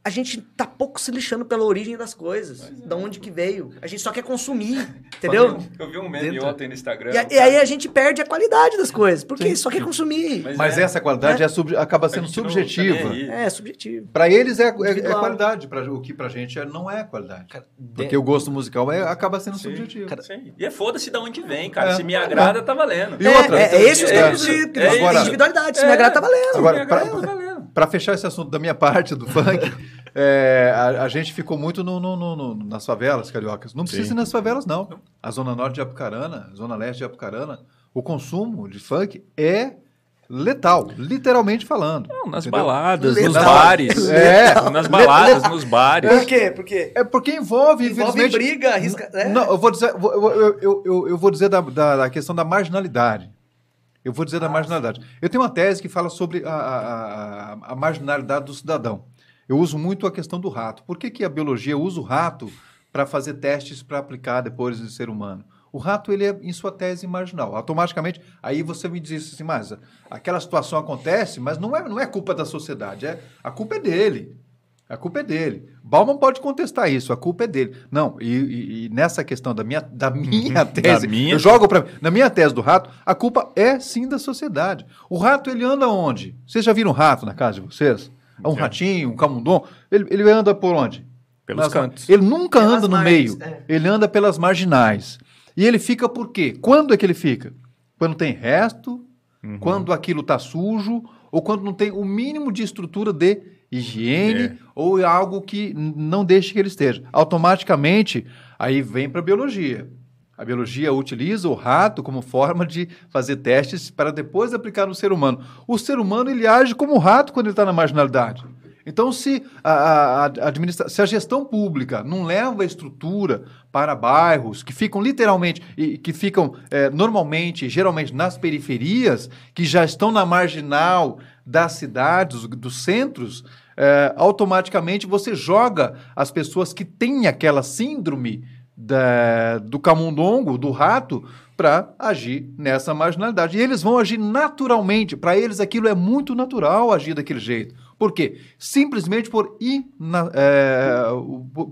S1: a gente tá pouco se lixando pela origem das coisas, da onde que veio. A gente só quer consumir, entendeu?
S2: Eu vi um meme
S1: Dentro.
S2: ontem no Instagram.
S1: E, e aí
S2: cara-
S1: a gente perde a qualidade das coisas, porque só quer consumir.
S4: Mas
S2: é,
S4: essa qualidade é sub- acaba sendo
S2: tá
S4: subjetiva.
S2: nem aí.
S1: É, subjetivo.
S4: Pra eles é, é- é qualidade, pra, o que pra gente é- não é qualidade.
S3: Cara,
S4: Porque o gosto musical é, acaba sendo
S2: Sim.
S4: subjetivo.
S2: Sim. E é foda-se de onde vem, cara.
S4: É.
S2: Se me agrada, tá valendo.
S4: E outra,
S1: é, é esse os
S4: é,
S1: tempos líquidos,
S2: é isso.
S1: individualidade. Se
S2: É.
S1: me agrada, tá valendo.
S4: Agora,
S2: me agrada,
S4: pra-
S2: tá valendo.
S4: Para fechar esse assunto da minha parte do funk, é, a, a gente ficou muito no- no- no- no- nas favelas cariocas. Não precisa
S2: Sim.
S4: ir nas favelas, não. A Zona Norte de Apucarana, Zona Leste de Apucarana, o consumo de funk é letal, literalmente falando.
S2: Não, nas
S4: Entendeu?
S2: baladas,
S1: Letal.
S2: nos bares.
S4: É.
S2: Nas baladas, nos bares.
S1: Por quê? Por quê?
S4: É porque envolve,
S1: Envolve briga, arrisca... é.
S4: Não, eu vou dizer, eu, eu, eu, eu- eu vou dizer da, da- da questão da marginalidade. Eu vou dizer da marginalidade. Eu tenho uma tese que fala sobre a, a- a- marginalidade do cidadão. Eu uso muito a questão do rato. Por que, que a biologia usa o rato para fazer testes para aplicar depois no ser humano? O rato, ele é, em sua tese, marginal. Automaticamente, aí você me diz assim, mas aquela situação acontece, mas não é, não é culpa da sociedade, é, a culpa é dele. A culpa é dele. Bauman pode contestar isso, a culpa é dele. Não, e, e- e nessa questão da minha, da minha tese,
S2: minha?
S4: eu jogo para na minha tese do rato, a culpa é sim da sociedade. O rato ele anda onde? Vocês já viram um rato na casa de vocês? Um
S2: Já.
S4: ratinho, um camundongo, ele, ele anda por onde?
S2: Pelos
S4: Nas-
S2: cantos.
S4: Ele nunca
S1: Pelas
S4: anda no
S1: margens,
S4: meio,
S1: é.
S4: ele anda pelas marginais. E ele fica por quê? Quando é que ele fica? Quando tem resto Uhum. Quando aquilo está sujo ou quando não tem o mínimo de estrutura de higiene é. ou algo que não deixe que ele esteja. Automaticamente, aí vem para a biologia. A biologia utiliza o rato como forma de fazer testes para depois aplicar no ser humano. O ser humano ele age como um rato quando ele está na marginalidade. Então, se a, a, a, se a gestão pública não leva a estrutura para bairros que ficam literalmente e que ficam é, normalmente, geralmente nas periferias, que já estão na marginal das cidades, dos centros, é, automaticamente você joga as pessoas que têm aquela síndrome da, do camundongo, do rato, para agir nessa marginalidade. E eles vão agir naturalmente. Para eles aquilo é muito natural agir daquele jeito. Por quê? Simplesmente por, ina, é,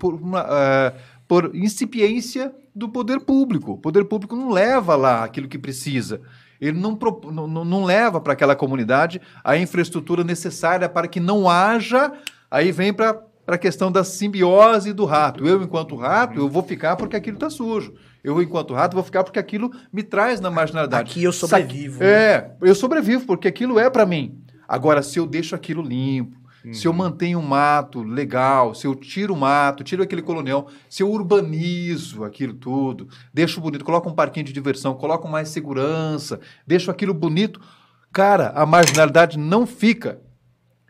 S4: por, uma, é, por incipiência do poder público. O poder público não leva lá aquilo que precisa. Ele não, não, não leva para aquela comunidade a infraestrutura necessária para que não haja. Aí vem para a questão da simbiose do rato. Eu, enquanto rato, eu vou ficar porque aquilo está sujo. Eu, enquanto rato, vou ficar porque aquilo me traz na marginalidade.
S1: Aqui eu sobrevivo.
S4: Né? É, eu sobrevivo porque aquilo é para mim. Agora, se eu deixo aquilo limpo, uhum. se eu uhum. mantenho um mato legal, se eu tiro o mato, tiro aquele colonial, se eu urbanizo aquilo tudo, deixo bonito, coloco um parquinho de diversão, coloco mais segurança, deixo aquilo bonito, cara, a marginalidade não fica.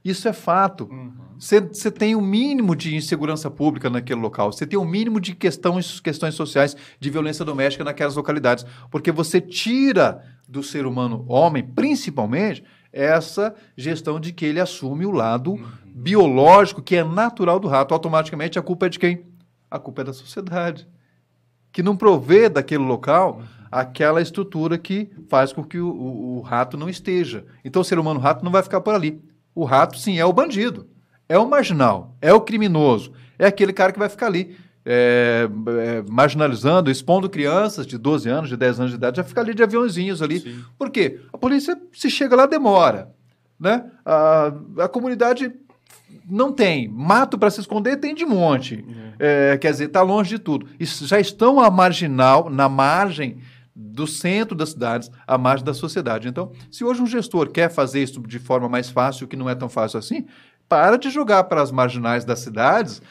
S4: Isso é fato. Você uhum. tem o um mínimo de insegurança pública naquele local. Você tem o um mínimo de questões, questões sociais de violência doméstica naquelas localidades. Porque você tira do ser humano, homem, principalmente, essa gestão de que ele assume o lado uhum. biológico, que é natural do rato. Automaticamente a culpa é de quem? A culpa é da sociedade. Que não provê daquele local uhum. aquela estrutura que faz com que o, o, o rato não esteja. Então o ser humano rato não vai ficar por ali. O rato, sim, é o bandido, é o marginal, é o criminoso, é aquele cara que vai ficar ali é, é, marginalizando, expondo crianças de 12 anos, de 10 anos de idade, já fica ali de aviãozinhos ali. Sim. Por quê? A polícia, se chega lá, demora. Né? A, a comunidade não tem. Mato para se esconder tem de monte. Uhum. É, quer dizer, está longe de tudo. Isso já estão à marginal, na margem do centro das cidades à margem da sociedade. Então, se hoje um gestor quer fazer isso de forma mais fácil, que não é tão fácil assim, para de jogar para as marginais das cidades,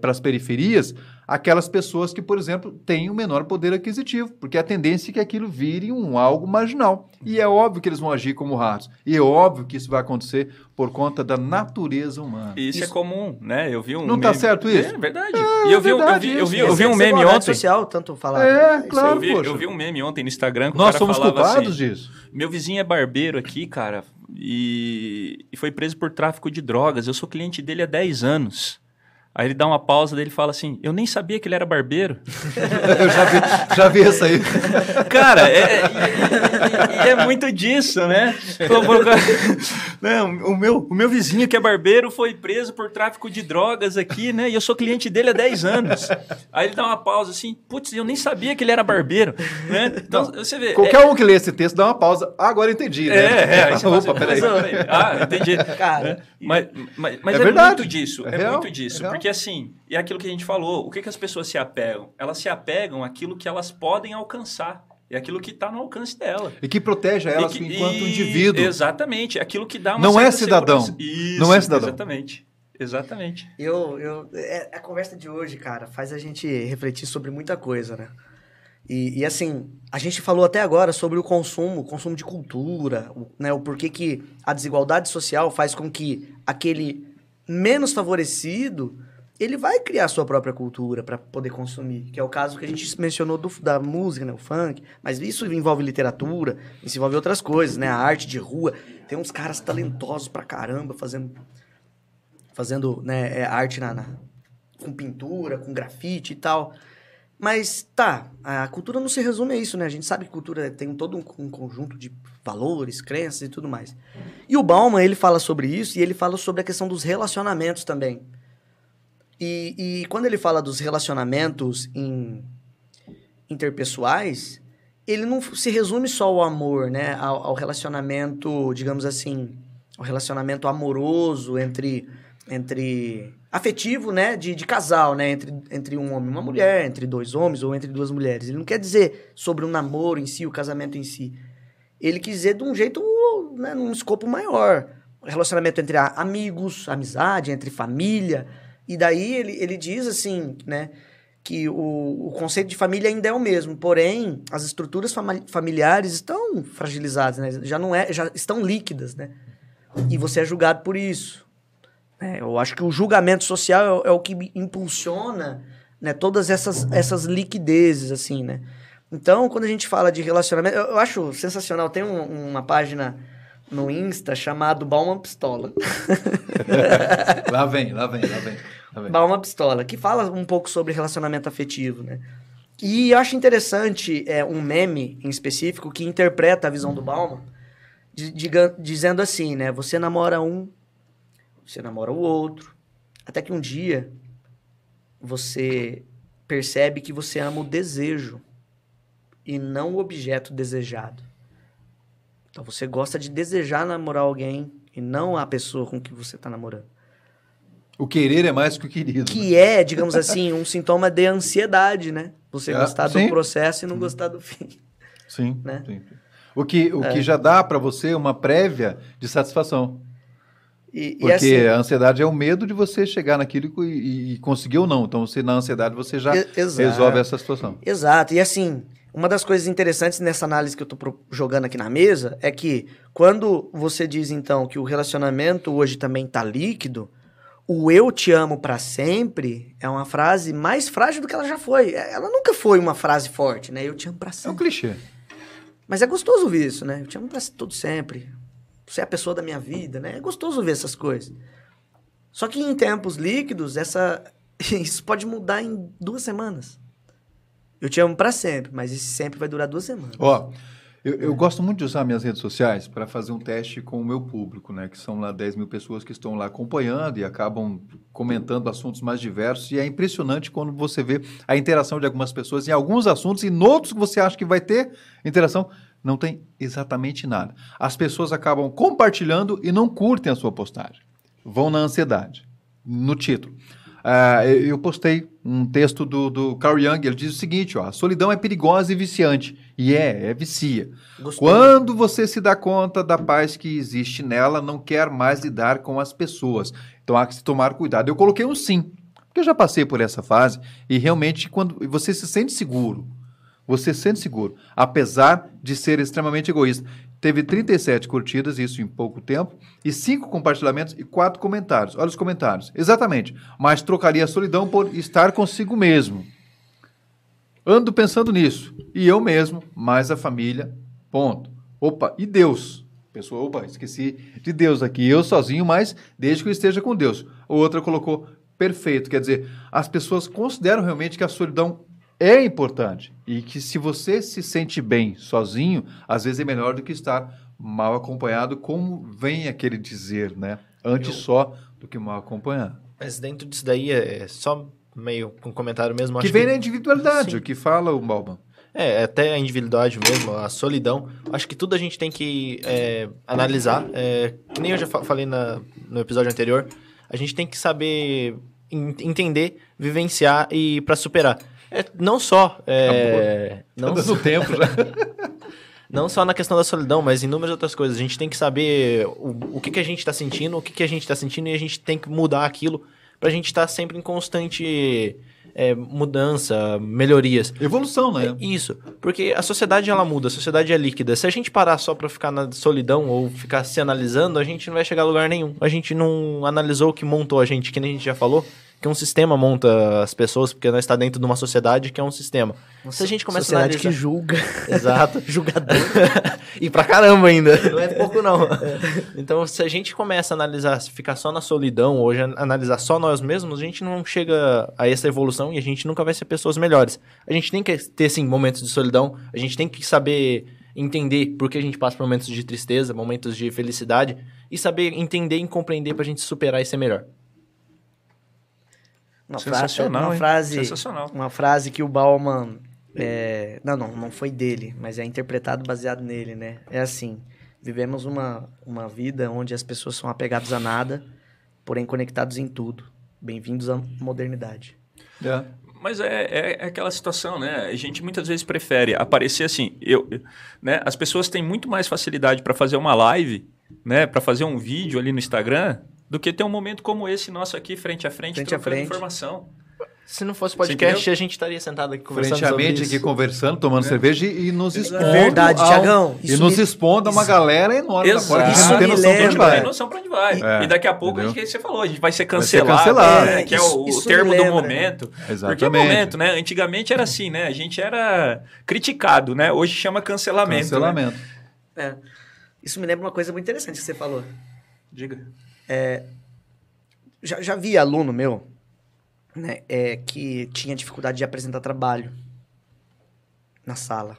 S4: para as periferias, aquelas pessoas que, por exemplo, têm o um menor poder aquisitivo, porque a tendência é que aquilo vire um algo marginal. E é óbvio que eles vão agir como ratos. E é óbvio que isso vai acontecer por conta da natureza humana.
S2: Isso, isso é comum, né? Eu vi um
S4: Não está certo isso?
S2: É verdade. É, e eu vi, verdade, eu vi, eu vi, eu vi um meme ontem.
S1: social, tanto falar.
S4: É, claro,
S2: eu vi, eu vi um meme ontem no Instagram que
S4: Nós somos culpados assim, disso.
S2: Meu vizinho é barbeiro aqui, cara, e, e foi preso por tráfico de drogas. Eu sou cliente dele há 10 anos. Aí ele dá uma pausa dele e fala assim: Eu nem sabia que ele era barbeiro.
S4: Eu já vi, já vi isso aí.
S2: Cara, é, é, é muito disso, né? Não, o, meu, o meu vizinho que é barbeiro foi preso por tráfico de drogas aqui, né? E eu sou cliente dele há 10 anos. Aí ele dá uma pausa assim: Putz, eu nem sabia que ele era barbeiro. Né?
S4: Então, Não, você vê. Qualquer é... um que lê esse texto dá uma pausa. Ah, agora entendi. Né?
S2: É, é. Aí
S4: Opa, peraí.
S2: Ah, entendi. Cara, mas, mas, mas é, é muito disso. É, muito disso. Porque porque assim, é aquilo que a gente falou, o que, que as pessoas se apegam? Elas se apegam àquilo que elas podem alcançar. É aquilo que está no alcance dela.
S4: E que protege elas que, enquanto e, indivíduo.
S2: Exatamente. Aquilo que dá uma
S4: Não é cidadão.
S2: Isso,
S4: não é cidadão.
S2: Exatamente. Exatamente.
S1: Eu, eu, é, a conversa de hoje, cara, faz a gente refletir sobre muita coisa, né? E, e, assim, a gente falou até agora sobre o consumo, o consumo de cultura, o, né, o porquê que a desigualdade social faz com que aquele menos favorecido ele vai criar sua própria cultura para poder consumir, que é o caso que a gente mencionou do, da música, né, o funk, mas isso envolve literatura, isso envolve outras coisas, né, a arte de rua. Tem uns caras talentosos pra caramba fazendo fazendo, né, é, arte na, na, com pintura, com grafite e tal. Mas tá, a cultura não se resume a isso, né? A gente sabe que cultura tem todo um, um, conjunto de valores, crenças e tudo mais. E o Bauman, ele fala sobre isso e ele fala sobre a questão dos relacionamentos também. E, e quando ele fala dos relacionamentos in, interpessoais, ele não se resume só ao amor, né? Ao, ao, relacionamento, digamos assim, ao relacionamento amoroso entre, entre afetivo, né? De, de casal, né? Entre, entre um homem e uma mulher, entre dois homens ou entre duas mulheres. Ele não quer dizer sobre o um namoro em si, o casamento em si. ele quis dizer de um jeito, né, num escopo maior. Relacionamento entre amigos, amizade, entre família. E daí ele, ele diz assim, né, que o, o conceito de família ainda é o mesmo, porém as estruturas fami familiares estão fragilizadas, né? Já não é, já estão líquidas, né? E você é julgado por isso. É, eu acho que o julgamento social é, é, o que impulsiona né, todas essas, essas liquidezes, assim, né? Então, quando a gente fala de relacionamento, eu, eu acho sensacional. Tem um, uma página no Insta chamado Bauman Pistola.
S4: lá vem, lá vem, lá vem.
S1: Bauman Pistola, que fala um pouco sobre relacionamento afetivo, né? E eu acho interessante é, um meme em específico que interpreta a visão do de, dizendo assim, né? Você namora um, você namora o outro, até que um dia você percebe que você ama o desejo e não o objeto desejado. Então você gosta de desejar namorar alguém e não a pessoa com que você está namorando.
S4: O querer é mais que o querido.
S1: Que é, digamos assim, um sintoma de ansiedade, né? Você é, gostar sim. do processo e não gostar do fim.
S4: Sim. Né? sim. O, que, o é. que já dá para você uma prévia de satisfação. E, Porque e assim, a ansiedade é o medo de você chegar naquilo e, e conseguir ou não. Então, você, na ansiedade, você já resolve essa situação.
S1: Exato. E assim, uma das coisas interessantes nessa análise que eu estou jogando aqui na mesa é que quando você diz, então, que o relacionamento hoje também está líquido, o eu te amo para sempre é uma frase mais frágil do que ela já foi. É, ela nunca foi uma frase forte, né? Eu te amo pra sempre.
S4: É um clichê.
S1: Mas é gostoso ouvir isso, né? Eu te amo pra todo sempre. Você é a pessoa da minha vida, né? É gostoso ouvir essas coisas. Só que em tempos líquidos, essa isso pode mudar em duas semanas. Eu te amo para sempre, mas esse sempre vai durar duas semanas.
S4: Ó, eu, eu, gosto muito de usar minhas redes sociais para fazer um teste com o meu público, né? Que são lá 10 mil pessoas que estão lá acompanhando e acabam comentando assuntos mais diversos. E é impressionante quando você vê a interação de algumas pessoas em alguns assuntos e em outros que você acha que vai ter interação, não tem exatamente nada. As pessoas acabam compartilhando e não curtem a sua postagem. Vão na ansiedade, no título. Uh, eu postei um texto do, do Carl Jung, ele diz o seguinte, ó, a solidão é perigosa e viciante. E é, é vicia. Quando você se dá conta da paz que existe nela, não quer mais lidar com as pessoas. Então há que se tomar cuidado. Eu coloquei um sim, porque eu já passei por essa fase e realmente quando você se sente seguro, você se sente seguro, apesar de ser extremamente egoísta teve 37 curtidas, isso em pouco tempo, e 5 compartilhamentos e 4 comentários. Olha os comentários. Exatamente. Mas trocaria a solidão por estar consigo mesmo. Ando pensando nisso. E eu mesmo, mais a família. Ponto. Opa, e Deus? Pessoa, opa, esqueci de Deus aqui. Eu sozinho, mas desde que eu esteja com Deus. Outra colocou perfeito. Quer dizer, as pessoas consideram realmente que a solidão é importante e que se você se sente bem sozinho, às vezes é melhor do que estar mal acompanhado, como vem aquele dizer, né? Antes Eu... só do que mal acompanhado.
S3: Mas dentro disso daí é só meio um comentário mesmo.
S4: Que vem que... na individualidade, Sim. o que fala o Balban.
S3: É, até a individualidade mesmo, a solidão. Acho que tudo a gente tem que é, analisar. É, que nem eu já falei na, no episódio anterior, a gente tem que saber entender, vivenciar e para superar. É, não só. É,
S4: não tá dando tempo já.
S3: não só na questão da solidão, mas inúmeras outras coisas. A gente tem que saber o, o que, que a gente está sentindo, o que, que a gente está sentindo, e a gente tem que mudar aquilo para a gente estar tá sempre em constante é, mudança, melhorias.
S4: Evolução, né?
S3: É, isso. Porque a sociedade ela muda, a sociedade é líquida. Se a gente parar só para ficar na solidão ou ficar se analisando, a gente não vai chegar a lugar nenhum. A gente não analisou o que montou a gente, que nem a gente já falou que um sistema monta as pessoas, porque nós está dentro de uma sociedade que é um sistema.
S1: Se a gente começa sociedade a analisar... que julga.
S3: Exato.
S1: Julgador.
S3: e pra caramba ainda. Não é pouco, não. É. Então, se a gente começa a analisar, ficar só na solidão, hoje analisar só nós mesmos, a gente não chega a essa evolução e a gente nunca vai ser pessoas melhores. A gente tem que ter, sim, momentos de solidão, a gente tem que saber entender por que a gente passa por momentos de tristeza, momentos de felicidade, e saber entender e compreender pra gente superar e ser melhor.
S1: Uma Sensacional, frase, uma frase, Sensacional. Uma frase que o Bauman... É, não, não, não foi dele, mas é interpretado baseado nele, né? É assim, vivemos uma, uma vida onde as pessoas são apegadas a nada, porém conectados em tudo. Bem-vindos à modernidade.
S2: É. Mas é, é, é, aquela situação, né? A gente muitas vezes prefere aparecer assim. Eu, né? As pessoas têm muito mais facilidade para fazer uma live, né? Para fazer um vídeo ali no Instagram, do que ter um momento como esse nosso aqui, frente a frente,
S1: frente trocando a frente.
S2: informação.
S3: Se não fosse podcast, a gente estaria sentado aqui conversando
S4: Frente sobre aqui conversando, tomando é. cerveja e, nos expondo.
S1: É verdade, ao, Tiagão.
S4: E nos me... expondo a uma galera enorme.
S2: Exato.
S1: Isso não tem noção
S2: pra onde vai. Tem noção pra onde vai. É, e daqui a pouco, a gente, você falou, a gente vai ser cancelado.
S4: Vai ser cancelado.
S2: É, que é o, o termo do momento. Exatamente. Porque é o momento, né? Antigamente era assim, né? A gente era criticado, né? Hoje chama cancelamento.
S4: Né? Cancelamento.
S1: Né? Isso me lembra uma coisa muito interessante que você falou.
S2: Diga.
S1: Já, já vi aluno meu né, é, que tinha dificuldade de apresentar trabalho na sala.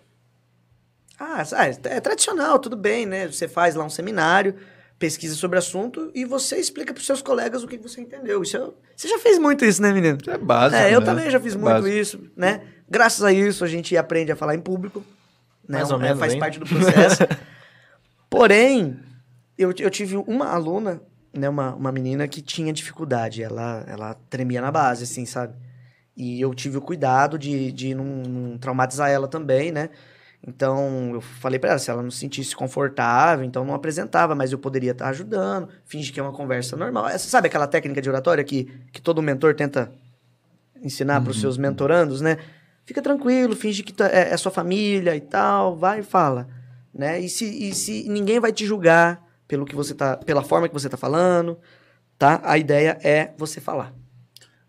S1: Ah, é tradicional, tudo bem, né? Você faz lá um seminário, pesquisa sobre o assunto e você explica para os seus colegas o que você entendeu. Isso é, você já fez muito isso, né, menino?
S4: é básico.
S1: É, eu
S4: né?
S1: também já fiz
S4: é
S1: muito
S4: básico.
S1: isso, né? Graças a isso a gente aprende a falar em público, né?
S3: Mais ou
S1: É,
S3: menos,
S1: faz
S3: hein?
S1: parte do processo. Porém, eu, eu tive uma aluna né, uma, uma menina que tinha dificuldade. Ela, ela tremia na base, assim, sabe? E eu tive o cuidado de, de não, não traumatizar ela também, né? Então, eu falei pra ela, se ela não se sentisse confortável, então não apresentava, mas eu poderia estar ajudando, finge que é uma conversa normal. Essa, sabe aquela técnica de oratória que, que todo mentor tenta ensinar para os seus mentorandos, né? Fica tranquilo, finge que tá- é, é sua família e tal, vai e fala, né? E se, e se ninguém vai te julgar pelo que você tá, pela forma que você tá falando, tá? A ideia é você falar.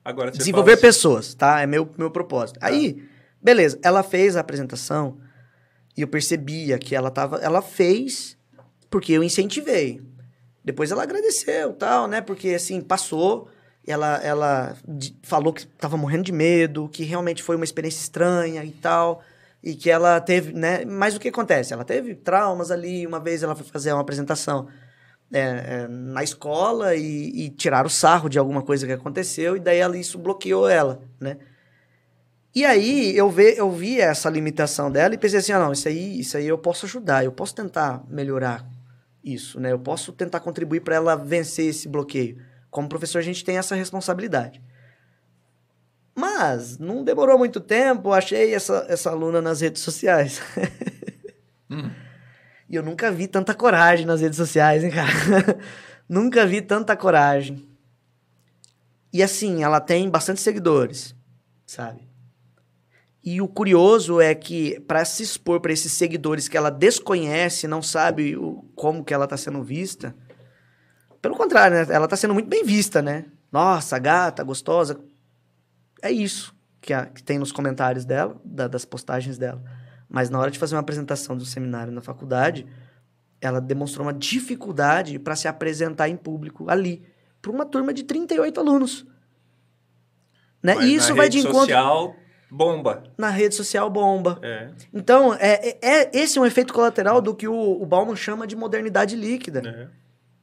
S2: Agora você
S1: Desenvolver
S2: fala assim,
S1: pessoas, tá? É meu, meu propósito. Aí, beleza, ela fez a apresentação e eu percebia que ela tava. Ela fez porque eu incentivei. Depois ela agradeceu, tal, né? Porque assim, passou. Ela, ela falou que tava morrendo de medo, que realmente foi uma experiência estranha e tal. E que ela teve, né? Mas o que acontece? Ela teve traumas ali. Uma vez ela foi fazer uma apresentação é, é, na escola e, e o sarro de alguma coisa que aconteceu. E daí ela, isso bloqueou ela, né? E aí eu, ve, eu vi essa limitação dela e pensei assim, ah, não, isso aí, isso aí eu posso ajudar, eu posso tentar melhorar isso, né? Eu posso tentar contribuir para ela vencer esse bloqueio. Como professor, a gente tem essa responsabilidade. Mas não demorou muito tempo, achei essa, essa aluna nas redes sociais. E eu nunca vi tanta coragem nas redes sociais, hein, cara? nunca vi tanta coragem. E assim, ela tem bastante seguidores, sabe? E o curioso é que para se expor para esses seguidores que ela desconhece, não sabe o, como que ela tá sendo vista, pelo contrário, né? Ela tá sendo muito bem vista, né? Nossa, gata, gostosa. É isso que, a- que tem nos comentários dela, da- das postagens dela. Mas na hora de fazer uma apresentação do seminário na faculdade, ela demonstrou uma dificuldade para se apresentar em público ali, para uma turma de 38 alunos. Né?
S2: mas
S1: E isso
S2: na
S1: vai
S2: rede
S1: de encontro
S2: social, bomba.
S1: na rede social bomba.
S2: É,
S1: Então, é, é- é- esse é um efeito colateral do que o, o Bauman chama de modernidade líquida.
S2: é.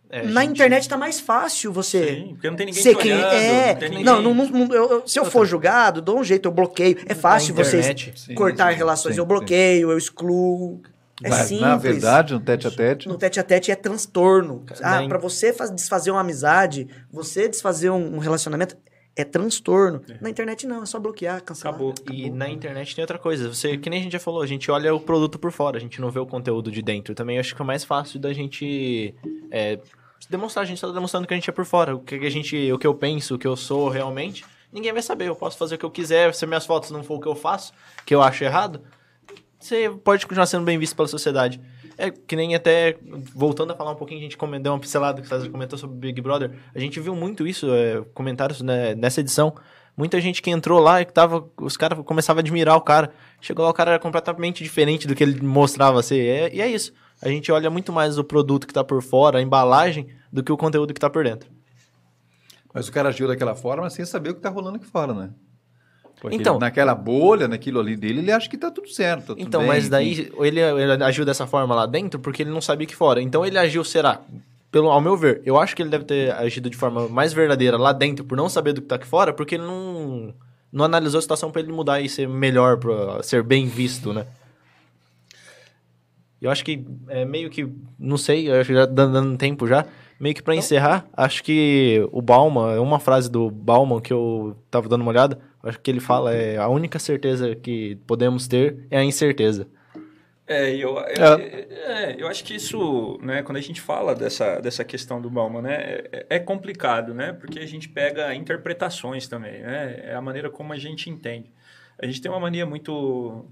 S3: É,
S1: Na
S3: gente-
S1: internet tá mais fácil você
S2: Sim, porque não tem ninguém
S1: ser
S2: te
S1: quem
S2: olhando,
S1: é.
S2: não tem ninguém.
S1: Não, não, não- eu- eu- se eu for julgado, dou um jeito, eu bloqueio. É fácil
S3: Na
S1: você
S3: internet,
S4: sim,
S1: cortar
S4: sim,
S1: relações.
S4: sim,
S1: eu bloqueio, eu excluo. É
S4: Mas,
S1: simples.
S4: na verdade, no tete a tete,
S1: No tete a tete é transtorno. Ah, pra você faz- desfazer uma amizade, você desfazer um, um relacionamento, é transtorno. Na internet não, é só bloquear, cancelar.
S2: Acabou.
S3: E na internet tem outra coisa. Você, que nem a gente já falou, a gente olha o produto por fora, a gente não vê o conteúdo de dentro. Também acho que é mais fácil da gente é, demonstrar. A gente tá demonstrando que a gente é por fora. O que a gente, o que eu penso, o que eu sou realmente. Ninguém vai saber. Eu posso fazer o que eu quiser. Se minhas fotos não for o que eu faço, que eu acho errado, você pode continuar sendo bem visto pela sociedade. É que nem até, voltando a falar um pouquinho, a gente comentou uma pincelada que César comentou sobre Big Brother. A gente viu muito isso, é, comentários né, nessa edição. Muita gente que entrou lá e que tava. Os caras começavam a admirar o cara. Chegou lá, o cara era completamente diferente do que ele mostrava ser. É- e é isso. A gente olha muito mais o produto que tá por fora, a embalagem, do que o conteúdo que tá por dentro.
S4: mas o cara agiu daquela forma sem saber o que tá rolando aqui fora, né? Porque
S3: Então-
S4: naquela bolha, naquilo ali dele, ele acha que tá tudo certo. tá tudo
S3: Então,
S4: bem,
S3: mas daí ele, ele agiu dessa forma lá dentro porque ele não sabia que fora. Então ele agiu, será? Pelo, ao meu ver, eu acho que ele deve ter agido de forma mais verdadeira lá dentro por não saber do que tá aqui fora, porque ele não, não analisou a situação pra ele mudar e ser melhor, pra ser bem visto, né? Eu acho que é meio que, não sei, eu acho que já dando, dando tempo já, meio que para encerrar, acho que o Bauman, uma frase do Bauman que eu tava dando uma olhada, acho que ele fala é a única certeza que podemos ter é a incerteza.
S2: É, eu, eu, é, eu acho que isso, né, quando a gente fala dessa, dessa questão do Bauman, né, é, é complicado, né, porque a gente pega interpretações também, né, é a maneira como a gente entende. A gente tem uma mania muito...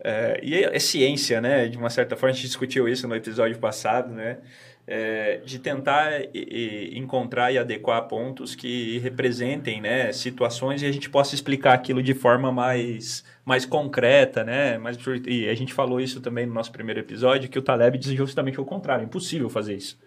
S2: É, e é, é ciência, né, de uma certa forma, a gente discutiu isso no episódio passado, né, é, de tentar e, e encontrar e adequar pontos que representem né, situações e a gente possa explicar aquilo de forma mais, mais concreta, né? Mas, e a gente falou isso também no nosso primeiro episódio, que o Taleb diz justamente o contrário, é impossível fazer isso.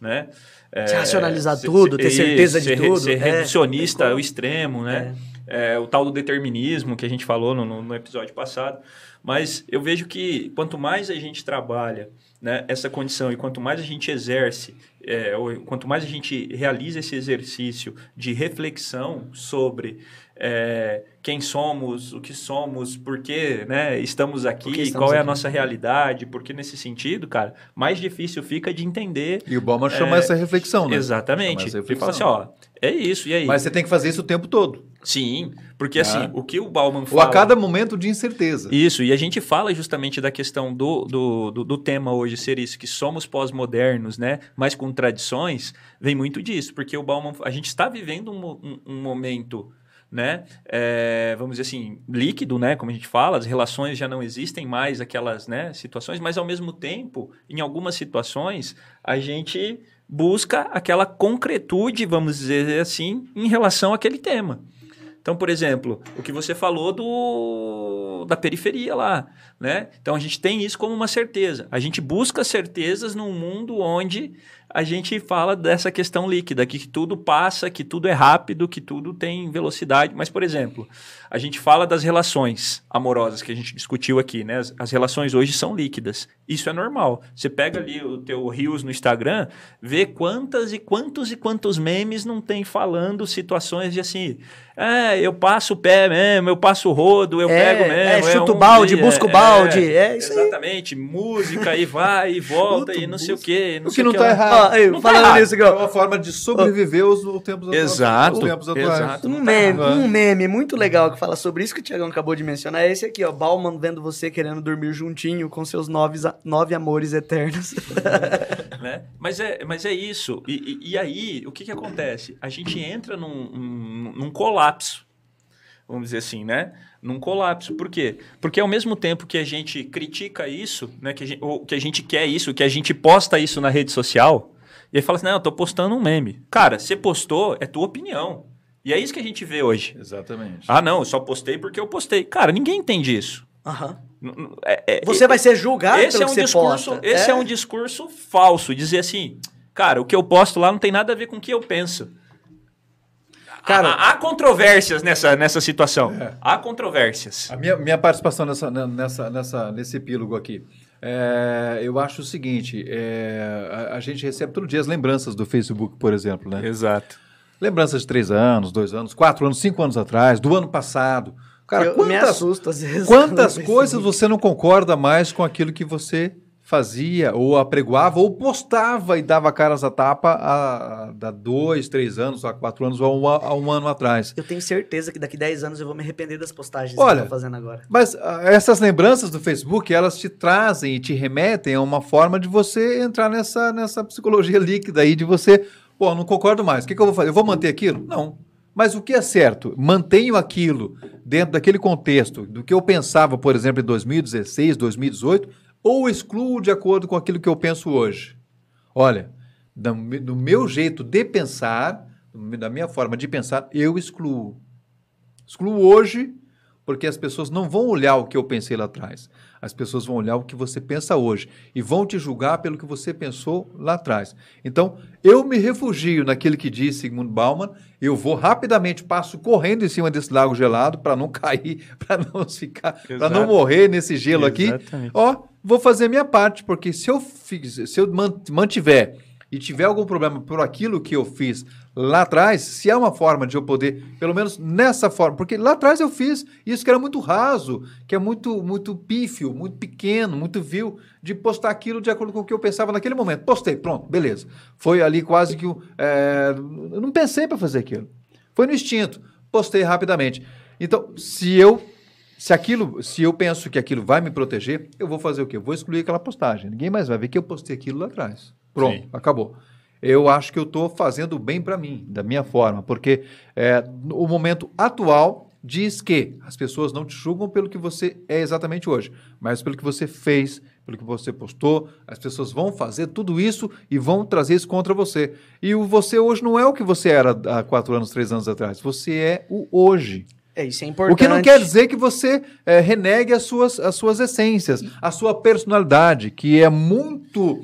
S2: Né?
S1: É, se racionalizar se, tudo, ter certeza de tudo.
S2: Ser é, reducionista ao extremo, né? É. é. o tal do determinismo que a gente falou no, no episódio passado. Mas eu vejo que quanto mais a gente trabalha né, essa condição. E quanto mais a gente exerce, é, ou quanto mais a gente realiza esse exercício de reflexão sobre é, quem somos, o que somos, por que né, estamos aqui, estamos qual é a nossa realidade, porque nesse sentido, cara, mais difícil fica de entender.
S4: E o Bauman chama é, essa reflexão, né?
S2: Exatamente. Reflexão. Ele fala assim, ó, é isso, e aí?
S4: Mas você tem que fazer isso o tempo todo.
S2: Sim, porque assim, ah. o que o Bauman
S4: fala... Ou a cada momento de incerteza.
S2: Isso, e a gente fala justamente da questão do, do, do, do tema hoje ser isso, que somos pós-modernos, né, mas com tradições, vem muito disso, porque o Bauman, a gente está vivendo um, um, um momento né? É, vamos dizer assim, líquido, né? Como a gente fala, as relações já não existem mais aquelas né, situações, mas ao mesmo tempo, em algumas situações, a gente busca aquela concretude, vamos dizer assim, em relação àquele tema. Então, por exemplo, o que você falou do da periferia lá, né? Então a gente tem isso como uma certeza. A gente busca certezas num mundo onde a gente fala dessa questão líquida, que tudo passa, que tudo é rápido, que tudo tem velocidade. Mas, por exemplo, a gente fala das relações amorosas que a gente discutiu aqui, né? As, as relações hoje são líquidas. Isso é normal. Você pega ali o teu Rios no Instagram, vê quantas e quantos e quantos memes não tem falando situações de assim, é, eu passo o pé mesmo, eu passo o rodo, eu é, pego mesmo.
S1: É, chuto é um balde, dia, busco balde, é, é isso
S2: Exatamente, música e vai e volta e não sei o quê.
S4: Não o que não tá errado. Ah,
S1: não falando tá nisso,
S4: É uma forma de sobreviver os, os tempos
S2: exato,
S4: os tempos atuais.
S1: Exato. Um meme, um meme muito legal que fala sobre isso que o Tiagão acabou de mencionar é esse aqui, ó. Bauman vendo você querendo dormir juntinho com seus nove, nove amores eternos.
S2: né? mas, é, mas é isso. E, e, e, aí, o que, que acontece? A gente entra num, num, num colapso vamos dizer assim, né? Num colapso. Por quê? Porque ao mesmo tempo que a gente critica isso, né? Que a gente, ou que a gente quer isso, que a gente posta isso na rede social, e aí fala assim, não, eu tô postando um meme. Cara, você postou, é tua opinião. E é isso que a gente vê hoje.
S4: Exatamente.
S2: Ah, não, eu só postei porque eu postei. Cara, ninguém entende isso.
S1: Aham. É, é, você vai ser julgado
S2: esse
S1: pelo
S2: é um
S1: que
S2: discurso,
S1: posta.
S2: Esse é. é um discurso falso. Dizer assim, cara, o que eu posto lá não tem nada a ver com o que eu penso. Cara, há, há controvérsias nessa, nessa situação. É. Há controvérsias.
S4: A minha, minha participação nessa, nessa, nessa, nesse epílogo aqui. É, eu acho o seguinte: é, a, a, gente recebe todo dia as lembranças do Facebook, por exemplo, né?
S2: Exato.
S4: Lembranças de três anos, dois anos, quatro anos, cinco anos atrás, do ano passado. Cara,
S1: eu
S4: quantas,
S1: me assusto às vezes.
S4: Quantas coisas você não concorda mais com aquilo que você fazia, ou apregoava, ou postava e dava caras a tapa há, há dois, três anos, há quatro anos, ou há um, há um ano atrás.
S1: Eu tenho certeza que daqui dez anos eu vou me arrepender das postagens
S4: Olha,
S1: que eu tô fazendo agora.
S4: Mas uh, essas lembranças do Facebook, elas te trazem e te remetem a uma forma de você entrar nessa, nessa psicologia líquida aí, de você, pô, não concordo mais, o que, que eu vou fazer? Eu vou manter aquilo? Não. Mas o que é certo? Mantenho aquilo dentro daquele contexto do que eu pensava, por exemplo, em 2016, 2018, ou excluo de acordo com aquilo que eu penso hoje? Olha, do meu jeito de pensar, da minha forma de pensar, eu excluo. Excluo hoje porque as pessoas não vão olhar o que eu pensei lá atrás. As pessoas vão olhar o que você pensa hoje e vão te julgar pelo que você pensou lá atrás. Então, eu me refugio naquilo que diz Sigmund Bauman, eu vou rapidamente, passo correndo em cima desse lago gelado para não cair, para não ficar, para não morrer nesse gelo Exatamente. aqui. Ó, vou fazer minha parte, porque se eu, fiz, se eu mantiver e tiver algum problema por aquilo que eu fiz lá atrás, se é uma forma de eu poder, pelo menos nessa forma, porque lá atrás eu fiz isso que era muito raso, que é muito muito pífio, muito pequeno, muito vil, de postar aquilo de acordo com o que eu pensava naquele momento. Postei, pronto, beleza. Foi ali quase que é, eu não pensei para fazer aquilo. Foi no instinto. Postei rapidamente. Então, se eu se aquilo, se eu penso que aquilo vai me proteger, eu vou fazer o quê? Eu vou excluir aquela postagem. Ninguém mais vai ver que eu postei aquilo lá atrás. Pronto, Sim. acabou. Eu acho que eu estou fazendo bem para mim, da minha forma, porque é, o momento atual diz que as pessoas não te julgam pelo que você é exatamente hoje, mas pelo que você fez, pelo que você postou. As pessoas vão fazer tudo isso e vão trazer isso contra você. E o você hoje não é o que você era há quatro anos, três anos atrás. Você é o hoje.
S1: É, isso é importante.
S4: O que não quer dizer que você é, renegue as suas, as suas essências, a sua personalidade, que é muito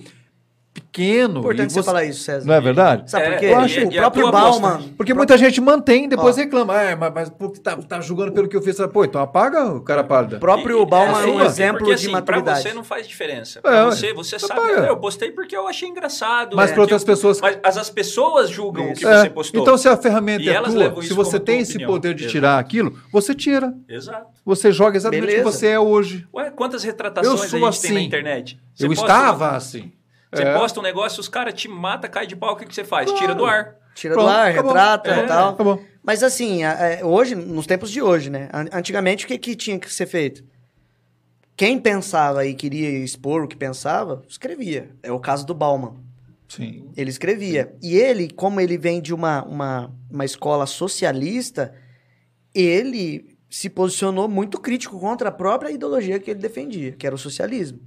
S4: pequeno.
S1: Importante você, você falar isso, César.
S4: Não é verdade?
S1: Sabe por quê? Eu acho
S4: o próprio Bauman. Porque muita gente mantém e depois Ó. reclama. Ah, mas, mas porque tá, tá julgando pelo que eu fiz. Pô, então apaga o cara pálida.
S1: O próprio Bauman é, um assim, exemplo porque, assim, de maturidade.
S2: Pra você não faz diferença. Pra é, você, você sabe. Apaga. Eu postei porque eu achei engraçado.
S4: Mas
S2: é,
S4: para outras pessoas.
S2: Mas as, as pessoas julgam isso. o que é. você postou.
S4: Então, se a ferramenta é tua, se você tem esse poder de tirar aquilo, você tira.
S2: Exato.
S4: Você joga exatamente o que você é hoje.
S2: Ué, quantas retratações a gente tem na assim. internet?
S4: Eu estava assim.
S2: Você é. posta um negócio, os caras te matam, cai de pau, o que, que você faz? Claro. Tira do ar.
S1: Tira Pronto, do ar, acabou. retrata é. e tal. Acabou. Mas assim, é, hoje, nos tempos de hoje, né? Antigamente, o que, que tinha que ser feito? Quem pensava e queria expor o que pensava, escrevia. É o caso do Bauman.
S4: Sim.
S1: Ele escrevia. E ele, como ele vem de uma, uma, uma escola socialista, ele se posicionou muito crítico contra a própria ideologia que ele defendia, que era o socialismo.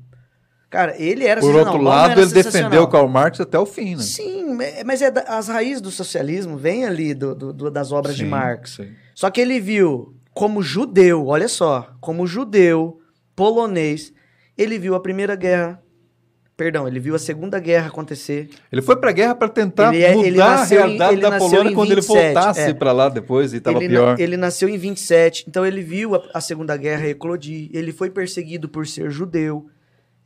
S1: Cara, ele era
S4: Por outro lado, ele defendeu o Karl Marx até o fim, né?
S1: Sim, é, mas é as raízes do socialismo vêm ali do, do, das obras sim, de Marx. Sim. Só que ele viu como judeu, olha só, como judeu, polonês, ele viu a Primeira Guerra Perdão, ele viu a Segunda Guerra acontecer.
S4: Ele foi para a guerra para tentar ele, é, mudar ele a realidade em, da Polônia quando 27, ele voltasse é. para lá depois e estava pior.
S1: ele nasceu em 27, então ele viu a, a Segunda Guerra eclodir. Ele foi perseguido por ser judeu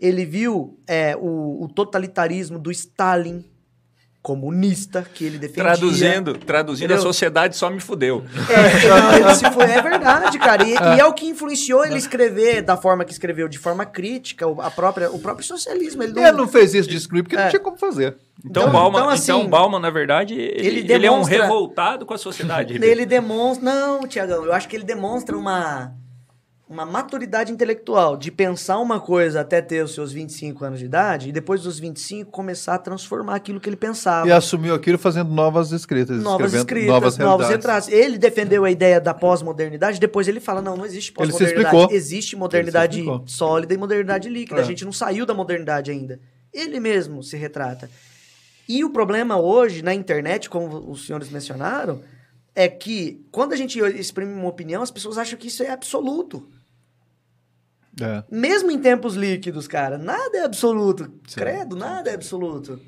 S1: ele viu é, o, o, totalitarismo do Stalin comunista que ele defendia.
S2: Traduzindo, traduzindo a sociedade só me fudeu.
S1: É, não, foi, é verdade, cara. E, é. e, é o que influenciou ele escrever da forma que escreveu, de forma crítica, a própria, o próprio socialismo.
S4: Ele não, ele não fez isso de escrever porque é. não tinha como fazer.
S2: Então, então, Bauman, então, assim, então Bauman, na verdade, ele, ele, demonstra, ele é um revoltado com a sociedade.
S1: ele demonstra... Não, Tiagão, eu acho que ele demonstra uma uma maturidade intelectual de pensar uma coisa até ter os seus 25 anos de idade e depois dos 25 começar a transformar aquilo que ele pensava.
S4: E assumiu aquilo fazendo novas escritas.
S1: Novas escritas, novas novos retratos. Ele defendeu a ideia da pós-modernidade, depois ele fala, não, não existe pós-modernidade. Existe modernidade sólida e modernidade líquida. É. A gente não saiu da modernidade ainda. Ele mesmo se retrata. E o problema hoje na internet, como os senhores mencionaram, é que quando a gente exprime uma opinião, as pessoas acham que isso é absoluto. É. Mesmo em tempos líquidos, cara, nada é absoluto. Sim. Credo, nada é absoluto.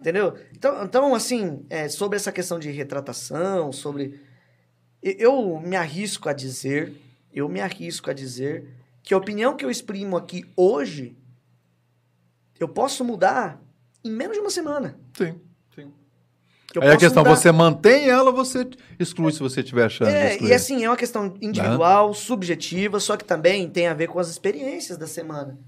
S1: Entendeu? Então, então assim, é, sobre essa questão de retratação, sobre. Eu me arrisco a dizer, eu me arrisco a dizer que a opinião que eu exprimo aqui hoje, eu posso mudar em menos de uma semana.
S4: Sim. Aí a questão, mudar... você mantém ela ou você exclui se você estiver achando.
S1: É, e assim, é uma questão individual, né? subjetiva, só que também tem a ver com as experiências da semana.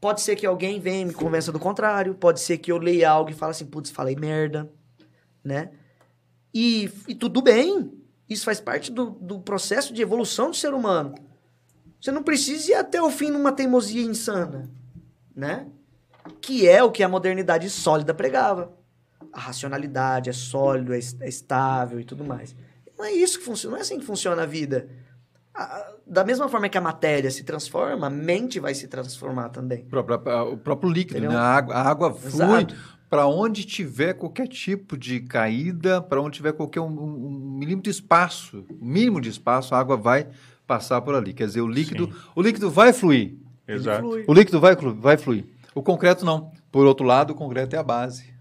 S1: Pode ser que alguém venha e me convença do contrário, pode ser que eu leia algo e fale assim, putz, falei merda, né? E, e tudo bem, isso faz parte do, do processo de evolução do ser humano. Você não precisa ir até o fim numa teimosia insana, né? Que é o que a modernidade sólida pregava a racionalidade é sólido, é, é estável e tudo mais. Não é isso que funciona, não é assim que funciona a vida. A, da mesma forma que a matéria se transforma, a mente vai se transformar também.
S4: O próprio, o próprio líquido, né? a água, a água flui para onde tiver qualquer tipo de caída, para onde tiver qualquer um, um, milímetro de espaço, mínimo de espaço, a água vai passar por ali. Quer dizer, o líquido, o líquido vai fluir.
S2: Exato.
S4: O líquido vai, vai fluir. O concreto não. Por outro lado, o concreto é a base.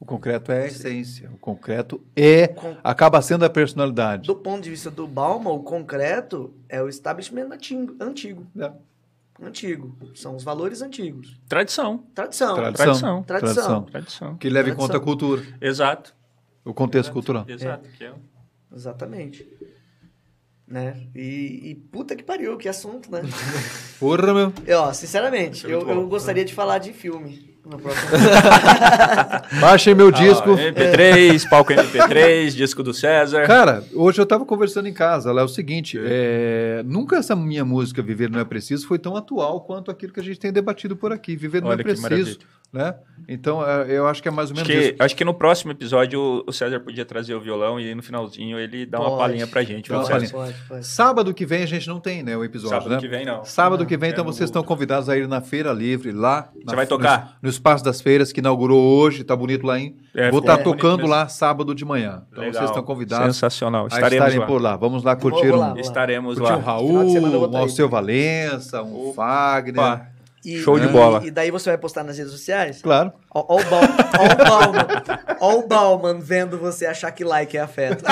S4: O concreto é a essência. O concreto é Con... acaba sendo a personalidade.
S1: Do ponto de vista do Bauman, o concreto é o establishment antigo.
S4: É.
S1: antigo. São os valores antigos.
S2: Tradição.
S1: Tradição.
S2: Tradição.
S4: Tradição.
S1: Tradição.
S2: Tradição.
S4: Que leva em conta a cultura,
S2: Exato.
S4: o contexto cultural.
S2: Exato. que é-
S1: Exatamente. Né? E, e puta que pariu, que assunto, né?
S4: Porra, meu.
S1: Eu, ó, sinceramente,
S2: é
S1: eu, eu gostaria de falar de filme.
S4: Baixem meu disco.
S2: Ah, MP3, palco MP3, disco do César.
S4: Cara, hoje eu tava conversando em casa, lá é o seguinte, é, nunca essa minha música Viver Não É Preciso foi tão atual quanto aquilo que a gente tem debatido por aqui, Viver Não
S2: Olha
S4: É Preciso, né? Então, é, eu acho que é mais ou
S2: Acho
S4: menos
S2: que,
S4: isso.
S2: acho que no próximo episódio o- César podia trazer o violão e no finalzinho ele dá uma
S1: Pode.
S2: palhinha pra gente.
S4: Dá uma palhinha.
S1: Pode, pode.
S4: Sábado que vem a gente não tem, né, o episódio,
S2: Sábado
S4: né?
S2: que vem não.
S4: Sábado
S1: Não,
S4: que vem,
S2: é
S4: então vocês estão convidados a ir na Feira Livre, lá. na-
S2: vai tocar?
S4: No, no Espaço das Feiras, que inaugurou hoje, tá bonito lá, hein?
S2: É,
S4: Vou estar
S2: bonito
S4: tocando
S2: mesmo.
S4: lá sábado de manhã. Então
S2: Legal.
S4: vocês estão convidados
S2: Sensacional.
S4: a
S2: Estaremos
S4: estarem
S2: lá.
S4: por lá. Vamos lá curtir
S1: Vou
S4: um,
S1: lá.
S2: Estaremos
S4: curtir um
S2: lá.
S1: Eu
S4: Raul, um
S1: tá.
S4: Alceu Valença, um
S2: Opa.
S4: Fagner.
S1: E-
S2: Show de
S1: e-
S2: bola.
S1: E daí você vai postar nas redes sociais?
S4: Claro.
S1: Ó, ó o Bal- ó o Bauman. Ó o Bauman vendo você achar que like é afeto.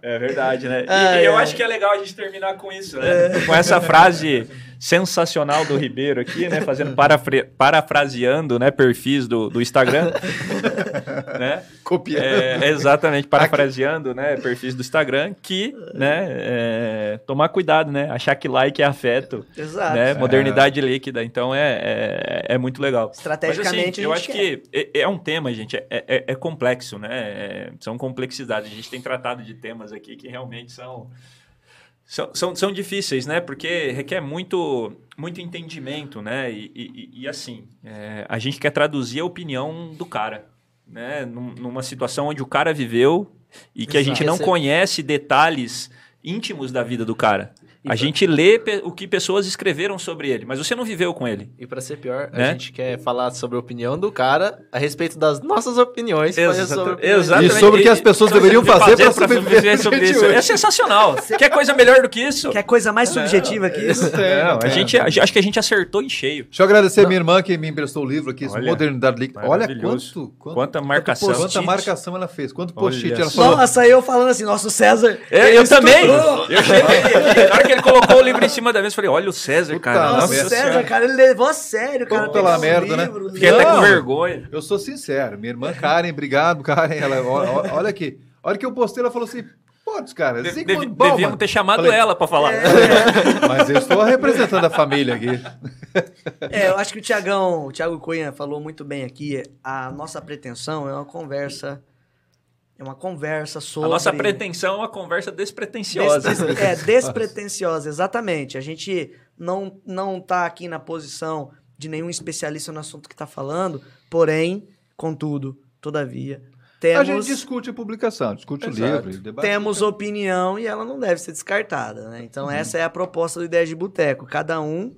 S2: É verdade, né? E,
S1: Ai,
S2: e eu
S1: ai.
S2: acho que é legal a gente terminar com isso, né? Com essa frase sensacional do Ribeiro aqui, né? Fazendo parafre- parafraseando, né? Perfis do, do Instagram, né?
S4: Copiando.
S2: É, exatamente, parafraseando, né? Perfis do Instagram, que, né? é, tomar cuidado, né? Achar que like é afeto,
S1: Exato.
S2: né? Modernidade líquida. Então é, é, é muito legal.
S1: Estrategicamente,
S2: Mas, assim,
S1: a
S2: eu acho que é, é um tema, gente, é, é- é complexo, né? É- são complexidades. A gente tem tratado de temas aqui que realmente são, são, são, são difíceis, né? Porque requer muito, muito entendimento, né? E, e- e, assim, é, a gente quer traduzir a opinião do cara, né? Num- numa situação onde o cara viveu e que a
S1: Exato.
S2: gente não conhece detalhes íntimos da vida do cara. A gente lê o que pessoas escreveram sobre ele, mas você não viveu com ele.
S3: E pra ser pior,
S2: Né?
S3: a gente quer falar sobre a opinião do cara a respeito das nossas opiniões. fazer sobre opinião
S2: exatamente.
S4: E sobre o que as pessoas deveriam fazer pra sobreviver
S2: sobre isso. É sensacional. Quer coisa melhor do que isso?
S1: Quer coisa mais subjetiva que isso?
S2: Não, a gente, a- acho que a gente acertou em cheio.
S4: Deixa eu agradecer a minha irmã que me emprestou o livro aqui,
S2: Olha,
S4: Modernidade Líquida. Olha quanto, quanto,
S2: Quanta marcação.
S4: quanta marcação ela fez, quanto post-it
S2: só.
S4: ela falou.
S1: Nossa, eu falando assim, nosso César.
S2: É, eu também. Eu cheguei aqui, na hora que ele colocou o livro em cima da mesa, eu falei, olha o César,
S4: Puta
S2: cara.
S1: Nossa,
S4: merda.
S1: César, cara, ele levou a sério, cara.
S4: Puta
S1: um
S4: merda, né?
S1: livro,
S2: Fiquei até com vergonha.
S4: Eu sou sincero, minha irmã Karen, obrigado, Karen. Ela, ó- olha aqui, a hora que eu postei, ela falou assim: putz, cara,
S2: De-
S4: Zygmunt Bauman.
S2: devíamos ter chamado
S4: Falei,
S2: ela pra falar.
S4: Mas eu estou representando a família aqui.
S1: É, eu acho que o Tiagão, o Thiago Cunha falou muito bem aqui. A nossa pretensão é uma conversa. É uma conversa sobre.
S2: A nossa pretensão é uma conversa despretensiosa.
S1: Despre- É, despretensiosa, exatamente. A gente não, não tá aqui na posição de nenhum especialista no assunto que tá falando, porém, contudo, todavia,
S4: A gente
S1: temos,
S4: discute a publicação, discute o
S2: Exato.
S4: livro, debate.
S1: temos opinião e ela não deve ser descartada, né? Então, essa é a proposta do Ideia de Boteco. Cada um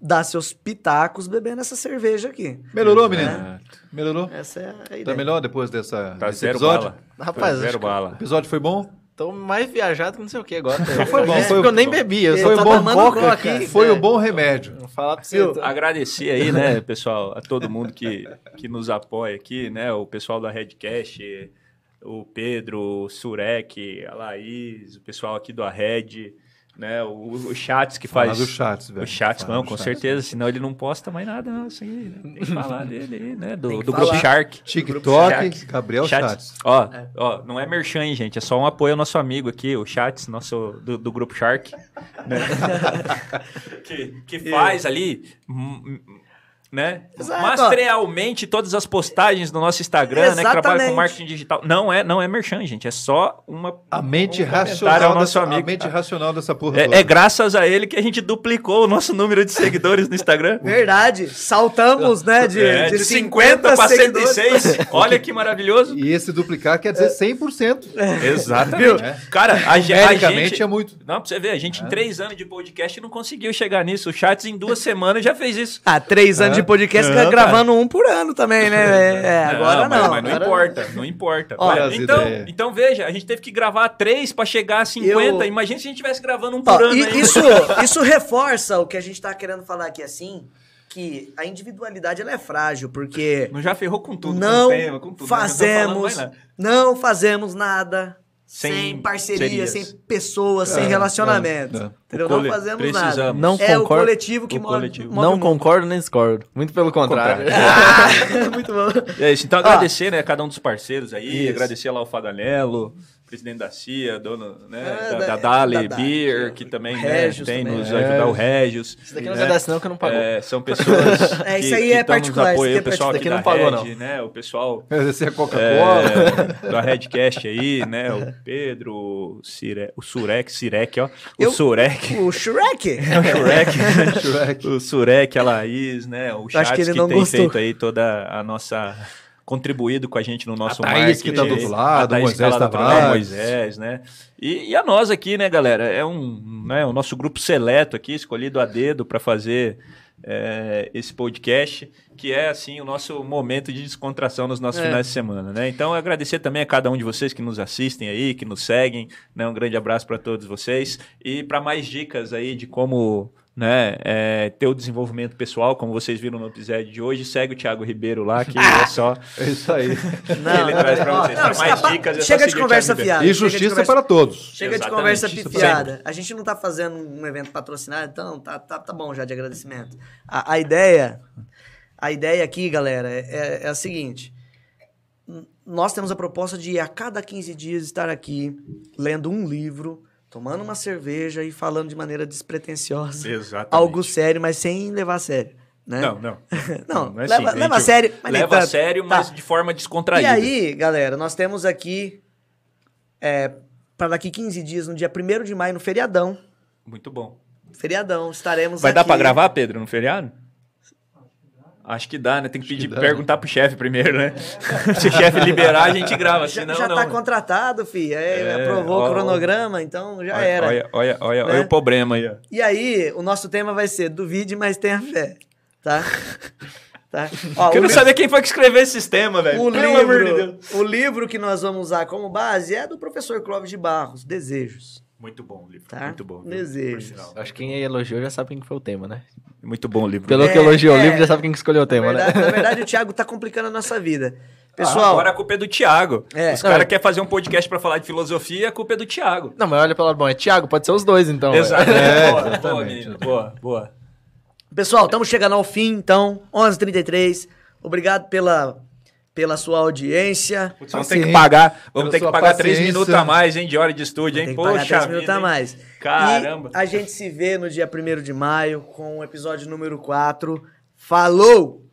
S1: dá seus pitacos bebendo essa cerveja aqui.
S4: Melhorou, menino? Melhorou?
S1: Essa é a ideia.
S4: Tá melhor depois dessa,
S2: Tá
S4: desse
S2: zero
S4: episódio?
S2: bala.
S3: Rapaz,
S2: zero
S3: que-
S4: O
S2: bala.
S4: episódio foi bom?
S3: Tô mais viajado que não sei o que agora.
S4: Foi bom,
S3: É,
S4: foi-
S3: porque eu nem bebi. Eu
S4: Foi
S1: tá
S4: um bom
S3: coca aqui.
S4: Foi
S3: É.
S4: um bom remédio.
S3: Vou falar pra você.
S1: Viu?
S3: tô-
S2: Agradecer aí, né, pessoal, a todo mundo que, que nos apoia aqui, né? O pessoal da Redcast, o Pedro, o Surek, a Laís, o pessoal aqui do Arred, né? O, o Chats que
S4: Fala
S2: faz.
S4: do Chats, velho.
S2: O Chats,
S4: Fala
S2: não, com
S4: Chats.
S2: certeza, senão ele não posta mais nada, não, assim, né? Tem que falar dele aí, né? Do, do. Grupo Shark.
S4: TikTok,
S2: Chats.
S4: Gabriel
S2: Chats.
S4: Chats.
S2: Ó, ó, não é merchan, hein, gente. É só um apoio ao nosso amigo aqui, o Chats, nosso do, do grupo Shark. né? que, que faz ali. Né?
S1: Exato.
S2: Materialmente todas as postagens do nosso Instagram, né? Que trabalha com
S1: Exatamente.
S2: marketing digital. Não é, não é merchan, gente. É só uma.
S4: A mente
S2: um
S4: racional
S2: ao nosso
S4: dessa,
S2: amigo.
S4: a mente racional dessa porra
S2: É, é graças a ele que a gente duplicou o nosso número de seguidores no Instagram.
S1: Verdade. Saltamos, né, de,
S2: É,
S1: de,
S2: de
S1: 50
S2: para
S1: seguidores.
S2: 106. Olha que maravilhoso.
S4: E esse duplicar quer dizer 100%.
S2: Exatamente.
S4: É.
S2: Cara, a, a gente.
S4: é muito.
S2: Não, pra você ver, a gente em três anos de podcast não conseguiu chegar nisso. O Chats em duas semanas já fez isso.
S1: Ah, três anos
S4: É.
S1: de podcast
S2: É,
S1: gravando um por ano também, né? É, agora
S2: mas,
S1: não.
S2: Mas não
S1: agora-
S2: importa, não importa.
S1: Olha
S4: as
S2: então,
S4: ideias.
S2: então veja, a gente teve que gravar três pra chegar a 50.
S1: Eu-
S2: Imagina se a gente estivesse gravando um
S1: Ó,
S2: por ano.
S1: e- isso, isso reforça o que a gente tá querendo falar aqui assim, que a individualidade ela é frágil, porque
S2: Não já ferrou com tudo,
S1: não
S2: com o tema, com tudo. né? Não falando
S1: fazemos,
S2: mais nada.
S1: não fazemos nada sem,
S2: sem
S1: parceria,
S2: serias.
S1: sem pessoas, sem
S4: É,
S1: relacionamento.
S4: é, é.
S1: Entendeu?
S2: O
S1: Não fazemos
S2: precisamos.
S1: nada.
S3: Não
S1: é o
S3: concordo-
S1: coletivo que
S2: o
S1: move,
S2: coletivo.
S1: move o
S3: Não
S1: mundo.
S3: concordo nem discordo. Muito pelo contrário.
S2: Contrário.
S1: Muito bom.
S2: É isso. Então, agradecer, né, cada um dos parceiros aí,
S1: Isso.
S2: agradecer lá o Fadanello, presidente da CIA, dono né,
S1: É,
S2: da,
S1: da-
S2: da Dali
S1: da-
S2: Beer, que também né,
S1: Regis
S2: tem
S1: também.
S2: nos
S3: É.
S2: ajudar, o Regis.
S3: Isso daqui não
S2: né?
S3: agradece não, que eu não pagou.
S2: É, são pessoas
S1: É, isso
S2: que,
S1: aí
S2: que
S1: é
S2: estão nos
S1: particular, isso
S2: apoiando,
S1: aqui é
S2: o pessoal aqui
S3: não pagou,
S2: Red, né, o pessoal
S4: Agradecer a Coca-Cola.
S2: é, da Redcast aí, né, o Pedro, o, Cire, o Surek, Sirek, ó, o
S1: Eu-
S2: Surek.
S1: O Shrek.
S2: O Shurek,
S4: Shrek.
S2: o Surek, a Laís, né? O Charles
S1: que
S2: que,
S1: não
S2: tem
S1: gostou.
S2: feito aí toda a nossa contribuído com a gente no nosso
S4: A Thaís, que tá do
S2: marketing,
S4: outro lado,
S2: a
S4: Moisés
S2: que tá lá do outro lado,
S4: Tavares.
S2: Moisés, né? E, e a nós aqui, né, galera? É um, né, o nosso grupo seleto aqui, escolhido a dedo para fazer é, esse podcast, que é assim o nosso momento de descontração nos nossos
S1: É.
S2: finais de semana, né? Então agradecer também a cada um de vocês que nos assistem aí, que nos seguem, né? Um grande abraço para todos vocês e para mais dicas aí de como né, é, ter o desenvolvimento pessoal, como vocês viram no episódio de hoje, segue o Thiago Ribeiro lá, que é só
S4: É isso aí.
S1: Não,
S2: Ele traz pra vocês.
S1: não,
S2: mais dicas, é só
S1: Chega de conversa fiada.
S4: E justiça
S1: conversa-
S4: para todos.
S1: Chega de conversa pifiada. A gente não tá fazendo um evento patrocinado, então tá, tá, tá bom já de agradecimento. A, a ideia, a ideia aqui, galera, é, é a seguinte. Nós temos a proposta de a cada 15 dias estar aqui lendo um livro, tomando uma cerveja e falando de maneira despretensiosa.
S2: Exatamente.
S1: Algo sério, mas sem levar a sério. Né?
S2: Não, não.
S1: Não,
S2: é
S1: leva,
S2: assim,
S1: leva a sério, mas
S2: Leva a sério,
S1: Tá.
S2: mas de forma
S1: E
S2: descontraída.
S1: aí, galera, nós temos aqui, é, para daqui 15 dias, no dia 1 de maio, no feriadão,
S2: Muito bom.
S1: feriadão, estaremos
S2: Vai
S1: aqui.
S2: dar pra gravar, Pedro, no feriado? Acho que dá, né? Tem que pedir,
S4: que dá,
S2: perguntar pro chefe primeiro, né? Se o chefe liberar, a gente grava,
S1: Já,
S2: senão
S1: já
S2: não.
S1: tá contratado, filho. É,
S2: É,
S1: aprovou
S2: ó,
S1: o cronograma, então já
S2: olha,
S1: era.
S2: Olha, olha, olha,
S1: Né?
S2: olha o problema aí, ó.
S1: E aí, o nosso tema vai ser duvide, mas tenha fé, tá? tá? Ó,
S2: Quero saber quem foi que escreveu esse sistema, velho.
S1: o
S2: Pelo amor de
S1: livro,
S2: Deus.
S1: o livro que nós vamos usar como base é do professor Clóvis de Barros, Desejos,
S2: Muito bom o livro.
S1: tá?
S2: Muito bom. viu? Sinal.
S3: Acho que quem elogiou já sabe quem que foi o tema, né?
S2: Muito bom o livro.
S3: Pelo
S1: É,
S3: que elogiou
S1: é.
S3: o livro, já sabe quem que escolheu o
S1: Na
S3: tema,
S1: verdade,
S3: né?
S1: na verdade, o Thiago tá complicando a nossa vida.
S2: Ah,
S1: Pessoal,
S2: agora a culpa é do Thiago.
S1: É.
S2: Os caras querem fazer um podcast pra falar de filosofia, a culpa é do Thiago.
S3: Não, mas olha pelo lado bom, é Thiago, pode ser os dois então.
S2: Exato.
S4: É,
S2: boa, boa, menino. Boa, boa.
S1: Pessoal, estamos chegando ao fim, então, 11h33. Obrigado pela, pela sua audiência.
S2: Putz, vamos ter que pagar, vamos ter que pagar três minutos a mais, hein, de hora de estúdio, hein? Poxa
S1: 10
S2: vida,
S1: minutos a mais.
S2: Caramba.
S1: E a gente se vê no dia 1 de maio com o episódio número 4. Falou!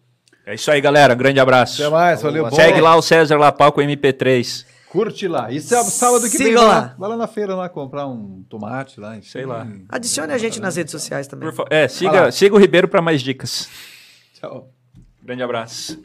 S2: É isso aí, galera. Um grande abraço.
S4: Até mais, valeu. bom.
S2: Segue lá o César Lapau com o MP3.
S4: Curte lá. E sábado, sábado que vem,
S1: Siga
S4: vai
S1: lá.
S4: lá. vai lá na feira lá comprar um tomate lá. enfim.
S2: Sei lá.
S1: Adicione a gente nas redes sociais também.
S2: Por fa- É, siga, siga o Ribeiro para mais dicas.
S4: Tchau.
S2: Grande abraço.